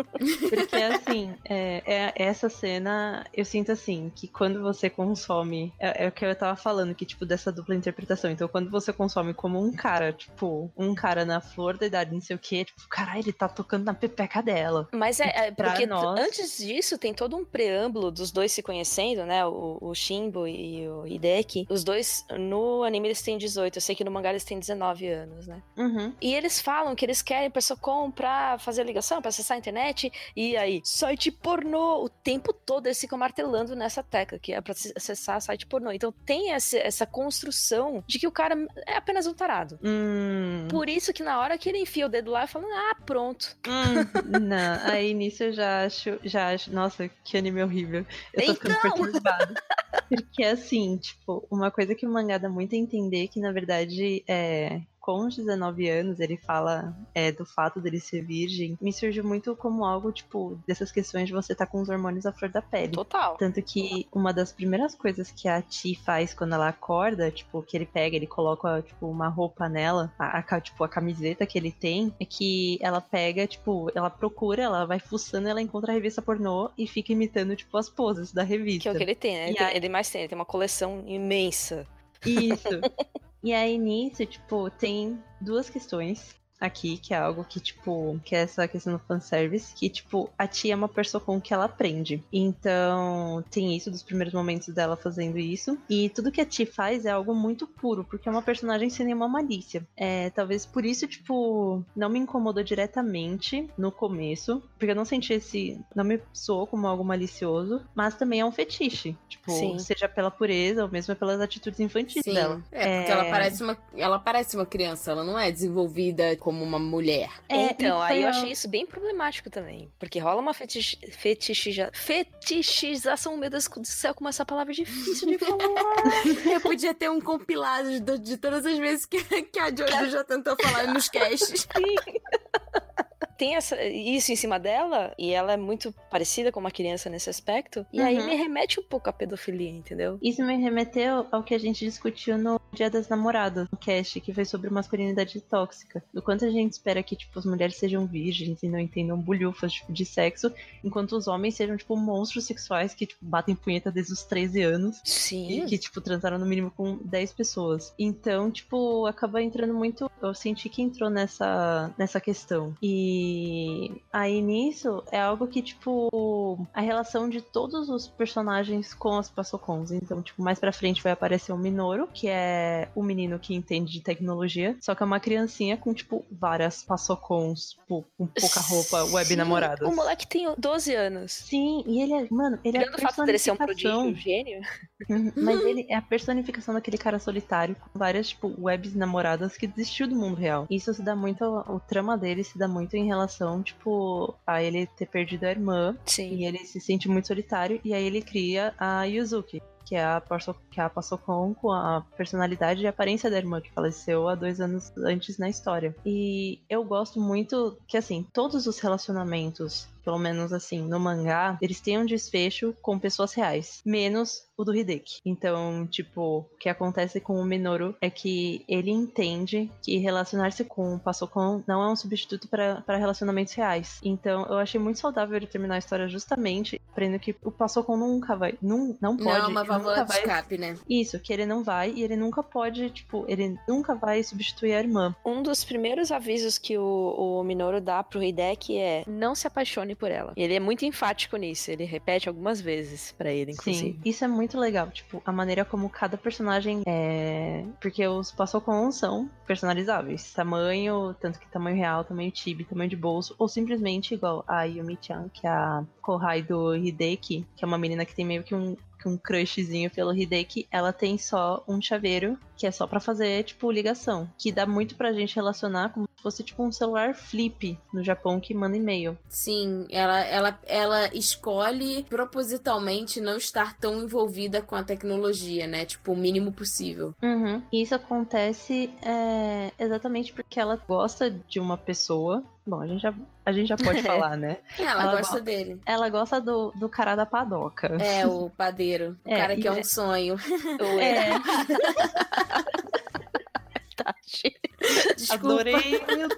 Porque assim, é, é- essa cena, eu sinto assim, que quando você consome. É, é o que eu tava falando, que, tipo, dessa dupla interpretação. Então, quando você consome como um cara, tipo, um cara na flor da idade, não sei o quê, tipo, caralho, ele tá tocando na pepeca dela. Mas é, é porque nós- antes disso tem todo um preâmbulo dos dois se conhecendo, né? O, o Shimbo e o Hideki. Os dois, no anime eles têm 18, eu sei que no mangá eles têm 19 anos, né? Uhum. E eles falam que eles querem Persocom pra fazer ligação, pra acessar a internet. E aí, site pornô. O tempo todo eles ficam martelando nessa tecla, que é pra acessar site pornô. Então tem essa, essa construção de que o cara é apenas um tarado. Hum. Por isso que na hora que ele enfia o dedo lá, fala, ah, pronto. Hum, não, aí nisso eu já acho, já acho, nossa, que anime horrível. Eu tô ficando Então! perturbada. Porque assim, tipo, uma coisa que o mangá dá muito a entender que, na verdade, é. Com os 19 anos, ele fala é, do fato dele ser virgem. Me surgiu muito como algo, tipo, dessas questões de você estar com os hormônios à flor da pele. Total. Tanto que uma das primeiras coisas que a Ti faz quando ela acorda, tipo, que ele pega, ele coloca, tipo, uma roupa nela, a, a- tipo, a camiseta que ele tem, é que ela pega, tipo, ela procura, ela vai fuçando, ela encontra a revista pornô e fica imitando, tipo, as poses da revista. Que é o que ele tem, né? Ele, aí- ele mais tem, ele tem uma coleção imensa. Isso. e aí nisso, tipo, tem duas questões. Aqui, que é algo que, tipo, que é essa questão do fanservice, que, tipo, a tia é uma com que ela aprende. Então, tem isso dos primeiros momentos dela fazendo isso. E tudo que a Ti faz é algo muito puro, porque é uma personagem sem nenhuma malícia. É, talvez por isso, tipo, não me incomodou diretamente no começo, porque eu não senti esse. Não me soou como algo malicioso, mas também é um fetiche. Tipo, Sim. seja pela pureza ou mesmo pelas atitudes infantis Sim. dela. É, porque ela parece uma. Ela parece uma criança, ela não é desenvolvida como uma mulher. É, então, aí eu achei isso bem problemático também. Porque rola uma fetich... fetichiza... fetichização, meu Deus do céu, como essa palavra é difícil de falar. Eu podia ter um compilado de, de todas as vezes que, que a Jojo já tentou falar nos casts. Tem essa, isso em cima dela, e ela é muito parecida com uma criança nesse aspecto, e aí Uhum. me remete um pouco à pedofilia, entendeu? Isso me remeteu ao que a gente discutiu no Dia das Namoradas, no cast, que foi sobre masculinidade tóxica. Do quanto a gente espera que, tipo, as mulheres sejam virgens e não entendam bulhufas, tipo, de sexo, enquanto os homens sejam, tipo, monstros sexuais que, tipo, batem punheta desde os 13 anos. Sim. E que, tipo, transaram no mínimo com 10 pessoas. Então, tipo, acaba entrando muito. Eu senti que entrou nessa, nessa questão. E aí nisso é algo que, tipo, a relação de todos os personagens com as Passocons. Então, tipo, mais pra frente vai aparecer o Minoru, que é o menino que entende de tecnologia. Só que é uma criancinha com, tipo, várias Passocons, tipo, com pouca roupa, web namoradas. O moleque tem 12 anos. Sim, e ele é, mano, ele é a Tirando o fato dele ser um personificação. prodígio, um gênio. Uhum, Mas ele é a personificação daquele cara solitário, com várias, tipo, webs namoradas que desistiu do mundo real. Isso se dá muito. O trama dele se dá muito em relação, tipo, a ele ter perdido a irmã. Sim. E ele se sente muito solitário. E aí ele cria a Yuzuki. Que é a, Passo- que é a Passocon com a personalidade e aparência da irmã, que faleceu há dois anos antes na história. E eu gosto muito que, assim, todos os relacionamentos pelo menos assim, no mangá, eles têm um desfecho com pessoas reais, menos o do Hideki. Então, tipo, o que acontece com o Minoru é que ele entende que relacionar-se com o Passocon não é um substituto para relacionamentos reais. Então, eu achei muito saudável ele terminar a história justamente aprendendo que o Passocon nunca vai, não, não pode, Não é uma válvula nunca de vai escape, né? isso, que ele não vai e ele nunca pode, tipo, ele nunca vai substituir a irmã. Um dos primeiros avisos que o, o Minoru dá pro Hideki é não se apaixone por ela. Ele é muito enfático nisso, ele repete algumas vezes pra ele, inclusive. Sim, isso é muito legal, tipo, a maneira como cada personagem é. Porque os Passocons são personalizáveis. Tamanho, tanto que tamanho real, tamanho tibi, tamanho de bolso, ou simplesmente igual a Yumi-chan, que é a Kohai do Hideki, que é uma menina que tem meio que um um crushzinho pelo Hideki, ela tem só um chaveiro, que é só pra fazer, tipo, ligação. Que dá muito pra gente relacionar como se fosse, tipo, um celular flip no Japão que manda e-mail. Sim, ela, ela, ela escolhe propositalmente não estar tão envolvida com a tecnologia, né? Tipo, o mínimo possível. Uhum. E isso acontece é, exatamente porque ela gosta de uma pessoa. Bom, a gente já, a gente já pode falar, né? Ela, Ela gosta go- dele. Ela gosta do, do cara da padoca. É, o padeiro. O É, cara que e é um é- sonho. É, Desculpa. adorei. Meu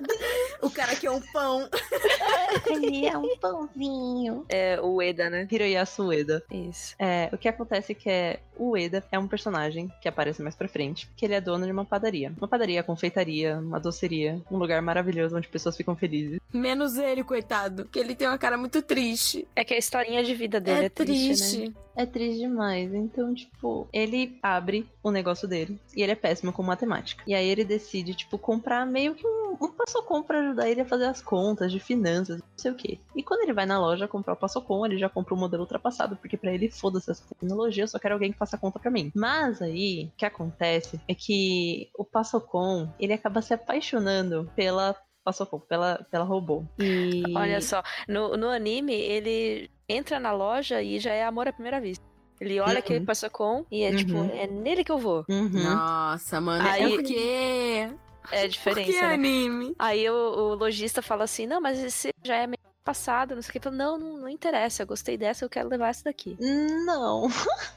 O cara que é um pão. Ele é um pãozinho. É o Eda, né? Hiroyasu Ueda. Isso. É, o que acontece é que é, o Ueda é um personagem que aparece mais pra frente, que ele é dono de uma padaria. Uma padaria, confeitaria, uma doceria, um lugar maravilhoso onde pessoas ficam felizes. Menos ele, coitado. Que ele tem uma cara muito triste. É que a historinha de vida dele é, é triste, né? É triste demais. Então, tipo, ele abre o negócio dele e ele é péssimo com matemática. E aí ele decide, tipo, comprar meio que um, um passocom pra ajudar ele a fazer as contas de finanças, não sei o quê. E quando ele vai na loja comprar o passocom, ele já compra o modelo ultrapassado, porque pra ele foda-se essa tecnologia, eu só quero alguém que faça conta pra mim. Mas aí, o que acontece é que o passocom, ele acaba se apaixonando pela Passocom, pela, pela robô. E... Olha só, no, no anime, ele entra na loja e já é amor à primeira vista. Ele olha Uhum. aquele Passacom e é tipo, Uhum. é nele que eu vou. Uhum. Nossa, mano. Aí- É porque. É a Por que diferença, né? anime? Aí o, o lojista fala assim, não, mas esse já é meio passado, não sei o que. Ele fala, não, não, não interessa, eu gostei dessa, eu quero levar essa daqui. Não.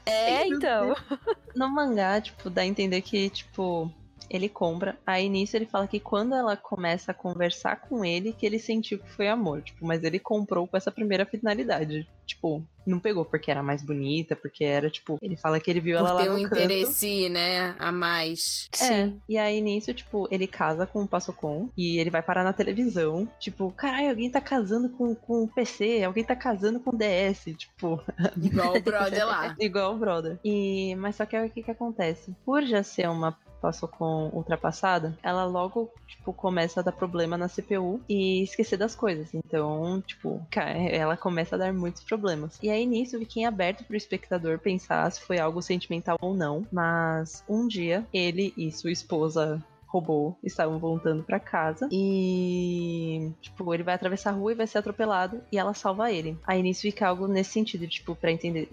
É, então. no mangá, tipo, dá a entender que, tipo, ele compra. Aí nisso ele fala que quando ela começa a conversar com ele, que ele sentiu que foi amor. Tipo, mas ele comprou com essa primeira finalidade. Tipo, não pegou porque era mais bonita, porque era, tipo, ele fala que ele viu Por ela lá no um canto. interesse, né, a mais. É, e aí nisso, tipo, ele casa com o Passocon e ele vai parar na televisão. Tipo, caralho, alguém tá casando com, com o PC, alguém tá casando com o DS, tipo, Igual o brother lá. igual o brother. E, mas só que aí o que que acontece? Por já ser uma Passocon ultrapassada, ela logo, tipo, começa a dar problema na CPU e esquecer das coisas. Então, tipo, ela começa a dar muitos problemas. E aí nisso fiquei aberto pro espectador pensar se foi algo sentimental ou não. Mas um dia, ele e sua esposa robô estavam voltando pra casa e tipo ele vai atravessar a rua e vai ser atropelado e ela salva ele. Aí nisso fica algo nesse sentido, tipo, pra entender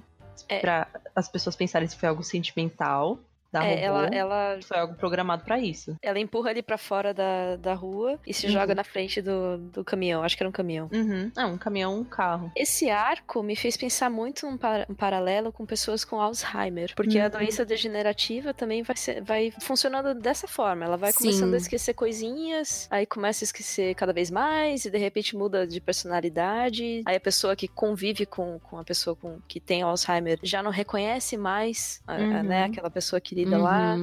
É. Pra as pessoas pensarem se foi algo sentimental da É, robô, ela, ela, foi algo programado pra isso. ela empurra ele pra fora da, da rua e se Uhum. joga na frente do, do caminhão. Acho que era um caminhão. Uhum. É, um caminhão, um carro. Esse arco me fez pensar muito um, par- um paralelo com pessoas com Alzheimer. Porque a Uhum. doença degenerativa também vai, ser, vai funcionando dessa forma. Ela vai Sim. começando a esquecer coisinhas, aí começa a esquecer cada vez mais, e de repente muda de personalidade. Aí a pessoa que convive com, com a pessoa com, que tem Alzheimer já não reconhece mais a- a- Uhum. né, aquela pessoa querida lá.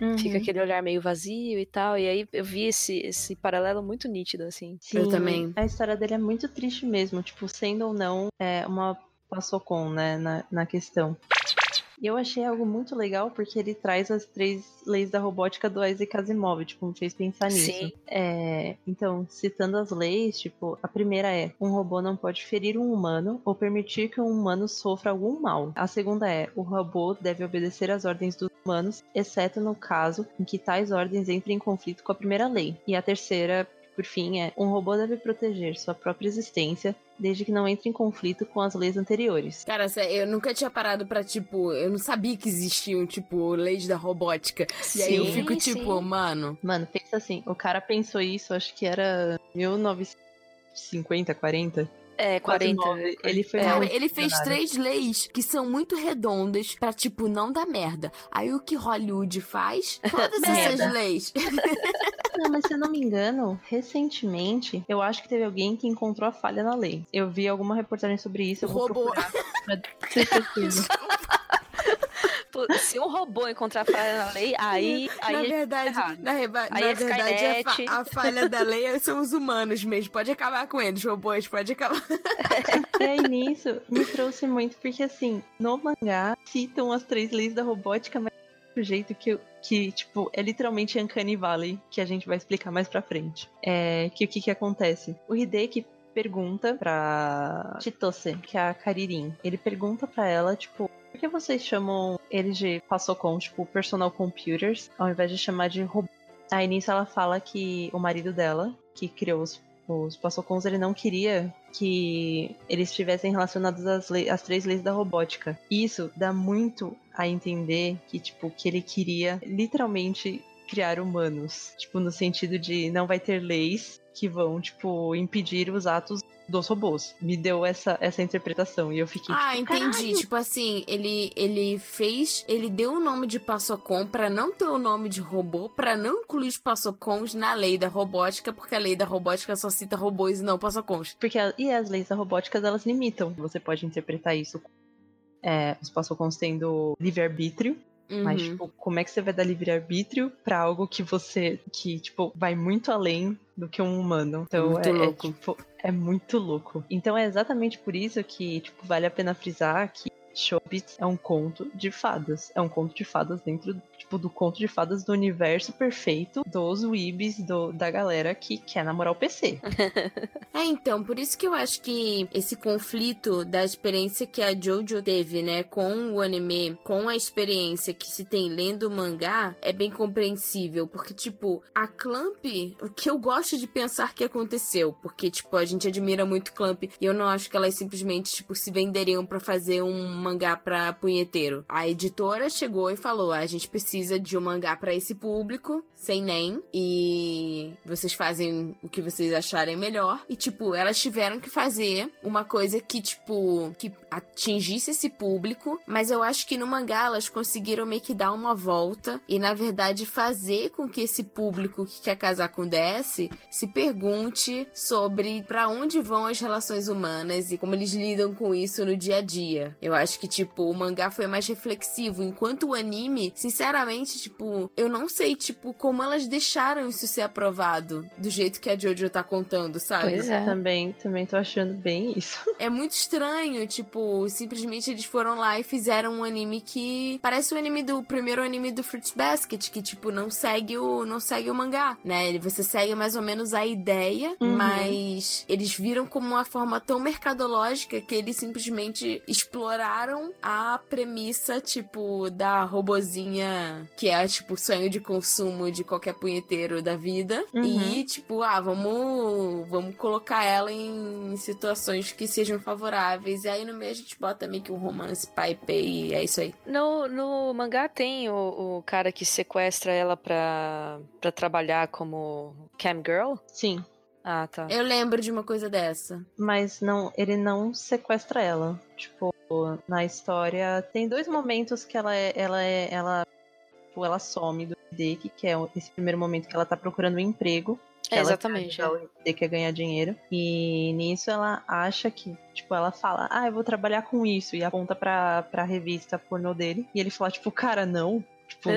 Uhum. Fica aquele olhar meio vazio e tal. E aí eu vi esse, esse paralelo muito nítido, assim. Eu Sim, também. A história dele é muito triste mesmo, tipo, sendo ou não é uma passocon, né, na, na questão. E eu achei algo muito legal porque ele traz as três leis da robótica do Isaac Asimov, tipo, me fez pensar nisso. Sim. É, então, citando as leis, tipo, a primeira é: um robô não pode ferir um humano ou permitir que um humano sofra algum mal. A segunda é: o robô deve obedecer às ordens dos humanos, exceto no caso em que tais ordens entrem em conflito com a primeira lei. E a terceira, por fim, é: um robô deve proteger sua própria existência, desde que não entre em conflito com as leis anteriores. Cara, eu nunca tinha parado pra, tipo, eu não sabia que existiam, tipo, leis da robótica. E aí eu Sim, fico, sim. tipo, mano. Mano, pensa assim: o cara pensou isso, acho que era 1950, 40. É, 40. 49, ele foi Cara, muito ele fez três leis que são muito redondas pra, tipo, não dar merda. Aí o que Hollywood faz? Todas essas leis. Não, mas se eu não me engano, recentemente, eu acho que teve alguém que encontrou a falha na lei. Eu vi alguma reportagem sobre isso, eu vou Robô. procurar. Pô, Se um robô encontrar falha na lei, aí. aí na a tá verdade, errado. na, reba- Aí na é verdade a, fa- a falha da lei são os humanos mesmo. Pode acabar com eles, robôs, pode acabar. E aí nisso, me trouxe muito, porque assim, no mangá, citam as três leis da robótica, mas jeito que, que tipo, é literalmente Uncanny Valley, que a gente vai explicar mais pra frente. É, que o que que acontece? O Hideki pergunta pra Chitose, que é a Karirin. Ele pergunta pra ela, tipo, por que vocês chamam eles de Passocon, tipo, personal computers, ao invés de chamar de robô? Aí nisso ela fala que o marido dela, que criou os, os Passocons, ele não queria que eles estivessem relacionados às, às três leis da robótica. Isso dá muito a entender que, tipo, que ele queria literalmente criar humanos. Tipo, no sentido de não vai ter leis que vão, tipo, impedir os atos dos robôs. Me deu essa, essa interpretação e eu fiquei Ah, tipo, entendi. "Caralho!" Tipo assim, ele, ele fez. Ele deu o nome de Passocon pra não ter o nome de robô, pra não incluir os Passocons na lei da robótica, porque a lei da robótica só cita robôs e não Passocons. Porque a- e as leis da robótica elas limitam. Você pode interpretar isso é, os Passocons tendo livre-arbítrio, Mas, Uhum. tipo, como é que você vai dar livre-arbítrio pra algo que você. que, tipo, vai muito além do que um humano? Então, Muito é, é, louco. tipo, é muito louco. Então é exatamente por isso que, tipo, vale a pena frisar que Chobits é um conto de fadas. É um conto de fadas dentro, tipo, do conto de fadas do universo perfeito dos weebs do, da galera que quer namorar o PC. É, então, por isso que eu acho que esse conflito da experiência que a Jojo teve, né, com o anime, com a experiência que se tem lendo o mangá, é bem compreensível. Porque, tipo, a Clamp, o que eu gosto de pensar que aconteceu, porque, tipo, a gente admira muito Clamp e eu não acho que elas simplesmente, tipo, se venderiam pra fazer um mangá pra punheteiro. A editora chegou e falou: a gente precisa de um mangá para esse público, sem nem, e vocês fazem o que vocês acharem melhor. E, tipo, elas tiveram que fazer uma coisa que, tipo, que atingisse esse público, mas eu acho que no mangá elas conseguiram meio que dar uma volta e, na verdade, fazer com que esse público que quer casar com DS se pergunte sobre para onde vão as relações humanas e como eles lidam com isso no dia a dia. Eu acho que, tipo, o mangá foi mais reflexivo, enquanto o anime, sinceramente, tipo, eu não sei, tipo, como elas deixaram isso ser aprovado do jeito que a Jojo tá contando, sabe? Pois é. Também, também tô achando bem isso. É muito estranho, tipo, simplesmente eles foram lá e fizeram um anime que parece o anime do primeiro anime do Fruits Basket, que tipo não segue o não segue o mangá, né? Você segue mais ou menos a ideia, Uhum. mas eles viram como uma forma tão mercadológica que eles simplesmente exploraram a premissa tipo da robozinha que é tipo o sonho de consumo de qualquer punheteiro da vida Uhum. e tipo, ah, vamos vamos colocar ela em situações que sejam favoráveis. E aí no meio a gente bota meio que um romance pai e é isso aí. No, no mangá tem o, o cara que sequestra ela pra, pra trabalhar como cam girl? Sim, Ah, tá. Eu lembro de uma coisa dessa. mas não, ele não sequestra ela. Tipo, na história tem dois momentos que ela é, ela é, ela, tipo, ela some do ID, que é esse primeiro momento que ela tá procurando um emprego. É, ela exatamente, O ID quer ganhar dinheiro. E nisso ela acha que, tipo, ela fala, ah, eu vou trabalhar com isso. E aponta pra, pra revista pornô dele. E ele fala, tipo, cara, não. Tipo,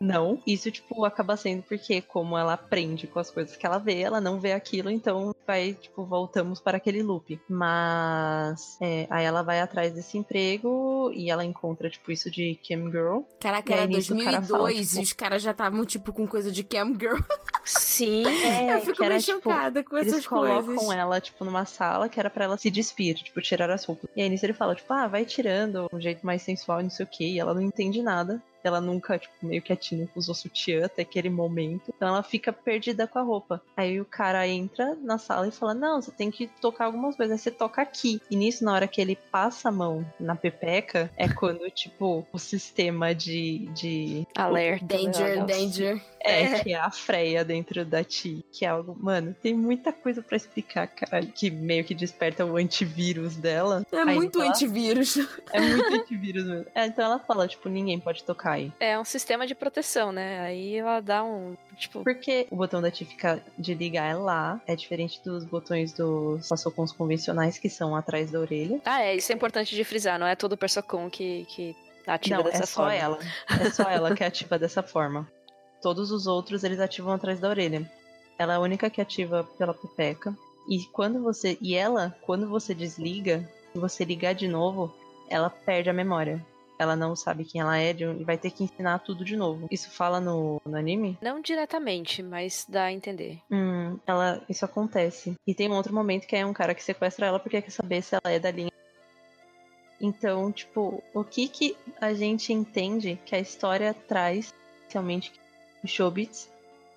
não. Isso, tipo, acaba sendo porque, como ela aprende com as coisas que ela vê, ela não vê aquilo, então vai, tipo, voltamos para aquele loop. Mas, é, aí ela vai atrás desse emprego e ela encontra, tipo, isso de Cam Girl. Caraca, E era nisso o cara 2002 fala, e tipo- os caras já estavam, tipo, com coisa de cam girl. Sim. É, eu fico era, tipo, chocada com Eles essas colocam coisas. ela, tipo, numa sala que era pra ela se despir, tipo, tirar as roupas. E aí nisso ele fala, tipo, ah, vai tirando um jeito mais sensual e não sei o que. E ela não entende nada. Halo, Ela nunca, tipo, meio que a Tina usou sutiã até aquele momento. Então ela fica perdida com a roupa. Aí o cara entra na sala e fala: Não, você tem que tocar algumas coisas. Aí você toca aqui. E nisso, na hora que ele passa a mão na pepeca, é quando, tipo, o sistema de. de Alerta. Danger, né? danger. é, que é a freia dentro da Ti. Que é algo. Mano, tem muita coisa pra explicar, cara. Que meio que desperta o antivírus dela. É Aí muito ela- antivírus. É muito antivírus mesmo. É, então ela fala, tipo, ninguém pode tocar É um sistema de proteção, né? Aí ela dá um. Tipo, Porque o botão da Ti fica de ligar é lá. É diferente dos botões dos passocons convencionais que são atrás da orelha. Ah, é, isso é importante de frisar, não é todo Persocon que, que ativa Não, dessa é só forma. ela. É só ela que ativa dessa forma. Todos os outros eles ativam atrás da orelha. Ela é a única que ativa pela pepeca. E quando você. E ela, quando você desliga, se você ligar de novo, ela perde a memória. Ela não sabe quem ela é e vai ter que ensinar tudo de novo. Isso fala no, no anime? Não diretamente, mas dá a entender. Hum, ela, isso acontece. E tem um outro momento que é um cara que sequestra ela porque quer saber se ela é da linha. Então, tipo, o que que a gente entende que a história traz, especialmente os Shobits,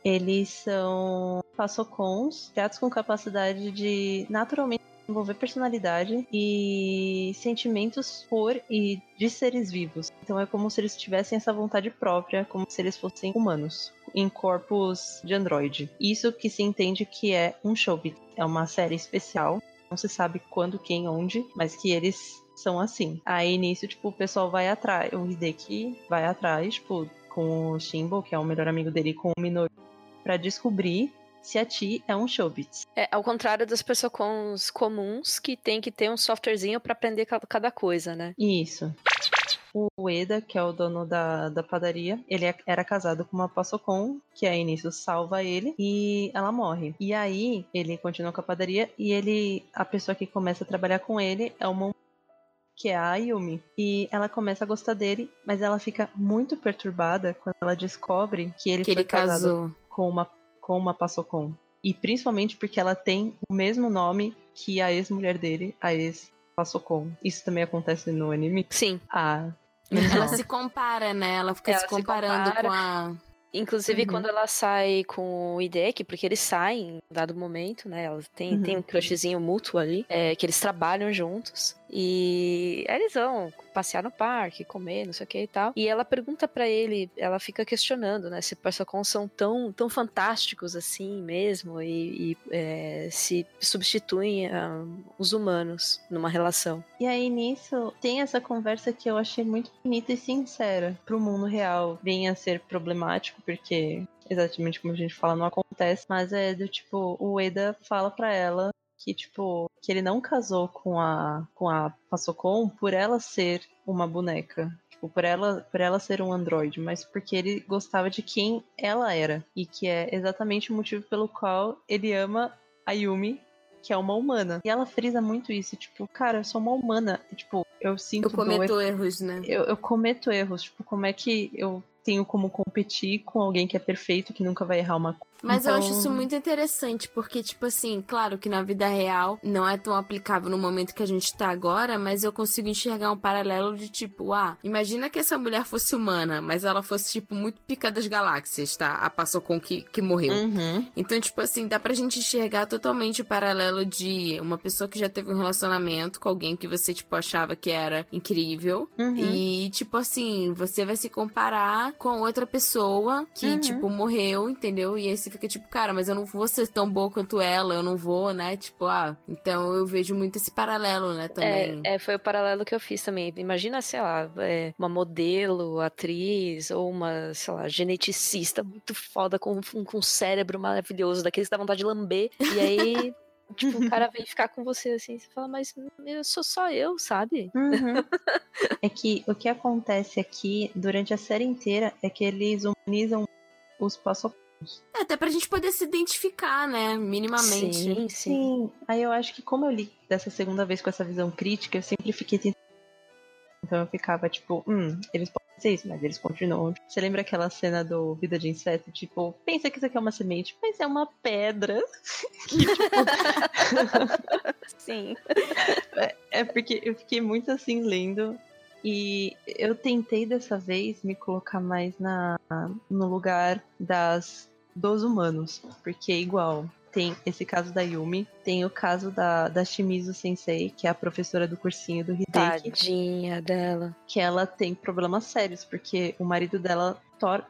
eles são passocons, criados com capacidade de naturalmente desenvolver personalidade e sentimentos por e de seres vivos. Então é como se eles tivessem essa vontade própria, como se eles fossem humanos em corpos de androide. Isso que se entende que é um Shobit. É uma série especial, não se sabe quando, quem, onde, mas que eles são assim. Aí nisso, tipo, o pessoal vai atrás, o Hideki vai atrás, tipo, com o Shimbo, que é o melhor amigo dele, com o Minoru, pra descobrir se a Ti é um Shobits. É, ao contrário dos Persocons comuns, que tem que ter um softwarezinho pra aprender ca- cada coisa, né? Isso. O Eda, que é o dono da, da padaria, ele é- era casado com uma Passocon, que aí nisso salva ele, e ela morre. E aí, ele continua com a padaria, e ele, a pessoa que começa a trabalhar com ele é uma que é a Ayumi. E ela começa a gostar dele, mas ela fica muito perturbada quando ela descobre que ele Que foi ele casado casou. com uma, com uma Passocon. E principalmente porque ela tem o mesmo nome que a ex-mulher dele, a ex-Passocon. Isso também acontece no anime. Sim. Ah, Ela se compara, né? Ela fica Ela se se comparando compara. com a. Inclusive, Uhum. quando ela sai com o Hideki, porque eles saem em dado momento, né? Ela tem, Uhum. tem um crushzinho mútuo ali, é, que eles trabalham juntos. E aí eles vão passear no parque, comer, não sei o que e tal. E ela pergunta para ele, ela fica questionando, né, se Passacons são tão, tão fantásticos assim mesmo e, e é, se substituem uh, os humanos numa relação. E aí nisso tem essa conversa que eu achei muito bonita e sincera pro mundo real. Venha a ser problemático, porque exatamente como a gente fala, não acontece, mas é do tipo, o Eda fala para ela que, tipo, que ele não casou com a, com a Passocon por ela ser uma boneca. Tipo, por ela, por ela ser um androide, mas porque ele gostava de quem ela era. E que é exatamente o motivo pelo qual ele ama a Yumi, que é uma humana. E ela frisa muito isso, tipo, cara, eu sou uma humana. Tipo, eu sinto. Eu cometo erros, né? Eu, eu cometo erros. Tipo, como é que eu tenho como competir com alguém que é perfeito, que nunca vai errar uma coisa? Mas então... eu acho isso muito interessante, porque, tipo assim, claro que na vida real não é tão aplicável no momento que a gente tá agora, mas eu consigo enxergar um paralelo de tipo, ah, imagina que essa mulher fosse humana, mas ela fosse, tipo, muito pica das galáxias, tá? A passou com que, que morreu. Uhum. Então, tipo assim, dá pra gente enxergar totalmente o paralelo de uma pessoa que já teve um relacionamento com alguém que você, tipo, achava que era incrível. Uhum. E, tipo assim, você vai se comparar com outra pessoa que, Uhum. tipo, morreu, entendeu? E aí você fica tipo, cara, mas eu não vou ser tão boa quanto ela, eu não vou, né? Tipo, ah, então eu vejo muito esse paralelo, né, também. É, é, foi o paralelo que eu fiz também. Imagina, sei lá, é, uma modelo, atriz, ou uma, sei lá, geneticista muito foda, com, com um cérebro maravilhoso, daqueles que dá vontade de lamber. E aí. Tipo, o cara vem ficar com você assim, você fala, mas eu sou só eu, sabe? Uhum. é que o que acontece aqui durante a série inteira é que eles humanizam os passo É, até pra gente poder se identificar, né? Minimamente. Sim, sim. Sim, aí eu acho que como eu li dessa segunda vez com essa visão crítica, eu sempre fiquei tentando. Então eu ficava tipo, hum, eles podem ser isso, mas eles continuam. Você lembra aquela cena do Vida de Inseto? Tipo, pensa que isso aqui é uma semente, mas é uma pedra. que, tipo... Sim. É, é porque eu fiquei muito assim lendo. E eu tentei dessa vez me colocar mais na, no lugar das dos humanos. Porque é igual. Tem esse caso da Yumi, tem o caso da, da Shimizu Sensei, que é a professora do cursinho do Hideki, Tadinha dela. que ela tem problemas sérios, porque o marido dela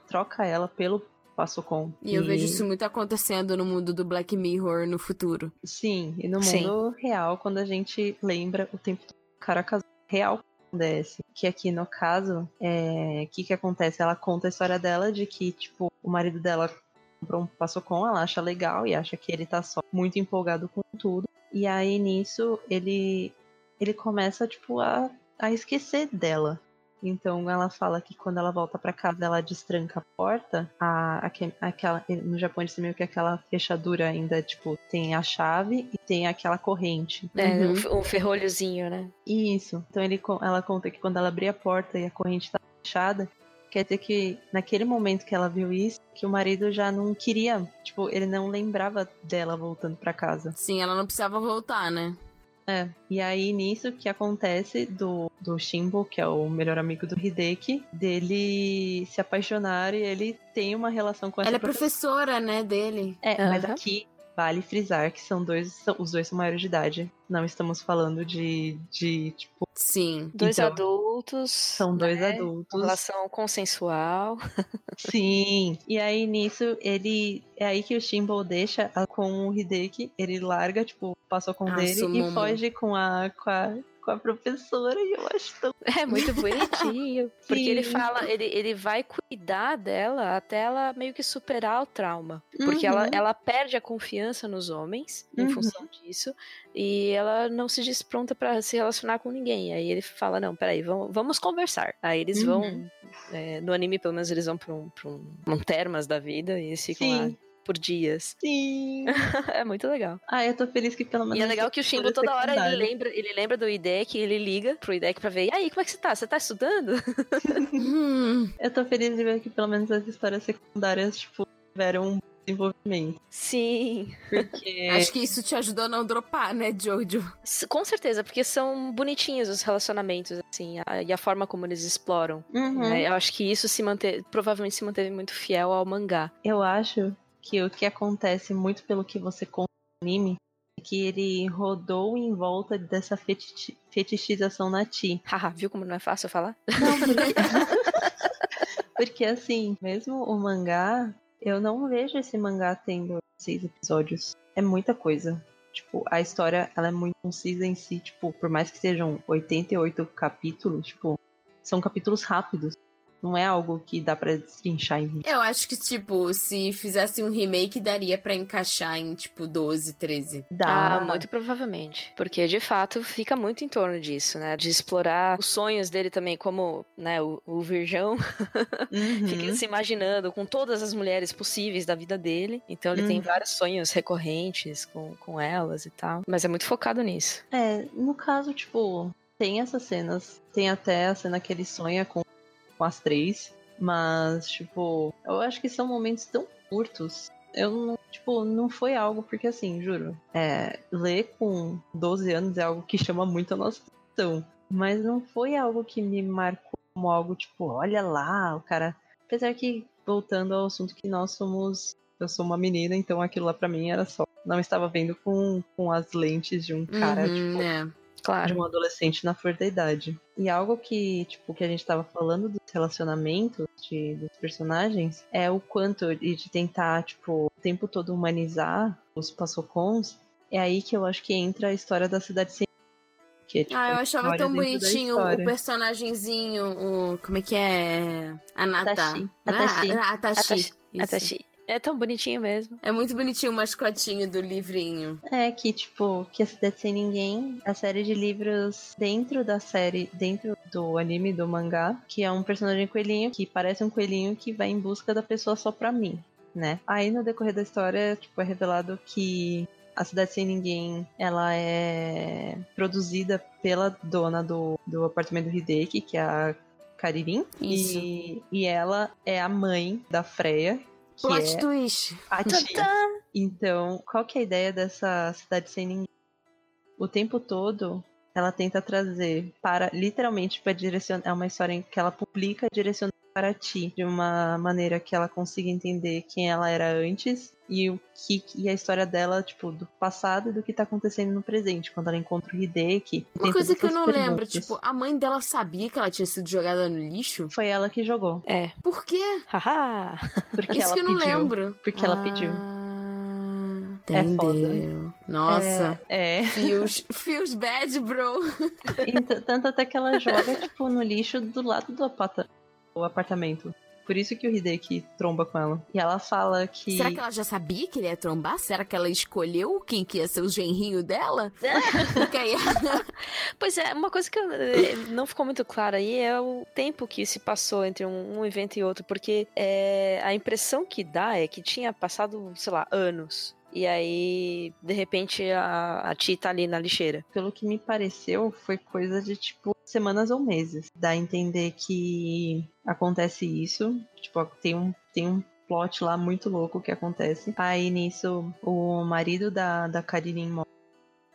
troca ela pelo Passocon. E eu vejo isso muito acontecendo no mundo do Black Mirror no futuro. Sim, e no Sim. mundo real, quando a gente lembra o tempo todo que o cara casou real acontece. Que aqui no caso, é, que que acontece? Ela conta a história dela de que, tipo, o marido dela comprou um passocom, ela acha legal e acha que ele tá só muito empolgado com tudo. E aí nisso ele ele começa, tipo, a, a esquecer dela. Então ela fala que quando ela volta pra casa, ela destranca a porta. A, aque- aquela, no Japão eles meio que aquela fechadura ainda, tipo, tem a chave e tem aquela corrente. É, Uhum. um fe- ferrolhozinho, né? Isso. Então ele, ela conta que quando ela abria a porta e a corrente estava fechada, quer dizer que naquele momento que ela viu isso, que o marido já não queria, tipo, ele não lembrava dela voltando pra casa. Sim, ela não precisava voltar, né? É. E aí nisso que acontece do, do Shimbo, que é o melhor amigo do Hideki, dele se apaixonar e ele tem uma relação com essa Ela é professora. professora, né, dele. É, mas Aham. aqui vale frisar que são dois, são- os dois são maiores de idade. Não estamos falando de, de tipo, Sim. Dois Então, adultos. são dois né? adultos. Relação consensual. Sim. E aí nisso ele é aí que o Shimbo deixa a- com o Hideki, ele larga, tipo, passou com Ah, dele e foge com a com a, com a professora e eu acho tão É muito bonitinho. Porque ele fala, ele, ele vai cuidar dela até ela meio que superar o trauma. Porque ela, Uhum. ela perde a confiança nos homens em Uhum. função disso. E ela não se diz pronta pra se relacionar com ninguém. Aí ele fala: Não, peraí, vamos, vamos conversar. Aí eles vão. Uhum. é, no anime, pelo menos, eles vão pra um, pra um, um termas da vida e eles ficam lá Sim. Por dias. Sim. é muito legal. Ah, eu tô feliz que pelo menos E é legal que o Shimbo toda hora ele lembra, ele lembra do IDEC, ele liga pro IDEC pra ver, e aí, como é que você tá? Você tá estudando? Eu tô feliz de ver que pelo menos as histórias secundárias, tipo, tiveram um desenvolvimento. Sim. Porque. acho que isso te ajudou a não dropar, né, Jojo? S- Com certeza, porque são bonitinhos os relacionamentos, assim, a- e a forma como eles exploram. Uhum. né? Eu acho que isso se manteve, provavelmente se manteve muito fiel ao mangá. Eu acho que o que acontece muito pelo que você conta no anime que ele rodou em volta dessa fetichi- fetichização na Ti. Haha, viu como não é fácil falar? Não, porque... porque assim, mesmo o mangá, eu não vejo esse mangá tendo seis episódios. É muita coisa. Tipo, a história, ela é muito concisa em si, tipo, por mais que sejam 88 capítulos, tipo, são capítulos rápidos. Não é algo que dá pra destrinchar em Eu acho que, tipo, se fizesse um remake, daria pra encaixar em, tipo, 12, 13. Dá. Ah, muito provavelmente. Porque, de fato, fica muito em torno disso, né? De explorar os sonhos dele também, como, né, o, o virgão Uhum. fica se imaginando com todas as mulheres possíveis da vida dele. Então ele tem Uhum. vários sonhos recorrentes com, com elas e tal. Mas é muito focado nisso. É, no caso, tipo, tem essas cenas. Tem até a cena que ele sonha com, com as três. Mas, tipo, eu acho que são momentos tão curtos. Eu não, tipo, não foi algo, porque assim, juro, é, ler com 12 anos é algo que chama muito a nossa atenção. Mas não foi algo que me marcou como algo, tipo, olha lá, o cara. Apesar que, voltando ao assunto que nós somos. Eu sou uma menina, então aquilo lá pra mim era só. Não estava vendo com, com as lentes de um cara, Uhum, tipo, é. De Claro. um adolescente na flor da idade. E algo que, tipo, que a gente tava falando dos relacionamentos de, dos personagens é o quanto de, de tentar, tipo, o tempo todo humanizar os passocons. É aí que eu acho que entra a história da cidade sem que é, tipo, Ah, eu a achava tão bonitinho o história. personagenzinho, o. Como é que é? A Nata. Atashi. Ah, Atashi. a Atashi. Atashi. Isso. Atashi. É tão bonitinho mesmo. É muito bonitinho o mascotinho do livrinho. É que, tipo, que a Cidade Sem Ninguém, a série de livros dentro da série, dentro do anime, do mangá, que é um personagem coelhinho, que parece um coelhinho que vai em busca da pessoa só pra mim, né? Aí no decorrer da história, tipo, é revelado que a Cidade Sem Ninguém, ela é produzida pela dona do, do apartamento do Hideki, que é a Karirin. Isso. E, e ela é a mãe da Freya, Plot é twist. a tia. Então, qual que é a ideia dessa cidade sem ninguém? O tempo todo, ela tenta trazer para, literalmente, para direcionar. É uma história em que ela publica direcionando para ti, de uma maneira que ela consiga entender quem ela era antes e o que e a história dela, tipo, do passado e do que tá acontecendo no presente, quando ela encontra o Hideki. Uma coisa que eu não lembro, perguntas. tipo, a mãe dela sabia que ela tinha sido jogada no lixo? Foi ela que jogou, É. Por quê? Haha. porque Isso ela que eu não pediu. lembro. Porque ela pediu. Ah, É. Entendeu. Nossa. É. Feels, feels bad, bro. Então, tanto até que ela joga, tipo, no lixo do lado do apata- do apartamento. Por isso que o Hideki tromba com ela. E ela fala que. Será que ela já sabia que ele ia trombar? Será que ela escolheu quem que ia ser o genrinho dela? Aí- Pois é, uma coisa que eu- eh, não ficou muito clara aí é o tempo que se passou entre um, um evento e outro, porque é, a impressão que dá é que tinha passado, sei lá, anos. E aí, de repente, a, a tá ali na lixeira. Pelo que me pareceu, foi coisa de, tipo, semanas ou meses. Dá a entender que acontece isso. Tipo, tem um, tem um plot lá muito louco que acontece. Aí nisso, o marido da, da Karirin morre.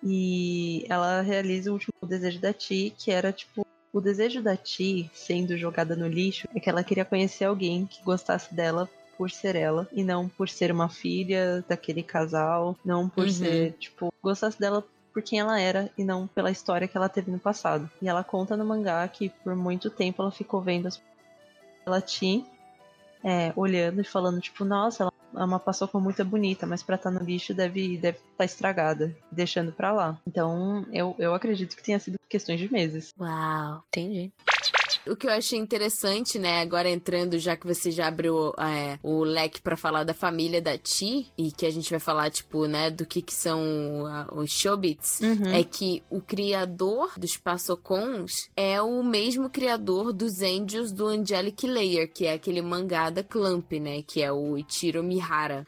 E ela realiza o último desejo da Ti, que era, tipo, o desejo da Ti, sendo jogada no lixo, é que ela queria conhecer alguém que gostasse dela por ser ela, e não por ser uma filha daquele casal, não por Uhum. ser, tipo, gostasse dela por quem ela era e não pela história que ela teve no passado. E ela conta no mangá que por muito tempo ela ficou vendo as ela tinha é, olhando e falando tipo, nossa, ela é uma paçoca muito bonita, mas pra estar no lixo deve deve estar estragada, deixando pra lá. Então, eu, eu acredito que tenha sido questões de meses. Uau. Entendi. O que eu achei interessante, né, agora entrando, já que você já abriu é, o leque pra falar da família da Ti, e que a gente vai falar, tipo, né, do que que são os Shobits, Uhum. é que o criador dos Passocons é o mesmo criador dos Angels do Angelic Layer, que é aquele mangá da Clamp, né, que é o Ichiro Mihara.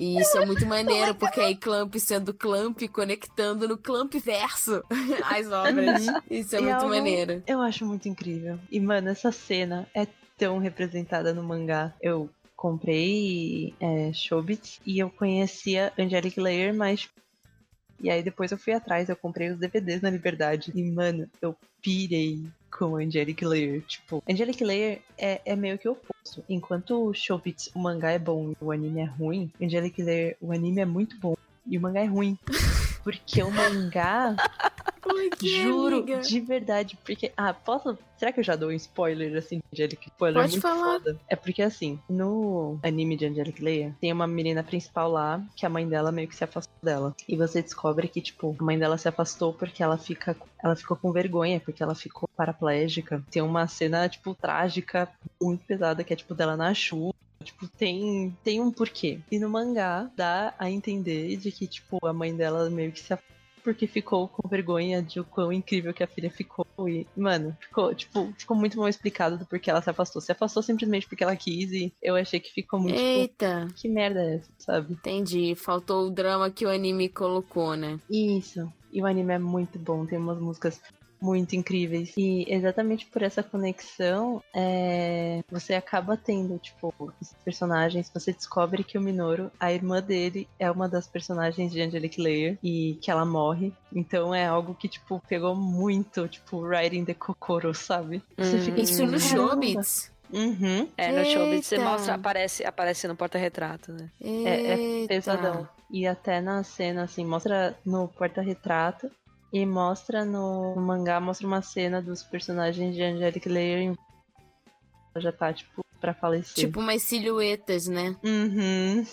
E isso é muito maneiro, porque aí Clamp sendo Clamp, conectando no Clamp verso as obras. Isso é E muito algo- maneiro. Eu acho muito incrível. E, mano, essa cena é tão representada no mangá. Eu comprei é, Shobits e eu conhecia Angelic Layer, mas. E aí depois eu fui atrás, eu comprei os DVDs na Liberdade. E, mano, eu pirei com Angelic Layer. Tipo, Angelic Layer é, é meio que o oposto. Enquanto o Shobits, o mangá é bom e o anime é ruim, Angelic Layer, o anime é muito bom e o mangá é ruim. porque o mangá Por quê, Juro, amiga? de verdade, porque. Ah, posso. Será que eu já dou um spoiler assim de Angelic? Spoiler Pode muito falar. foda. É porque assim, no anime de Angelic Leia, tem uma menina principal lá que a mãe dela meio que se afastou dela. E você descobre que, tipo, a mãe dela se afastou porque ela fica. Ela ficou com vergonha, porque ela ficou paraplégica. Tem uma cena, tipo, trágica, muito pesada, que é tipo dela na chuva. Tipo, tem, tem um porquê. E no mangá dá a entender de que, tipo, a mãe dela meio que se afastou porque ficou com vergonha de o quão incrível que a filha ficou. E, mano, ficou, tipo, ficou muito mal explicado do porquê ela se afastou. Se afastou simplesmente porque ela quis e eu achei que ficou muito, tipo, Eita, que merda é essa, sabe? entendi. Faltou o drama que o anime colocou, né? Isso. E o anime é muito bom, tem umas músicas muito incríveis. E exatamente por essa conexão, é, você acaba tendo, tipo, esses personagens. Você descobre que o Minoru, a irmã dele, é uma das personagens de Angelic Layer e que ela morre. Então é algo que, tipo, pegou muito, tipo, Riding the Kokoro, sabe? Hum. Isso no "Caramba." Showbiz? Uhum. É, no Showbiz você mostra, aparece, aparece no porta-retrato, né? É, é pesadão. E até na cena, assim, mostra no porta-retrato e mostra no, no mangá, mostra uma cena dos personagens de Angelic Layer em... Ela já tá, tipo, pra falecer. Tipo umas silhuetas, né? Uhum.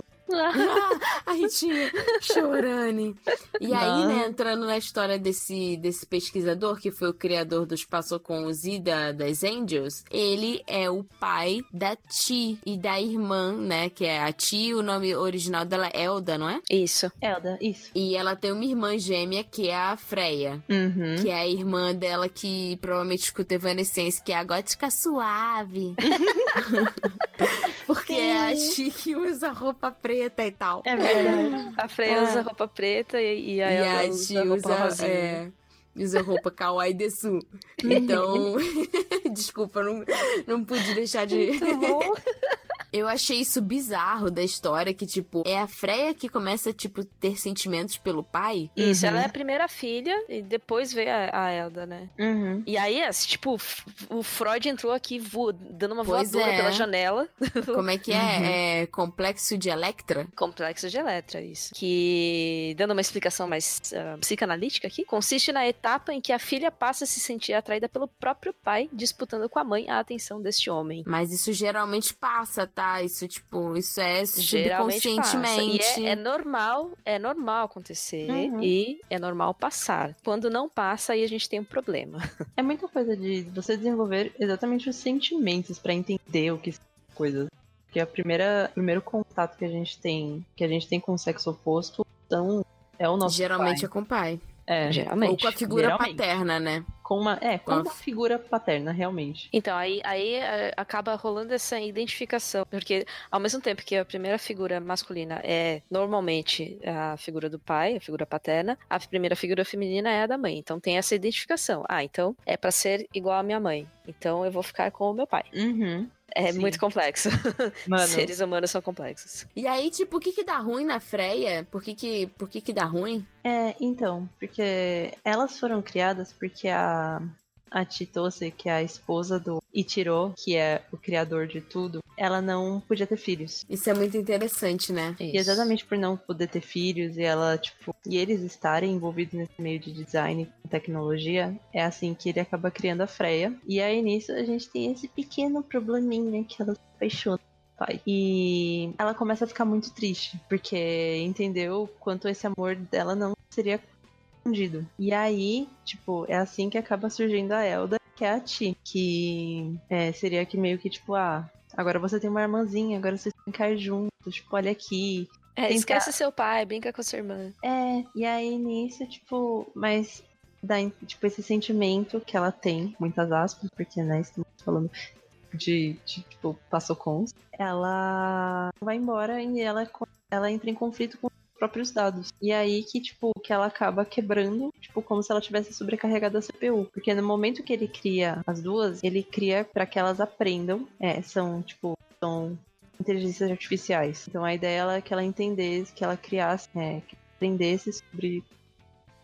a Ritinha chorando. E aí, Não. né, entrando na história desse, desse pesquisador, que foi o criador dos Passocons e da, das Angels, ele é o pai da Ti e da irmã, né, que é a Ti, o nome original dela é Elda, não é? Isso. Elda, isso. E ela tem uma irmã gêmea, que é a Freya. Uhum. Que é a irmã dela que provavelmente escuta Evanescence, que é a gótica suave. Porque é a Ti que usa roupa preta e tal. É verdade. A Freya É. usa roupa preta e, e a Elsa usa Ti roupa usa, rosinha. é, usa roupa kawaii desu. Então, desculpa, não, não pude deixar de... Eu achei isso bizarro da história, que, tipo, é a Freya que começa, tipo, ter sentimentos pelo pai. Isso, Uhum. ela é a primeira filha e depois veio a, a Elda, né? Uhum. E aí, assim, tipo, o Freud entrou aqui voa- dando uma Pois voadora é. pela janela. Como é que é? É complexo de Electra? Complexo de Eletra, isso. Que, dando uma explicação mais ah, psicanalítica aqui, consiste na etapa em que a filha passa a se sentir atraída pelo próprio pai, disputando com a mãe a atenção deste homem. Mas isso geralmente passa, tá? Isso, tipo, isso é Geralmente passa. E subconscientemente. é, é normal, é normal acontecer Uhum. e é normal passar. Quando não passa, aí a gente tem um problema. É muita coisa de você desenvolver exatamente os sentimentos pra entender o que são as coisas. Porque a primeira, o primeiro contato que a gente tem, que a gente tem com o sexo oposto, então é o nosso Geralmente pai. é com o pai. É, Ou Geralmente. com a figura geralmente. paterna, né? com uma, é, com Com a uma figura paterna, realmente. Então, aí, aí eh, acaba rolando essa identificação. Porque, ao mesmo tempo que a primeira figura masculina é normalmente a figura do pai, a figura paterna, a primeira figura feminina é a da mãe. Então, tem essa identificação. Ah, então é pra ser igual à minha mãe. Então, eu vou ficar com o meu pai. Uhum. É Sim. muito complexo. Mano, Seres humanos são complexos. E aí, tipo, o que que dá ruim na Freya? Por que que, por que, que dá ruim? é, então, porque elas foram criadas porque a, a Chitose, que é a esposa do Ichiro, que é o criador de tudo, ela não podia ter filhos. Isso é muito interessante, né? E exatamente por não poder ter filhos e ela, tipo, e eles estarem envolvidos nesse meio de design e tecnologia, é assim que ele acaba criando a Freya. E aí nisso a gente tem esse pequeno probleminha que ela se apaixona pelo pai. E ela começa a ficar muito triste, porque entendeu quanto esse amor dela não seria escondido. E aí, tipo, é assim que acaba surgindo a Elda, que é a Ti, que é, seria que meio que, tipo, ah, agora você tem uma irmãzinha, agora vocês ficar juntos, tipo, olha aqui, É, esquece seu pai, brinca com sua irmã. é, e aí nisso, tipo, mas dá, tipo, esse sentimento que ela tem, muitas aspas, porque, né, estamos falando de, de tipo, passou com ela vai embora e ela, ela entra em conflito com próprios dados. E aí que, tipo, que ela acaba quebrando, tipo, como se ela tivesse sobrecarregado a CPU. Porque no momento que ele cria as duas, ele cria para que elas aprendam, é, são, tipo, são inteligências artificiais. Então a ideia ela é que ela entendesse, que ela criasse, é, que aprendesse sobre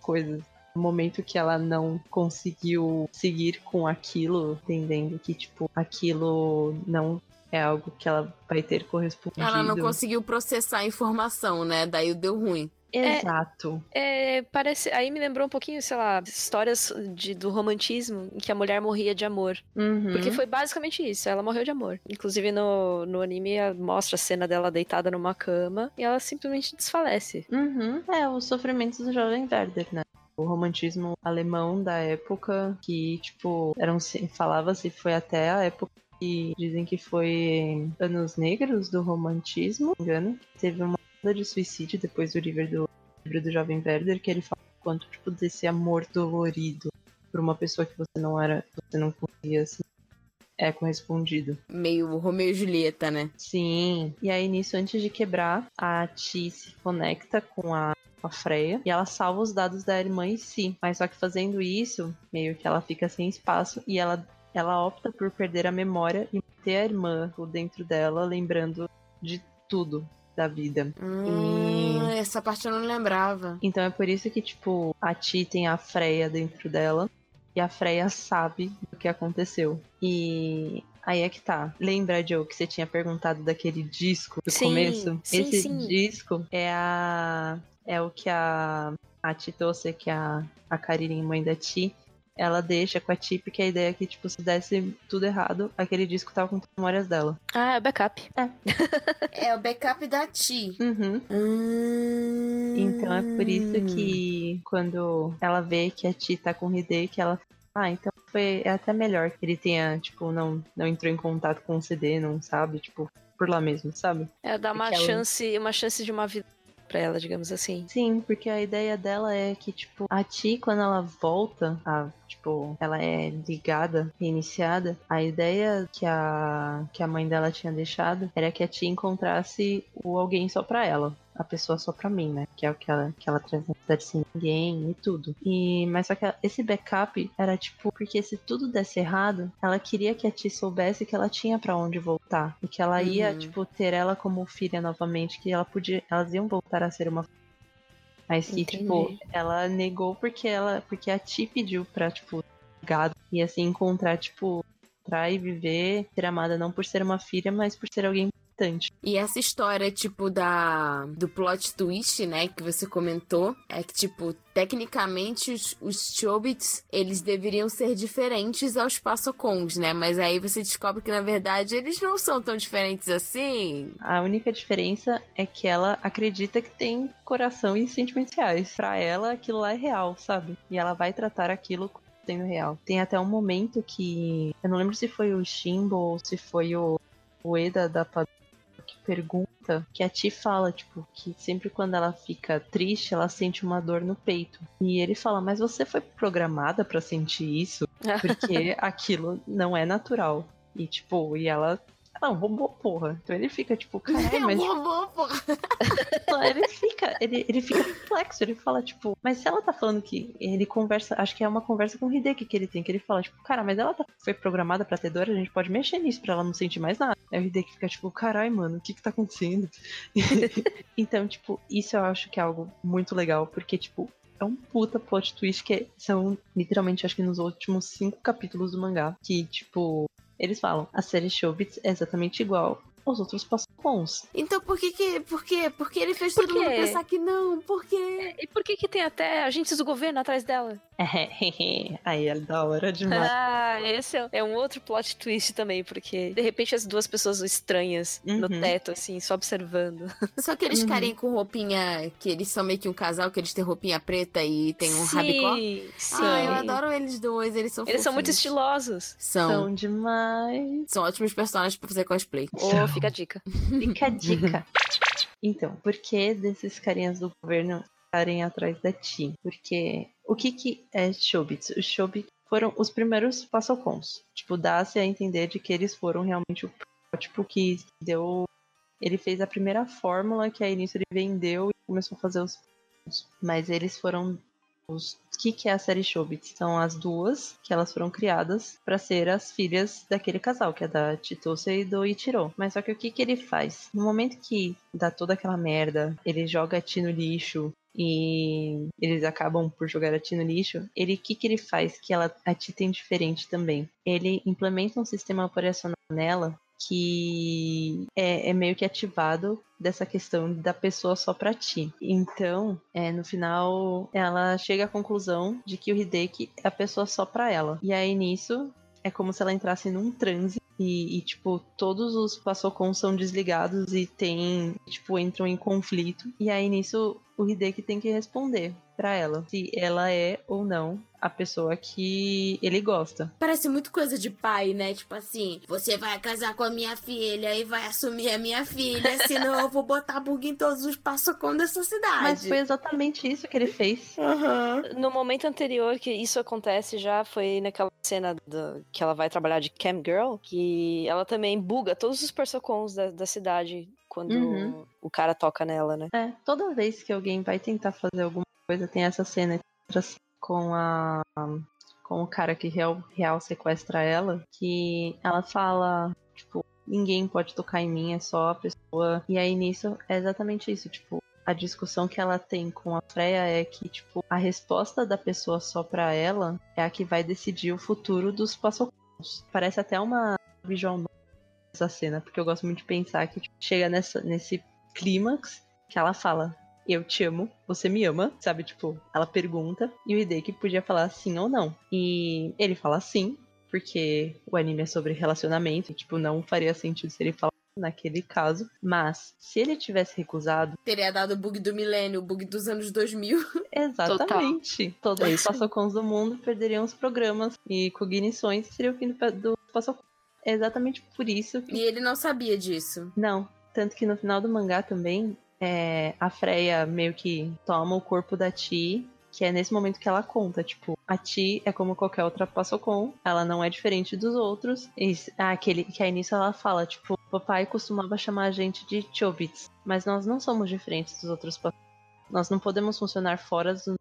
coisas. No momento que ela não conseguiu seguir com aquilo, entendendo que, tipo, aquilo não é algo que ela vai ter correspondido. Ela não conseguiu processar a informação, né? Daí deu ruim. Exato. É, parece. Aí me lembrou um pouquinho, sei lá, histórias de, do romantismo em que a mulher morria de amor. Uhum. Porque foi basicamente isso, ela morreu de amor. Inclusive no, no anime mostra a cena dela deitada numa cama e ela simplesmente desfalece. Uhum. É, os sofrimentos do jovem Werder, né? O romantismo alemão da época, que, tipo, eram, falava-se, foi até a época que dizem que foi anos negros do romantismo, não me engano. Teve uma de suicídio depois do livro do, livro do Jovem Werder, que ele fala quanto tipo desse amor dolorido por uma pessoa que você não era, você não conseguia assim, é correspondido. Meio Romeu e Julieta, né? Sim. E aí nisso antes de quebrar, a Ti se conecta com a com a Freya e ela salva os dados da irmã em si. Mas só que fazendo isso, meio que ela fica sem espaço e ela ela opta por perder a memória e ter a irmã dentro dela, lembrando de tudo da vida. Hum, e... Essa parte eu não lembrava. Então é por isso que, tipo, a Ti tem a Freya dentro dela. E a Freya sabe o que aconteceu. E aí é que tá. Lembra, Joe, que você tinha perguntado daquele disco do sim, começo? Sim, Esse sim. disco é a. É o que a. A Titose, que é a, a Karirin, mãe da Ti, ela deixa com a Ti, porque a ideia é que, tipo, se desse tudo errado, aquele disco tava com as memórias dela. Ah, é o backup. É. é o backup da Ti. Uhum. Hum... Então é por isso que quando ela vê que a Ti tá com o Hidei, que ela ah, então foi é até melhor que ele tenha, tipo, não, não entrou em contato com o CD, não sabe, tipo, por lá mesmo, sabe? É dar uma Porque ela- chance, uma chance de uma vida pra ela, digamos assim. Sim, porque a ideia dela é que, tipo, a Ti, quando ela volta, a, tipo, ela é ligada, reiniciada, a ideia que a, que a mãe dela tinha deixado era que a Ti encontrasse o alguém só pra ela. A pessoa só pra mim, né? Que é o que ela, que ela traz na cidade sem ninguém e tudo. E, mas só que esse backup era tipo, porque se tudo desse errado, ela queria que a Ti soubesse que ela tinha pra onde voltar. E que ela ia, Uhum. tipo, ter ela como filha novamente, que ela podia. Elas iam voltar a ser uma mas que, Entendi. tipo, ela negou porque ela. Porque a Ti pediu pra, tipo, gado e assim encontrar, tipo, pra ir viver, ser amada não por ser uma filha, mas por ser alguém importante. E essa história, tipo, da do plot twist, né, que você comentou, é que, tipo, tecnicamente os, os Chobits, eles deveriam ser diferentes aos Passocons, né? Mas aí você descobre que, na verdade, eles não são tão diferentes assim. A única diferença é que ela acredita que tem coração e sentimentos reais. Pra ela, aquilo lá é real, sabe? E ela vai tratar aquilo sendo real. Tem até um momento que. Eu não lembro se foi o Shimbo ou se foi o, o Eda da Padua que pergunta que a Ti fala, tipo, que sempre quando ela fica triste, ela sente uma dor no peito. E ele fala, mas você foi programada pra sentir isso? Porque aquilo não é natural. E, tipo, e ela. É um robô, porra. Então ele fica, tipo, caralho, mas É um robô, porra. ele fica, ele, ele fica perplexo, ele fala, tipo, mas se ela tá falando que ele conversa, acho que é uma conversa com o Hideki que ele tem, que ele fala, tipo, cara, mas ela tá- foi programada pra ter dor, a gente pode mexer nisso pra ela não sentir mais nada. Aí o Hideki fica, tipo, caralho, mano, o que que tá acontecendo? então, tipo, isso eu acho que é algo muito legal, porque, tipo, é um puta plot twist que são, literalmente, acho que nos últimos cinco capítulos do mangá, que, tipo, eles falam, a série Showbiz é exatamente igual aos outros Passocons. Então por que que. Por quê? Por que ele fez Por todo mundo quê? pensar que não? Por quê? E por que que tem até agentes do governo atrás dela? Aí é da hora demais. Ah, esse é- é um outro plot twist também, porque de repente as duas pessoas estranhas no Uhum. teto, assim, só observando. Só aqueles Uhum. carinha com roupinha. Que eles são meio que um casal, que eles têm roupinha preta e tem um rabicó. sim, sim. Ah, eu adoro eles dois, eles são Eles são muito fofinhos. estilosos. São. São demais. São ótimos personagens pra fazer cosplay. Ô, fica a dica. Fica a dica. Então, por que desses carinhas do governo estarem atrás da Ti? Porque o que que é Shobits? Os Shobits foram os primeiros Passocons. Tipo, dá-se a entender de que eles foram realmente o protótipo que deu... Ele fez a primeira fórmula que a início ele vendeu e começou a fazer os... Mas eles foram os... Que, que é a série Shobits? São as duas que elas foram criadas para ser as filhas daquele casal, que é da Chitose e do Ichiro. Mas só que o que, que ele faz? No momento que dá toda aquela merda, ele joga a Ti no lixo e eles acabam por jogar a Ti no lixo, ele que, que ele faz que ela, a Ti tem diferente também? Ele implementa um sistema operacional nela que é, é meio que ativado dessa questão da pessoa só pra ti. Então, é, no final, ela chega à conclusão de que o Hideki é a pessoa só pra ela. E aí nisso, é como se ela entrasse num transe e, e, tipo, todos os Passocons são desligados e tem, tipo, entram em conflito. E aí nisso o Hideki tem que responder para ela se ela é ou não a pessoa que ele gosta. Parece muito coisa de pai, né? Tipo assim, você vai casar com a minha filha e vai assumir a minha filha, senão eu vou botar bug em todos os passocons dessa cidade. Mas foi exatamente isso que ele fez. Uhum. No momento anterior que isso acontece já foi naquela cena do, que ela vai trabalhar de cam girl, que ela também buga todos os persocons da, da cidade quando Uhum. o cara toca nela, né? É, toda vez que alguém vai tentar fazer alguma coisa, tem essa cena com a com o cara que real, real sequestra ela, que ela fala, tipo, ninguém pode tocar em mim, é só a pessoa. E aí nisso é exatamente isso, tipo, a discussão que ela tem com a Freya é que, tipo, a resposta da pessoa só pra ela é a que vai decidir o futuro dos passocons. Parece até uma visual novel essa cena, porque eu gosto muito de pensar que tipo, chega nessa, nesse clímax que ela fala. Eu te amo, você me ama, sabe? Tipo, ela pergunta e o Hideki podia falar sim ou não. E ele fala sim, porque o anime é sobre relacionamento, e, tipo, não faria sentido se ele falasse naquele caso. Mas, se ele tivesse recusado, Teria dado o bug do milênio, o bug dos anos 2000. exatamente, todos É os. Passocons do mundo perderiam os programas e cognições seria o fim do, do. É exatamente por isso que E ele não sabia disso. Não, tanto que no final do mangá também, é, a Freya meio que toma o corpo da Ti, que é nesse momento que ela conta, tipo, a Ti é como qualquer outra Passocon, ela não é diferente dos outros. E, ah, aquele, que aí nisso ela fala, tipo, papai costumava chamar a gente de Chobits, mas nós não somos diferentes dos outros Passocon. Nós não podemos funcionar fora do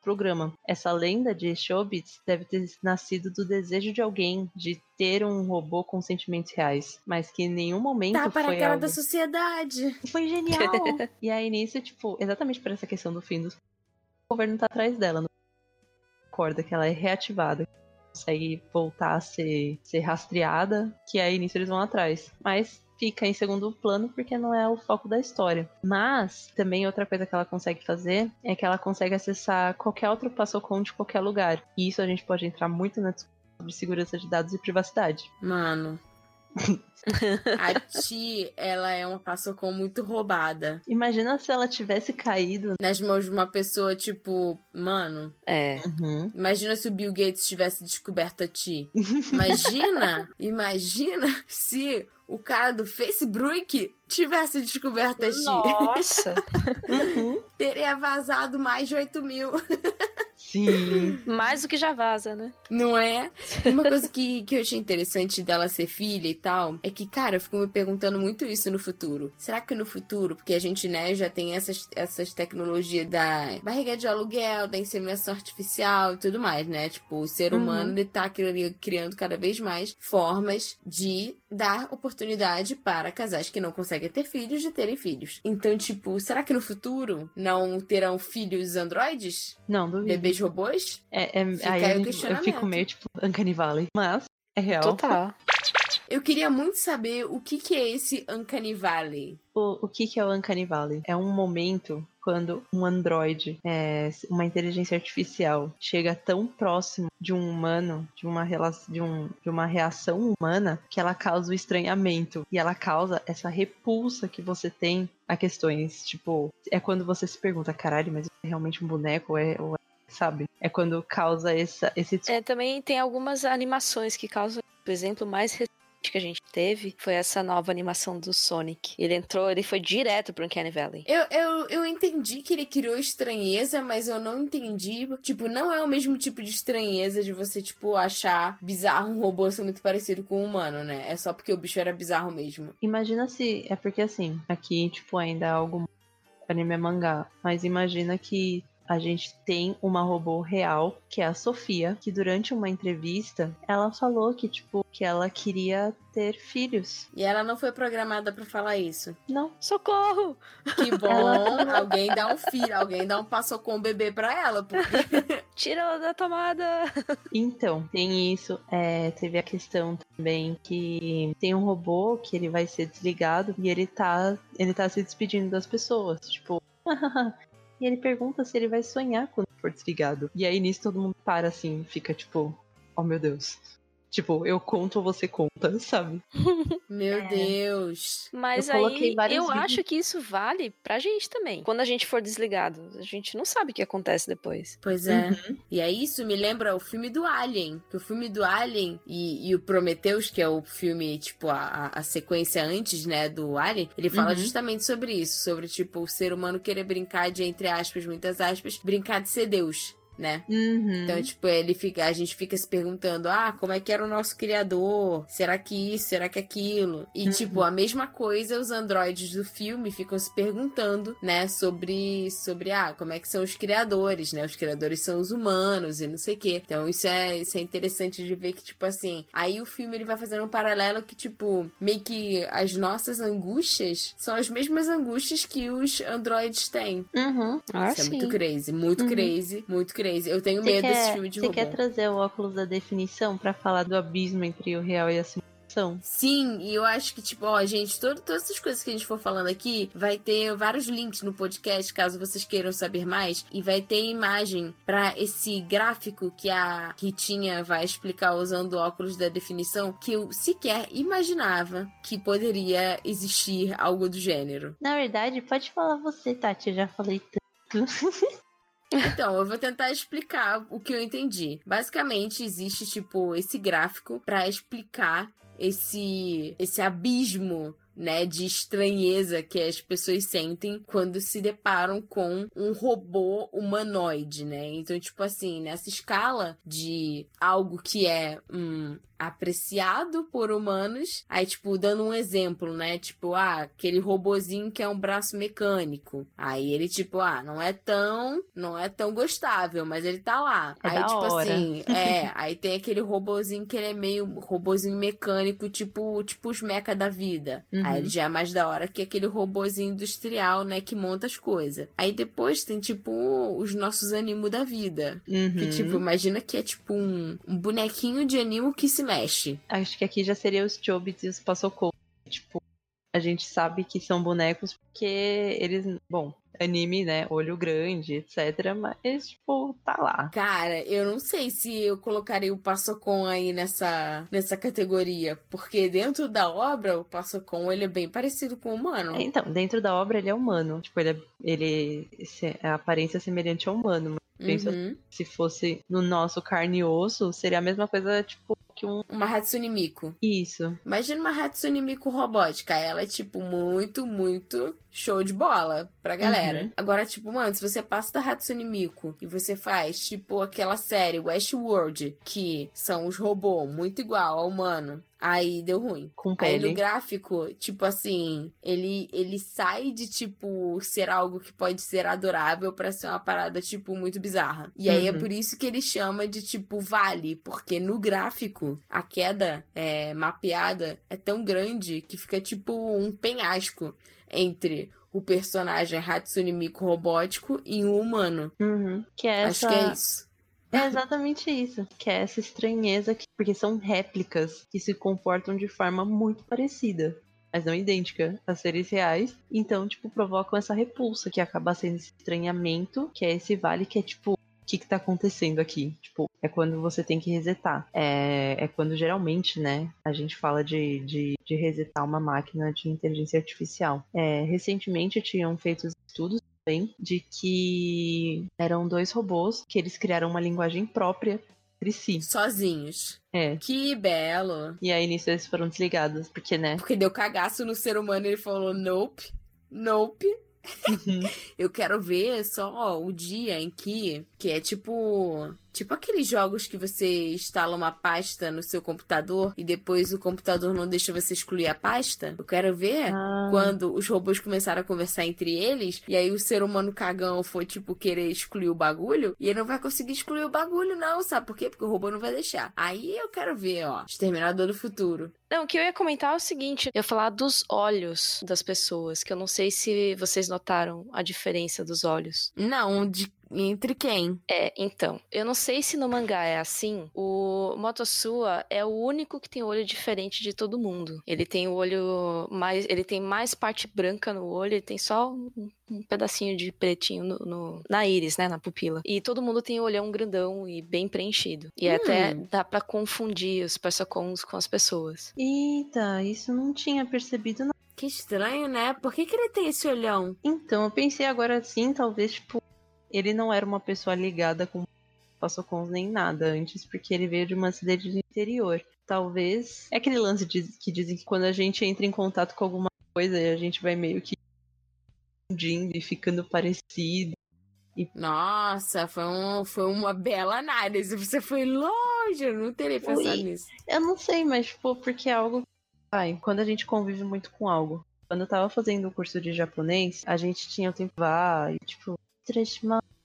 programa. Essa lenda de Chobits deve ter nascido do desejo de alguém de ter um robô com sentimentos reais, mas que em nenhum momento Tá para a foi cara algo... da sociedade. Foi genial! e aí nisso, tipo, exatamente por essa questão do fim dos... O governo tá atrás dela. Não acorda que ela é reativada. Consegue voltar a ser, ser rastreada, que aí nisso eles vão atrás. Mas fica em segundo plano porque não é o foco da história. Mas também outra coisa que ela consegue fazer é que ela consegue acessar qualquer outro passocon de qualquer lugar. E isso a gente pode entrar muito na discussão sobre segurança de dados e privacidade. Mano. a Ti, ela é uma passocon muito roubada. Imagina se ela tivesse caído. Nas mãos de uma pessoa, tipo, mano. É. Uhum. Imagina se o Bill Gates tivesse descoberto a Ti. Imagina, imagina se o cara do Facebook tivesse descoberto a Ti. Nossa! Uhum. Teria vazado mais de 8 mil. Sim. Mais do que já vaza, né? Não é? Uma coisa que, que eu achei interessante dela ser filha e tal, é que, cara, eu fico me perguntando muito isso no futuro. Será que no futuro, porque a gente, né, já tem essas, essas tecnologias da barriga de aluguel, da inseminação artificial e tudo mais, né? Tipo, o ser Uhum. humano, ele tá cri- criando cada vez mais formas de dar oportunidade para casais que não conseguem ter filhos de terem filhos. Então, tipo, será que no futuro não terão filhos androides? Não, duvido. Bebês robôs? É, é, aí eu questionamento. fico meio tipo Uncanny Valley. Mas é real. Total. Eu queria muito saber o que, que é esse Uncanny Valley. O, o que, que é o Uncanny Valley? É um momento quando um androide, é, uma inteligência artificial, chega tão próximo de um humano, de uma, rela- de, um, de uma reação humana, que ela causa o estranhamento. E ela causa essa repulsa que você tem a questões. Tipo, é quando você se pergunta, caralho, mas isso é realmente um boneco? Ou é, ou é- sabe? É quando causa essa, esse É, também tem algumas animações que causam. O exemplo mais que a gente teve foi essa nova animação do Sonic. Ele entrou, ele foi direto pro Uncanny Valley. Eu, eu, eu entendi que ele criou estranheza, mas eu não entendi. Tipo, não é o mesmo tipo de estranheza de você, tipo, achar bizarro um robô ser muito parecido com um humano, né? É só porque o bicho era bizarro mesmo. Imagina se. É porque assim, aqui, tipo, ainda é algo. Anime é mangá. Mas imagina que a gente tem uma robô real, que é a Sofia, que durante uma entrevista, ela falou que, tipo, que ela queria ter filhos. E ela não foi programada pra falar isso. Não. Socorro! Que bom! alguém dá um filho, alguém dá um passo com o bebê pra ela. Porque... Tira ela da tomada! Então, tem isso. É, teve a questão também que tem um robô que ele vai ser desligado e ele tá, ele tá se despedindo das pessoas. Tipo, e ele pergunta se ele vai sonhar quando for desligado. E aí nisso todo mundo para assim, fica tipo, oh meu Deus. Tipo, eu conto ou você conta, sabe? Meu É. Deus. Mas Eu coloquei aí vários eu vídeos. acho que isso vale pra gente também. Quando a gente for desligado, a gente não sabe o que acontece depois. Pois é. Uhum. E aí isso me lembra o filme do Alien. Que o filme do Alien e, e o Prometheus, que é o filme, tipo, a, a- a sequência antes, né, do Alien, ele fala Uhum. justamente sobre isso. Sobre, tipo, o ser humano querer brincar de, entre aspas, muitas aspas, brincar de ser Deus. Né? Uhum. Então, tipo, ele fica, a gente fica se perguntando: ah, como é que era o nosso criador? Será que isso? Será que aquilo? E, Uhum. tipo, a mesma coisa os androides do filme ficam se perguntando, né, sobre, sobre, ah, como é que são os criadores, né? Os criadores são os humanos e não sei o quê. Então, isso é, isso é interessante de ver que, tipo assim, aí o filme ele vai fazendo um paralelo que, tipo, meio que as nossas angústias são as mesmas angústias que os androides têm. Uhum. Ah, isso é sim. muito crazy, muito Uhum. crazy, muito crazy. Eu tenho Você medo desse quer, filme de você robô. quer trazer o óculos da definição pra falar do abismo entre o real e a simulação? Sim, e eu acho que, tipo, ó, gente, todo- todas essas coisas que a gente for falando aqui, vai ter vários links no podcast, caso vocês queiram saber mais, e vai ter imagem pra esse gráfico que a Ritinha vai explicar usando o óculos da definição, que eu sequer imaginava que poderia existir algo do gênero. Na verdade, pode falar você, Tati. Eu já falei tanto. Então, eu vou tentar explicar o que eu entendi. Basicamente, existe, tipo, esse gráfico pra explicar esse, esse abismo. Né, de estranheza que as pessoas sentem quando se deparam com um robô humanoide, né? Então, tipo assim, nessa escala de algo que é hum, apreciado por humanos, aí, tipo, dando um exemplo, né? Tipo, ah, aquele robozinho que é um braço mecânico. Aí ele, tipo, ah, não é tão, não é tão gostável, mas ele tá lá. É aí, tipo hora. assim, é, aí tem aquele robozinho que ele é meio robozinho mecânico, tipo, tipo os mecha da vida. Uhum. Aí ele já é mais da hora que aquele robozinho industrial, né, que monta as coisas. Aí depois tem, tipo, os nossos animo da vida. Que, Uhum. tipo, imagina que é tipo um, um bonequinho de animo que se mexe. Acho que aqui já seria os Chobits e os Passocou. Tipo, a gente sabe que são bonecos porque eles, bom, anime, né, olho grande, etc. Mas, tipo, tá lá. Cara, eu não sei se eu colocaria o Passocon aí nessa, nessa categoria. Porque dentro da obra, o Passocon, ele é bem parecido com o humano. Então, dentro da obra ele é humano. Tipo, ele é, ele, a aparência é semelhante ao humano. Uhum. se fosse no nosso carne e osso, seria a mesma coisa, tipo, que um. Uma Hatsune Miku. Isso. Imagina uma Hatsune Miku robótica. Ela é, tipo, muito, muito show de bola pra galera. Uhum. Agora, tipo, mano, se você passa da Hatsune Miku e você faz, tipo, aquela série Westworld, que são os robôs muito igual ao humano, aí deu ruim. Com Aí no pele. gráfico, tipo assim, ele, ele sai de, tipo, ser algo que pode ser adorável pra ser uma parada, tipo, muito bizarra. E aí é Uhum. por isso que ele chama de, tipo, vale, porque no gráfico, a queda é, mapeada é tão grande que fica, tipo, um penhasco entre o personagem Hatsune Miku robótico e um humano. Uhum. Que é Acho essa. que é isso. É exatamente isso. Que é essa estranheza, que... porque são réplicas que se comportam de forma muito parecida. Mas não idêntica a seres reais. Então, tipo, provocam essa repulsa, que acaba sendo esse estranhamento, que é esse vale que é tipo. O que, que tá acontecendo aqui? Tipo, é quando você tem que resetar. É, é quando geralmente, né, a gente fala de, de, de resetar uma máquina de inteligência artificial. É, recentemente tinham feito estudos também de que eram dois robôs que eles criaram uma linguagem própria entre si. Sozinhos. É. Que belo. E aí nisso eles foram desligados, porque, né? Porque deu cagaço no ser humano e ele falou: nope, nope. Eu quero ver só o dia em que. Que é tipo. Tipo aqueles jogos que você instala uma pasta no seu computador e depois o computador não deixa você excluir a pasta. Eu quero ver Ah. quando os robôs começaram a conversar entre eles e aí o ser humano cagão foi, tipo, querer excluir o bagulho e ele não vai conseguir excluir o bagulho, não, sabe por quê? Porque o robô não vai deixar. Aí eu quero ver, ó, Exterminador do Futuro. Não, o que eu ia comentar é o seguinte: eu ia falar dos olhos das pessoas, que eu não sei se vocês notaram a diferença dos olhos. Não, de entre quem? É, então, eu não sei se no mangá é assim. O Motosua é o único que tem olho diferente de todo mundo. Ele tem o olho mais. Ele tem mais parte branca no olho, ele tem só um, um pedacinho de pretinho no, no- na íris, né? Na pupila. E todo mundo tem o olhão grandão e bem preenchido. E Hum. até dá pra confundir os Persocons com as pessoas. Eita, isso eu não tinha percebido. Não. Que estranho, né? Por que, que ele tem esse olhão? Então, eu pensei agora assim, talvez, tipo, ele não era uma pessoa ligada com Passocons nem nada antes, porque ele veio de uma cidade do interior. Talvez. É aquele lance de- que dizem que quando a gente entra em contato com alguma coisa, a gente vai meio que fundindo e ficando parecido. Nossa, foi, um, foi uma bela análise. Você foi longe, eu não teria pensado Ui. nisso. Eu não sei, mas, tipo, porque é algo. Ai, quando a gente convive muito com algo. Quando eu tava fazendo o curso de japonês, a gente tinha o tempo vá e, tipo,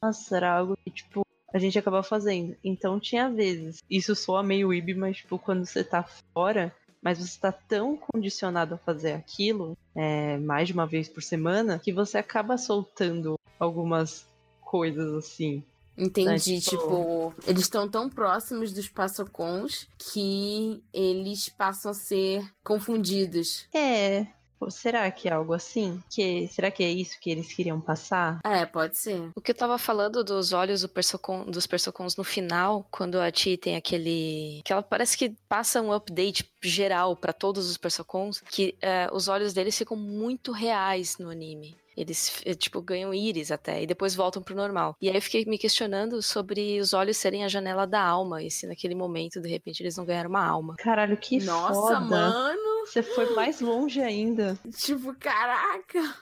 massa, era algo que, tipo, a gente acabava fazendo. Então tinha vezes. Isso soa meio ibi, mas, tipo, quando você tá fora, mas você tá tão condicionado a fazer aquilo, é, mais de uma vez por semana, que você acaba soltando algumas coisas assim. Entendi, É, tipo- tipo, eles estão tão próximos dos passocons que eles passam a ser confundidos. É. Será que é algo assim? Que, será que é isso que eles queriam passar? É, pode ser. O que eu tava falando dos olhos do Persocon- dos Persocons no final, quando a Ti tem aquele. que ela parece que passa um update geral pra todos os Persocons, que é, os olhos deles ficam muito reais no anime. Eles, eh, tipo, ganham íris até, e depois voltam pro normal. E aí eu fiquei me questionando sobre os olhos serem a janela da alma, e se naquele momento, de repente, eles não ganharam uma alma. Caralho, que Nossa, foda. mano. Você foi mais longe ainda. Tipo, caraca.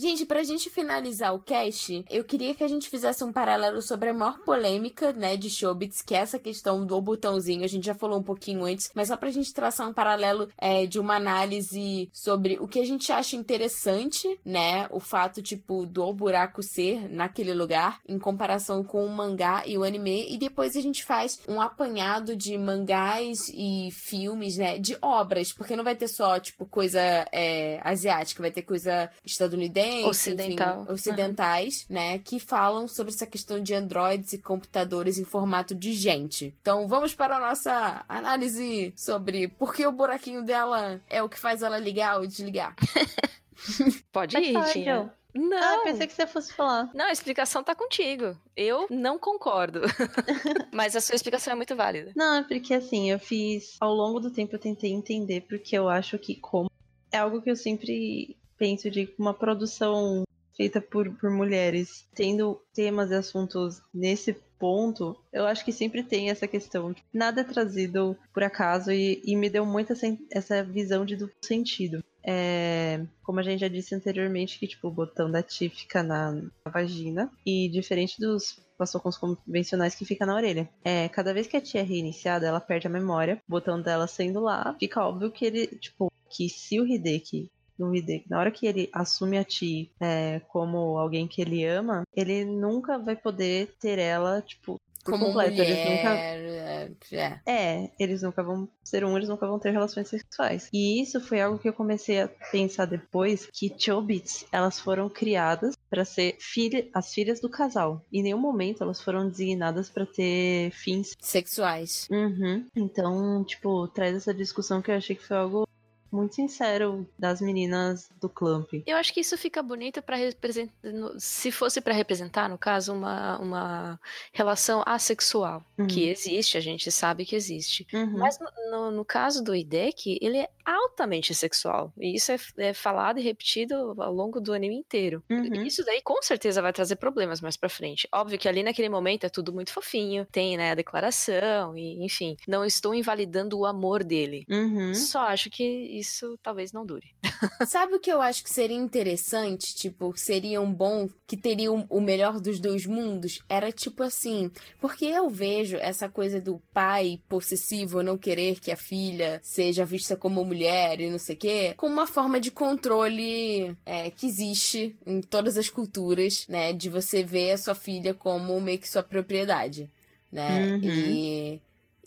Gente, pra gente finalizar o cast, eu queria que a gente fizesse um paralelo sobre a maior polêmica, né, de Shobits, que é essa questão do botãozinho. A gente já falou um pouquinho antes, mas só pra gente traçar um paralelo é, de uma análise sobre o que a gente acha interessante, né, o fato, tipo, do buraco ser naquele lugar, em comparação com o mangá e o anime, e depois a gente faz um apanhado de mangás e filmes, né, de obras, porque não vai ter só, tipo, coisa é, asiática, vai ter coisa estadunidense, Ocidental. enfim, ocidentais, né, que falam sobre essa questão de androids e computadores em formato de gente. Então, vamos para a nossa análise sobre por que o buraquinho dela é o que faz ela ligar ou desligar. Pode ir. Jo. Ah, Não! eu pensei que você fosse falar. Não, a explicação tá contigo. Eu não concordo. Mas a sua explicação é muito válida. Não, é porque assim, eu fiz. Ao longo do tempo eu tentei entender, porque eu acho que como. É algo que eu sempre penso de uma produção feita por, por mulheres, tendo temas e assuntos nesse ponto, eu acho que sempre tem essa questão. Nada é trazido por acaso e, e me deu muito essa, essa visão de duplo sentido. É, como a gente já disse anteriormente, que tipo, o botão da Ti fica na, na vagina. E diferente dos passocons convencionais que fica na orelha. É, cada vez que a tia é reiniciada, ela perde a memória. O botão dela sendo lá, fica óbvio que ele, tipo, que se o Hideki no Hideki, na hora que ele assume a Ti é, como alguém que ele ama, ele nunca vai poder ter ela, tipo, Como completo. mulher, Eles nunca é, é. é, eles nunca vão ser um, eles nunca vão ter relações sexuais. E isso foi algo que eu comecei a pensar depois, que Chobits, elas foram criadas para ser filha, as filhas do casal. Em nenhum momento elas foram designadas para ter fins. Sexuais. Uhum. Então, tipo, traz essa discussão que eu achei que foi algo muito sincero das meninas do Clamp. Eu acho que isso fica bonito para representar, se fosse para representar, no caso, uma, uma relação assexual, Uhum. que existe, a gente sabe que existe. Uhum. Mas no, no, caso do Hideki, ele é altamente sexual. E isso é, é falado e repetido ao longo do anime inteiro. Uhum. Isso daí com certeza vai trazer problemas mais pra frente. Óbvio que ali naquele momento é tudo muito fofinho, tem, né, a declaração, e enfim. Não estou invalidando o amor dele. Uhum. Só acho que isso talvez não dure. Sabe o que eu acho que seria interessante? Tipo, seria um bom, que teria um- o melhor dos dois mundos? Era tipo assim, porque eu vejo essa coisa do pai possessivo não querer que a filha seja vista como mulher e não sei o quê, como uma forma de controle é, que existe em todas as culturas, né? De você ver a sua filha como meio que sua propriedade, né? Uhum. E.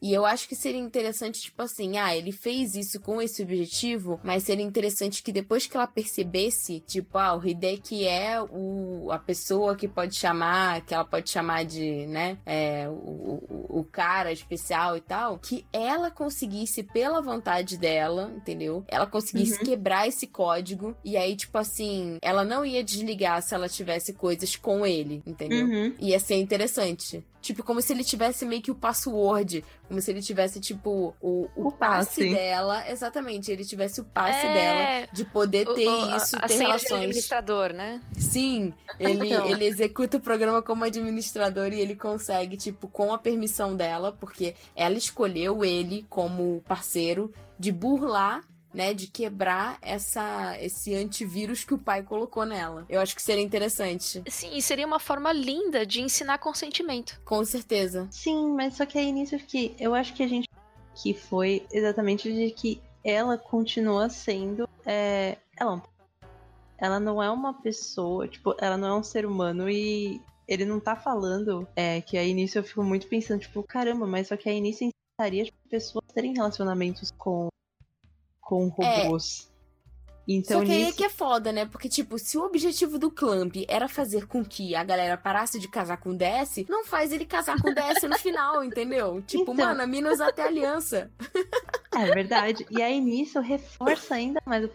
E eu acho que seria interessante, tipo assim, ah, ele fez isso com esse objetivo, mas seria interessante que depois que ela percebesse, tipo, ah, o Hideki é o, a pessoa que pode chamar, que ela pode chamar de, né, é, o, o, o cara especial e tal, que ela conseguisse, pela vontade dela, entendeu? Ela conseguisse quebrar esse código, e aí, tipo assim, ela não ia desligar se ela tivesse coisas com ele, entendeu? Uhum. Ia ser interessante. Tipo, como se ele tivesse meio que o password. Como se ele tivesse, tipo, o, o, O passe. passe. dela. Exatamente, ele tivesse o passe É. dela de poder ter O- isso, a, a ter senha de relações. administrador, né? Sim, ele, Então. ele executa o programa como administrador e ele consegue, tipo, com a permissão dela, porque ela escolheu ele como parceiro, de burlar. Né, de quebrar essa, esse antivírus que o pai colocou nela. Eu acho que seria interessante. Sim, e seria uma forma linda de ensinar consentimento. Com certeza. Sim, mas só que aí nisso que eu acho que a gente que foi exatamente de que ela continua sendo é, ela ela não é uma pessoa, tipo, ela não é um ser humano e ele não tá falando é, que aí nisso eu fico muito pensando, tipo, caramba, mas só que aí nisso ensinaria tipo, pessoas terem relacionamentos com com robôs. Então Só que aí é nisso que é foda, né? Porque, tipo, se o objetivo do Clamp era fazer com que a galera parasse de casar com o DS, não faz ele casar com o DS no final, entendeu? Tipo, Então. mano, a mina usa até aliança. É verdade. E aí nisso reforça ainda mais o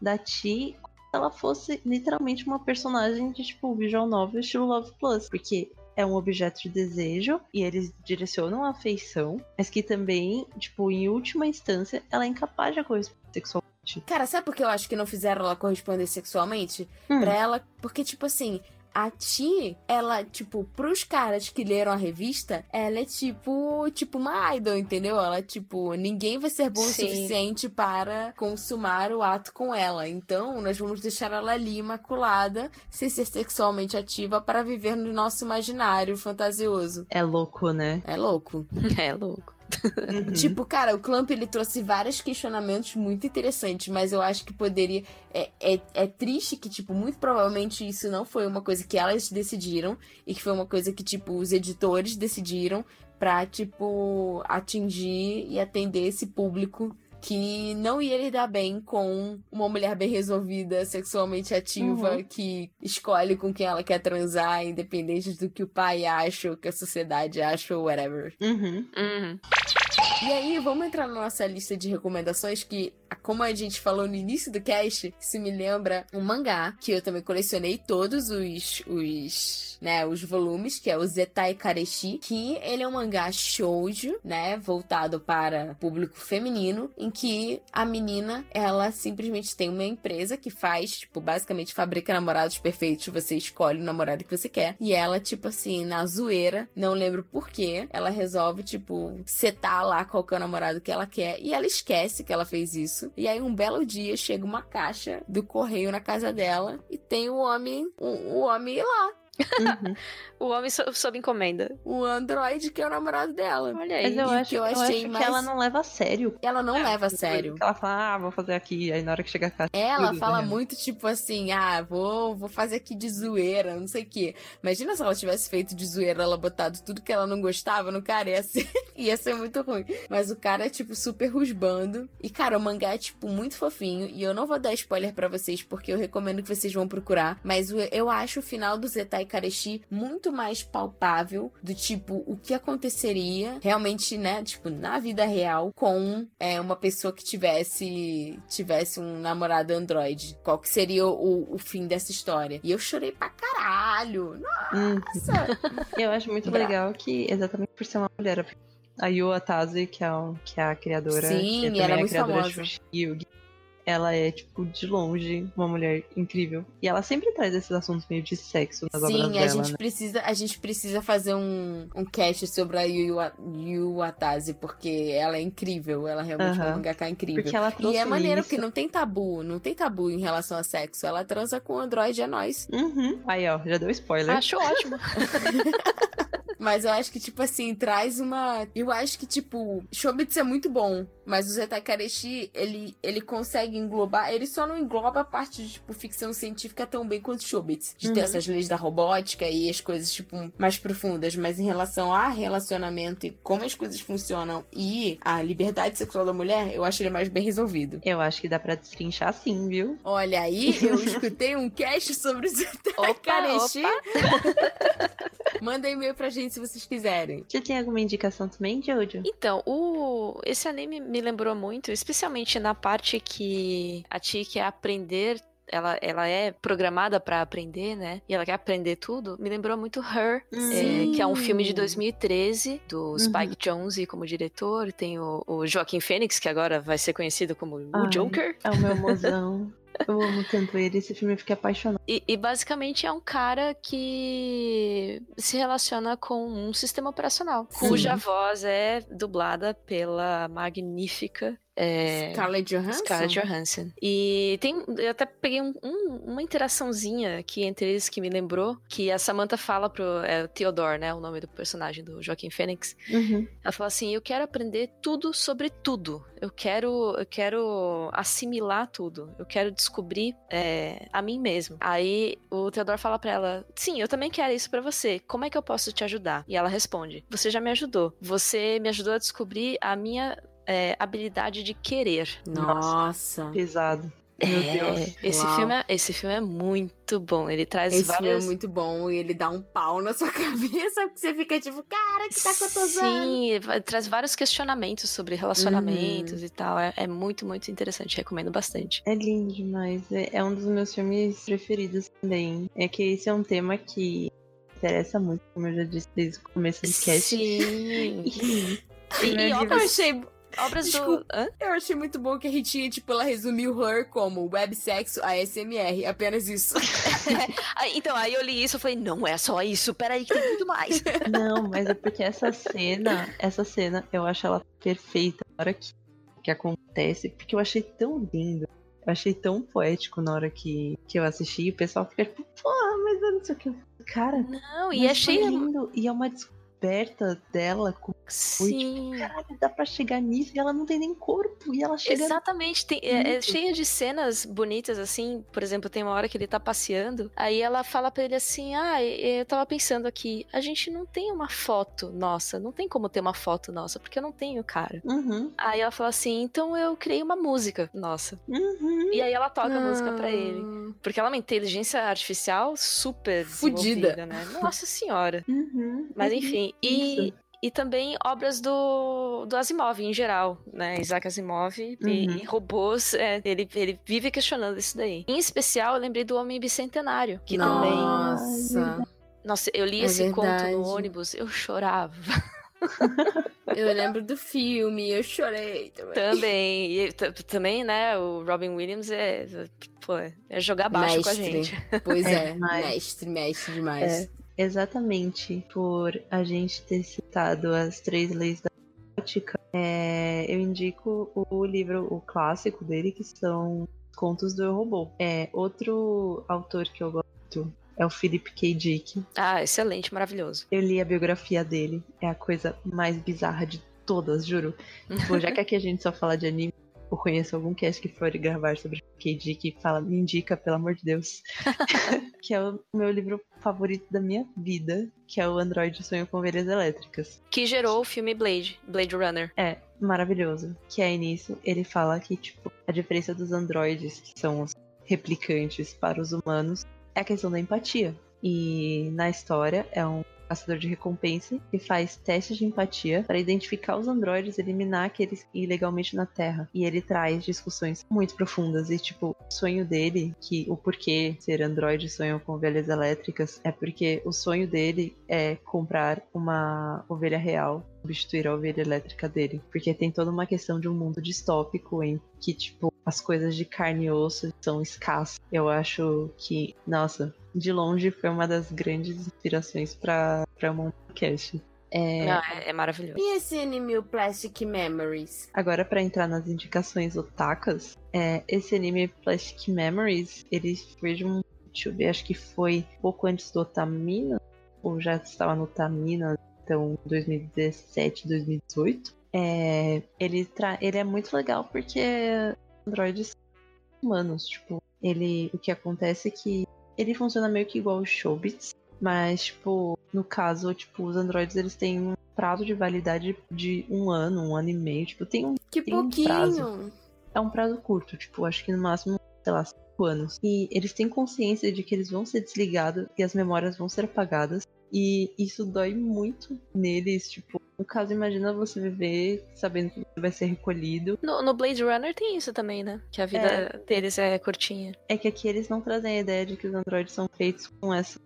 da Ti ela fosse literalmente uma personagem de tipo visual novel estilo Love Plus, porque é um objeto de desejo e eles direcionam a afeição, mas que também, tipo, em última instância, ela é incapaz de corresponder sexualmente. Cara, sabe por que eu acho que não fizeram ela corresponder sexualmente? Hum. Pra ela. Porque, tipo assim. A Ti, ela, tipo, pros caras que leram a revista, ela é tipo, tipo uma idol, entendeu? Ela, tipo, ninguém vai ser bom o Sim. suficiente para consumar o ato com ela. Então, nós vamos deixar ela ali imaculada, sem ser sexualmente ativa, para viver no nosso imaginário fantasioso. É louco, né? É louco. É louco. Uhum. Tipo, cara, o Clamp ele trouxe vários questionamentos muito interessantes, mas eu acho que poderia. É, é, é triste que, tipo, muito provavelmente isso não foi uma coisa que elas decidiram e que foi uma coisa que, tipo, os editores decidiram pra, tipo, atingir e atender esse público que não ia lidar bem com uma mulher bem resolvida, sexualmente ativa, Uhum. que escolhe com quem ela quer transar, independente do que o pai acha, ou que a sociedade acha, ou whatever. Uhum. Uhum. E aí, vamos entrar na nossa lista de recomendações que, como a gente falou no início do cast, isso me lembra um mangá que eu também colecionei todos os, os, né, os volumes, que é o Zetai Kareshi, que ele é um mangá shoujo, né, voltado para público feminino, em que a menina, ela simplesmente tem uma empresa que faz, tipo, basicamente fabrica namorados perfeitos, você escolhe o namorado que você quer, e ela, tipo assim, na zoeira, não lembro porquê, ela resolve, tipo, setar lá qual que é o namorado que ela quer, e ela esquece que ela fez isso, e aí um belo dia chega uma caixa do correio na casa dela, e tem o homem, o, o homem lá, Uhum. O homem so- sob encomenda. o androide que é o namorado dela. Olha aí. Mas eu acho, que eu eu achei acho mais- que ela não leva a sério. Ela não leva a sério. Ela fala, ah, vou fazer aqui. Aí na hora que chega a caixa. Ela tudo, fala né? muito tipo assim, ah, vou, vou fazer aqui de zoeira, não sei o quê. Imagina se ela tivesse feito de zoeira, ela botado tudo que ela não gostava no cara, ia ser, ia ser muito ruim. Mas o cara é, tipo, super rusbando. E, cara, o mangá é, tipo, muito fofinho. E eu não vou dar spoiler pra vocês, porque eu recomendo que vocês vão procurar. Mas eu acho o final do Zetai Kareshi muito mais palpável do tipo, o que aconteceria realmente, né, tipo, na vida real com é, uma pessoa que tivesse tivesse um namorado androide. Qual que seria o, o fim dessa história? E eu chorei pra caralho. Hum. Nossa! Eu acho muito Bra- legal que, exatamente por ser uma mulher, a Yu Atase, que é, o- que é a criadora, Sim, é também é a muito criadora famosa. de Yugi, ela é, tipo, de longe, uma mulher incrível. E ela sempre traz esses assuntos meio de sexo nas obras Sim, a dela, gente né? precisa, a gente precisa fazer um, um cast sobre a Yu, Yu Watase, porque ela é incrível, ela realmente é uma Aham. mangaka incrível. Porque ela E é maneiro isso. porque não tem tabu, não tem tabu em relação a sexo. Ela transa com o Android, é nóis. Uhum. Aí, ó, já deu spoiler. Acho ótimo. Mas eu acho que, tipo assim, traz uma. Eu acho que, tipo, Shobits é muito bom. Mas o Zetakareshi, ele, ele consegue englobar. Ele só não engloba a parte de, tipo, ficção científica tão bem quanto Shobits. De ter Uhum. essas leis da robótica e as coisas, tipo, mais profundas. Mas em relação a relacionamento e como as coisas funcionam e a liberdade sexual da mulher, eu acho ele mais bem resolvido. Eu acho que dá pra destrinchar sim, viu? Olha aí, eu escutei um cast sobre o Opa, Zetakareshi. opa. Manda e-mail pra gente se vocês quiserem. Você tem alguma indicação também, Jojo? Então, o... esse anime me lembrou muito, especialmente na parte que a Tia quer aprender. Ela, ela é programada pra aprender, né? E ela quer aprender tudo. Me lembrou muito Her, é, que é um filme de 2013, do Uhum. Spike Jonze como diretor. Tem o, o Joaquim Fênix, que agora vai ser conhecido como o Ai. Joker. É o meu mozão. Eu amo tanto ele. Esse filme eu fiquei apaixonada. E, e basicamente é um cara que se relaciona com um sistema operacional, Sim. cuja voz é dublada pela magnífica é, Scarlett Johansson? Scarlett Johansson. E tem. Eu até peguei um- um- uma interaçãozinha aqui entre eles que me lembrou que a Samantha fala pro. É, o Theodore, né? O nome do personagem do Joaquim Fênix. Uhum. Ela fala assim: Eu quero aprender tudo sobre tudo. Eu quero, eu quero assimilar tudo. Eu quero descobrir é, a mim mesmo. Aí o Theodore fala pra ela: Sim, eu também quero isso pra você. Como é que eu posso te ajudar? E ela responde: Você já me ajudou. Você me ajudou a descobrir a minha é, habilidade de querer. Nossa. Pesado. Meu É, Deus. Esse Uau. filme, é, esse filme é muito bom. Ele traz Esse filme é muito bom e ele dá um pau na sua cabeça porque você fica tipo, cara, que tá que eu usando? Sim, traz vários questionamentos sobre relacionamentos e tal. É, é muito, muito interessante. Recomendo bastante. É lindo demais. É, é um dos meus filmes preferidos também. É que esse é um tema que interessa muito, como eu já disse desde o começo do cast. Sim. E- E, e Eu obras, achei, obras do. Desculpa. Hã? eu achei muito bom que a Ritinha, tipo, ela resumiu Her como websexo ASMR. Apenas isso. Então, aí eu li isso e falei, não é só isso, peraí, que tem muito mais. Não, mas é porque essa cena, essa cena, eu acho ela perfeita na hora que, que acontece, porque eu achei tão lindo. Eu achei tão poético na hora que, que eu assisti. E o pessoal fica tipo, porra, mas eu não sei o que. Cara, Não, e é cheio. lindo. E é uma descoberta dela com Sim. caralho, dá pra chegar nisso e ela não tem nem corpo. E ela chega. Exatamente, tem- é, é cheia de cenas bonitas, assim. Por exemplo, tem uma hora que ele tá passeando, aí ela fala pra ele assim: Ah, eu tava pensando aqui, a gente não tem uma foto nossa, não tem como ter uma foto nossa, porque eu não tenho, cara. Uhum, Aí ela fala assim: então eu criei uma música nossa. uhum. E aí ela toca a música pra ele. Ah. Porque ela é uma inteligência artificial super Fudida. desenvolvida, né? Nossa senhora. Uhum. Mas É enfim, e, isso. E também obras do, do Asimov em geral, né? Isaac Asimov e, Uhum. e robôs, é, ele, ele vive questionando isso daí. Em especial, eu lembrei do Homem Bicentenário, que também. Nossa. Nossa, eu li É esse conto verdade. no ônibus, eu chorava. Eu lembro do filme, eu chorei também. também. E também, né? O Robin Williams é. Pô, é jogar baixo com a Mestre. gente. Pois É, é, mestre, mestre demais. É. Exatamente por a gente ter citado as três leis da ótica, é, eu indico o livro, o clássico dele, que são Contos do Eu Robô. É, outro autor que eu gosto é o Philip K. Dick. Ah, excelente, maravilhoso. Eu li a biografia dele, é a coisa mais bizarra de todas, juro. Tipo, já que aqui a gente só fala de anime, eu conheço algum cast que for gravar sobre KD que fala, me indica, pelo amor de Deus. que é o meu livro favorito da minha vida, que é o Android Sonho com Ovelhas Elétricas. Que gerou o filme Blade, Blade Runner. É, maravilhoso. Que aí nisso ele fala que, tipo, a diferença dos androides, que são os replicantes para os humanos, é a questão da empatia. E na história é um caçador de recompensa que faz testes de empatia para identificar os androides e eliminar aqueles ilegalmente na Terra. E ele traz discussões muito profundas e tipo, o sonho dele, que o porquê ser androide sonham com ovelhas elétricas, é porque o sonho dele é comprar uma ovelha real, substituir a ovelha elétrica dele, porque tem toda uma questão de um mundo distópico em que tipo as coisas de carne e osso são escassas. Eu acho que, nossa, de longe foi uma das grandes inspirações para um podcast. É... Não, é, é maravilhoso. E esse anime o Plastic Memories? Agora, para entrar nas indicações otakas, é, esse anime Plastic Memories, ele foi de um. Deixa eu ver, acho que foi pouco antes do Otamina, ou já estava no Otamina, então 2017, 2018. É, ele, tra... ele é muito legal porque androides humanos, tipo, ele. O que acontece é que ele funciona meio que igual os Showbits, mas, tipo, no caso, tipo, os androides eles têm um prazo de validade de um ano, um ano e meio. Tipo, tem um. Que tem pouquinho! Um prazo. É um prazo curto, tipo, acho que no máximo, sei lá, cinco anos. E eles têm consciência de que eles vão ser desligados e as memórias vão ser apagadas. E isso dói muito neles, tipo, no caso, imagina você viver sabendo que você vai ser recolhido. No, no, Blade Runner tem isso também, né? Que a vida é. deles é curtinha. É que aqui eles não trazem a ideia de que os androides são feitos com essas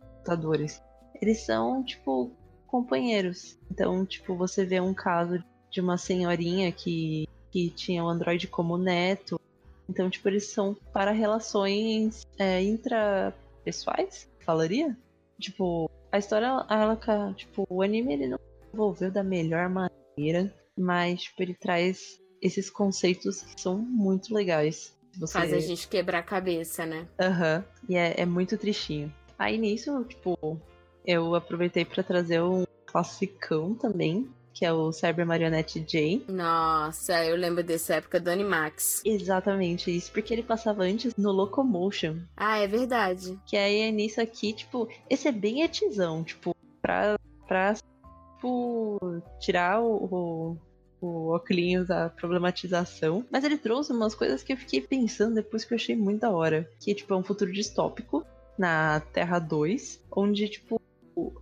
computadores. Eles são, tipo, companheiros. Então, tipo, você vê um caso de uma senhorinha que, que tinha o Android como neto. Então, tipo, eles são para relações é, intrapessoais, falaria? Tipo, a história, ela, tipo, o anime ele não desenvolveu da melhor maneira, mas, tipo, ele traz esses conceitos que são muito legais. Você... Faz a gente quebrar a cabeça, né? Aham. Uhum. E é, é muito tristinho. Aí nisso, tipo, eu aproveitei para trazer um classicão também, que é o Cyber Marionette J. Nossa, eu lembro dessa época do Animax. Exatamente isso, porque ele passava antes no Locomotion. Ah, é verdade. Que aí é nisso aqui, tipo, esse é bem etizão, tipo, pra, pra tipo, tirar o, o, o óculos da problematização. Mas ele trouxe umas coisas que eu fiquei pensando depois que eu achei muito da hora. Que, tipo, é um futuro distópico na Terra 2, onde, tipo,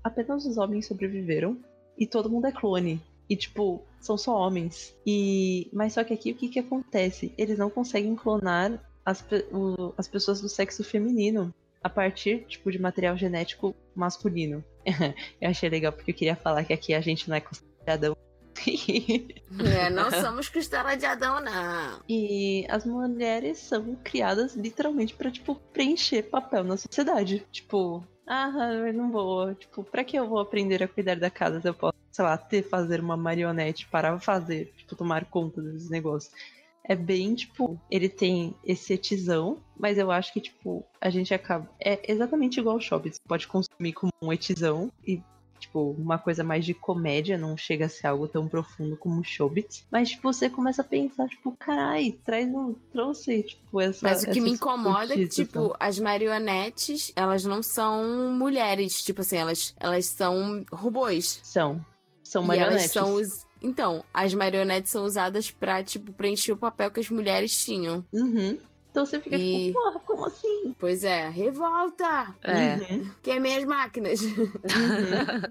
apenas os homens sobreviveram e todo mundo é clone. E, tipo, são só homens. E Mas só que aqui o que, que acontece? Eles não conseguem clonar as, o, as pessoas do sexo feminino a partir, tipo, de material genético masculino. eu achei legal porque eu queria falar que aqui a gente não é considerado é, não somos costela de Adão, não. E as mulheres são criadas literalmente para tipo, preencher papel na sociedade. Tipo, ah, eu não vou. Tipo, pra que eu vou aprender a cuidar da casa se eu posso, sei lá, ter fazer uma marionete para fazer, tipo, tomar conta desses negócios? É bem, tipo, ele tem esse etizão, mas eu acho que, tipo, a gente acaba. É exatamente igual ao shopping. Você pode consumir como um etizão e tipo, uma coisa mais de comédia, não chega a ser algo tão profundo como o. Mas, tipo, você começa a pensar, tipo, carai, traz um, trouxe, tipo, essa. Mas o que me incomoda é que, tipo, as marionetes, elas não são mulheres, tipo assim, elas, elas são robôs. São. São marionetes. São os. Então, as marionetes são usadas pra, tipo, preencher o papel que as mulheres tinham. Uhum. Então você fica e... tipo, porra, como assim? Pois é, revolta! É. Uhum. Queimei as máquinas. Uhum.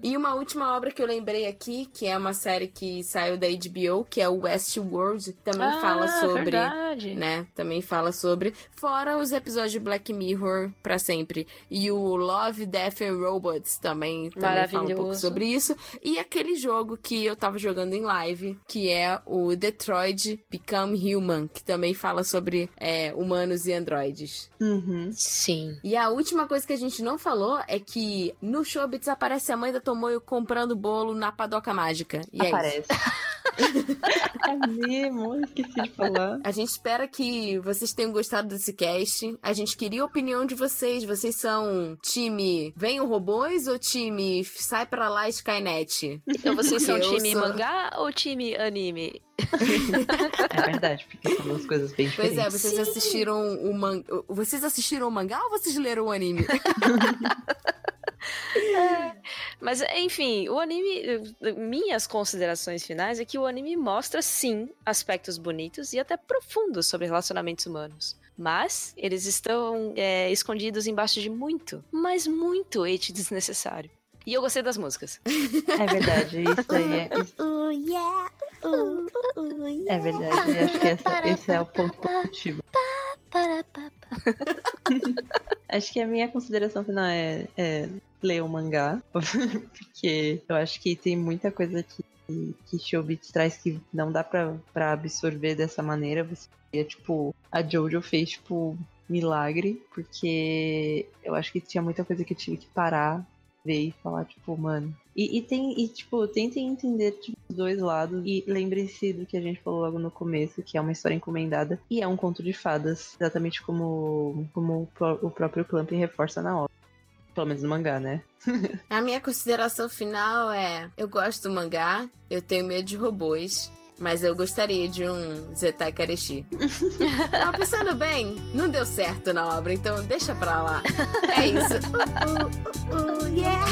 e uma última obra que eu lembrei aqui, que é uma série que saiu da HBO, que é o Westworld, também ah, fala sobre. Verdade. Né? Também fala sobre. Fora os episódios de Black Mirror pra sempre. E o Love, Death and Robots também, também fala um pouco sobre isso. E aquele jogo que eu tava jogando em live, que é o Detroit Become Human, que também fala sobre é, uma humanos e androides. Uhum. Sim. E a última coisa que a gente não falou é que no Showbiz aparece a mãe da Tomoyo comprando bolo na padoca mágica. E aparece. É isso. é mesmo, esqueci de falar. A gente espera que vocês tenham gostado desse cast. A gente queria a opinião de vocês. Vocês são time Venham Robôs ou time Sai Pra Lá Skynet? Então vocês são time sou... mangá ou time anime? É verdade, porque são duas coisas bem diferentes. Pois é, vocês assistiram o mangá. Vocês assistiram o mangá ou vocês leram o anime? É, mas, enfim, o anime. Minhas considerações finais é que o anime mostra, sim, aspectos bonitos e até profundos sobre relacionamentos humanos. Mas eles estão é, escondidos embaixo de muito, mas muito hate desnecessário. E eu gostei das músicas. É verdade, isso aí é. É verdade, acho que essa, esse é o ponto positivo. acho que a minha consideração final é, é ler o mangá, porque eu acho que tem muita coisa que, que Showbiz traz que não dá pra, pra absorver dessa maneira. Você tipo, a Jojo fez, tipo, milagre, porque eu acho que tinha muita coisa que eu tive que parar, ver e falar, tipo, mano. E, e tem, e, tipo, tentem entender tipo, os dois lados e lembre-se do que a gente falou logo no começo, que é uma história encomendada e é um conto de fadas, exatamente como, como o, o próprio Clamp reforça na obra. Pelo menos no mangá, né? A minha consideração final é: eu gosto do mangá, eu tenho medo de robôs. Mas eu gostaria de um Zetai Kareshi. Tava pensando bem, não deu certo na obra, então deixa pra lá. É isso. Uh, uh, uh, uh, yeah.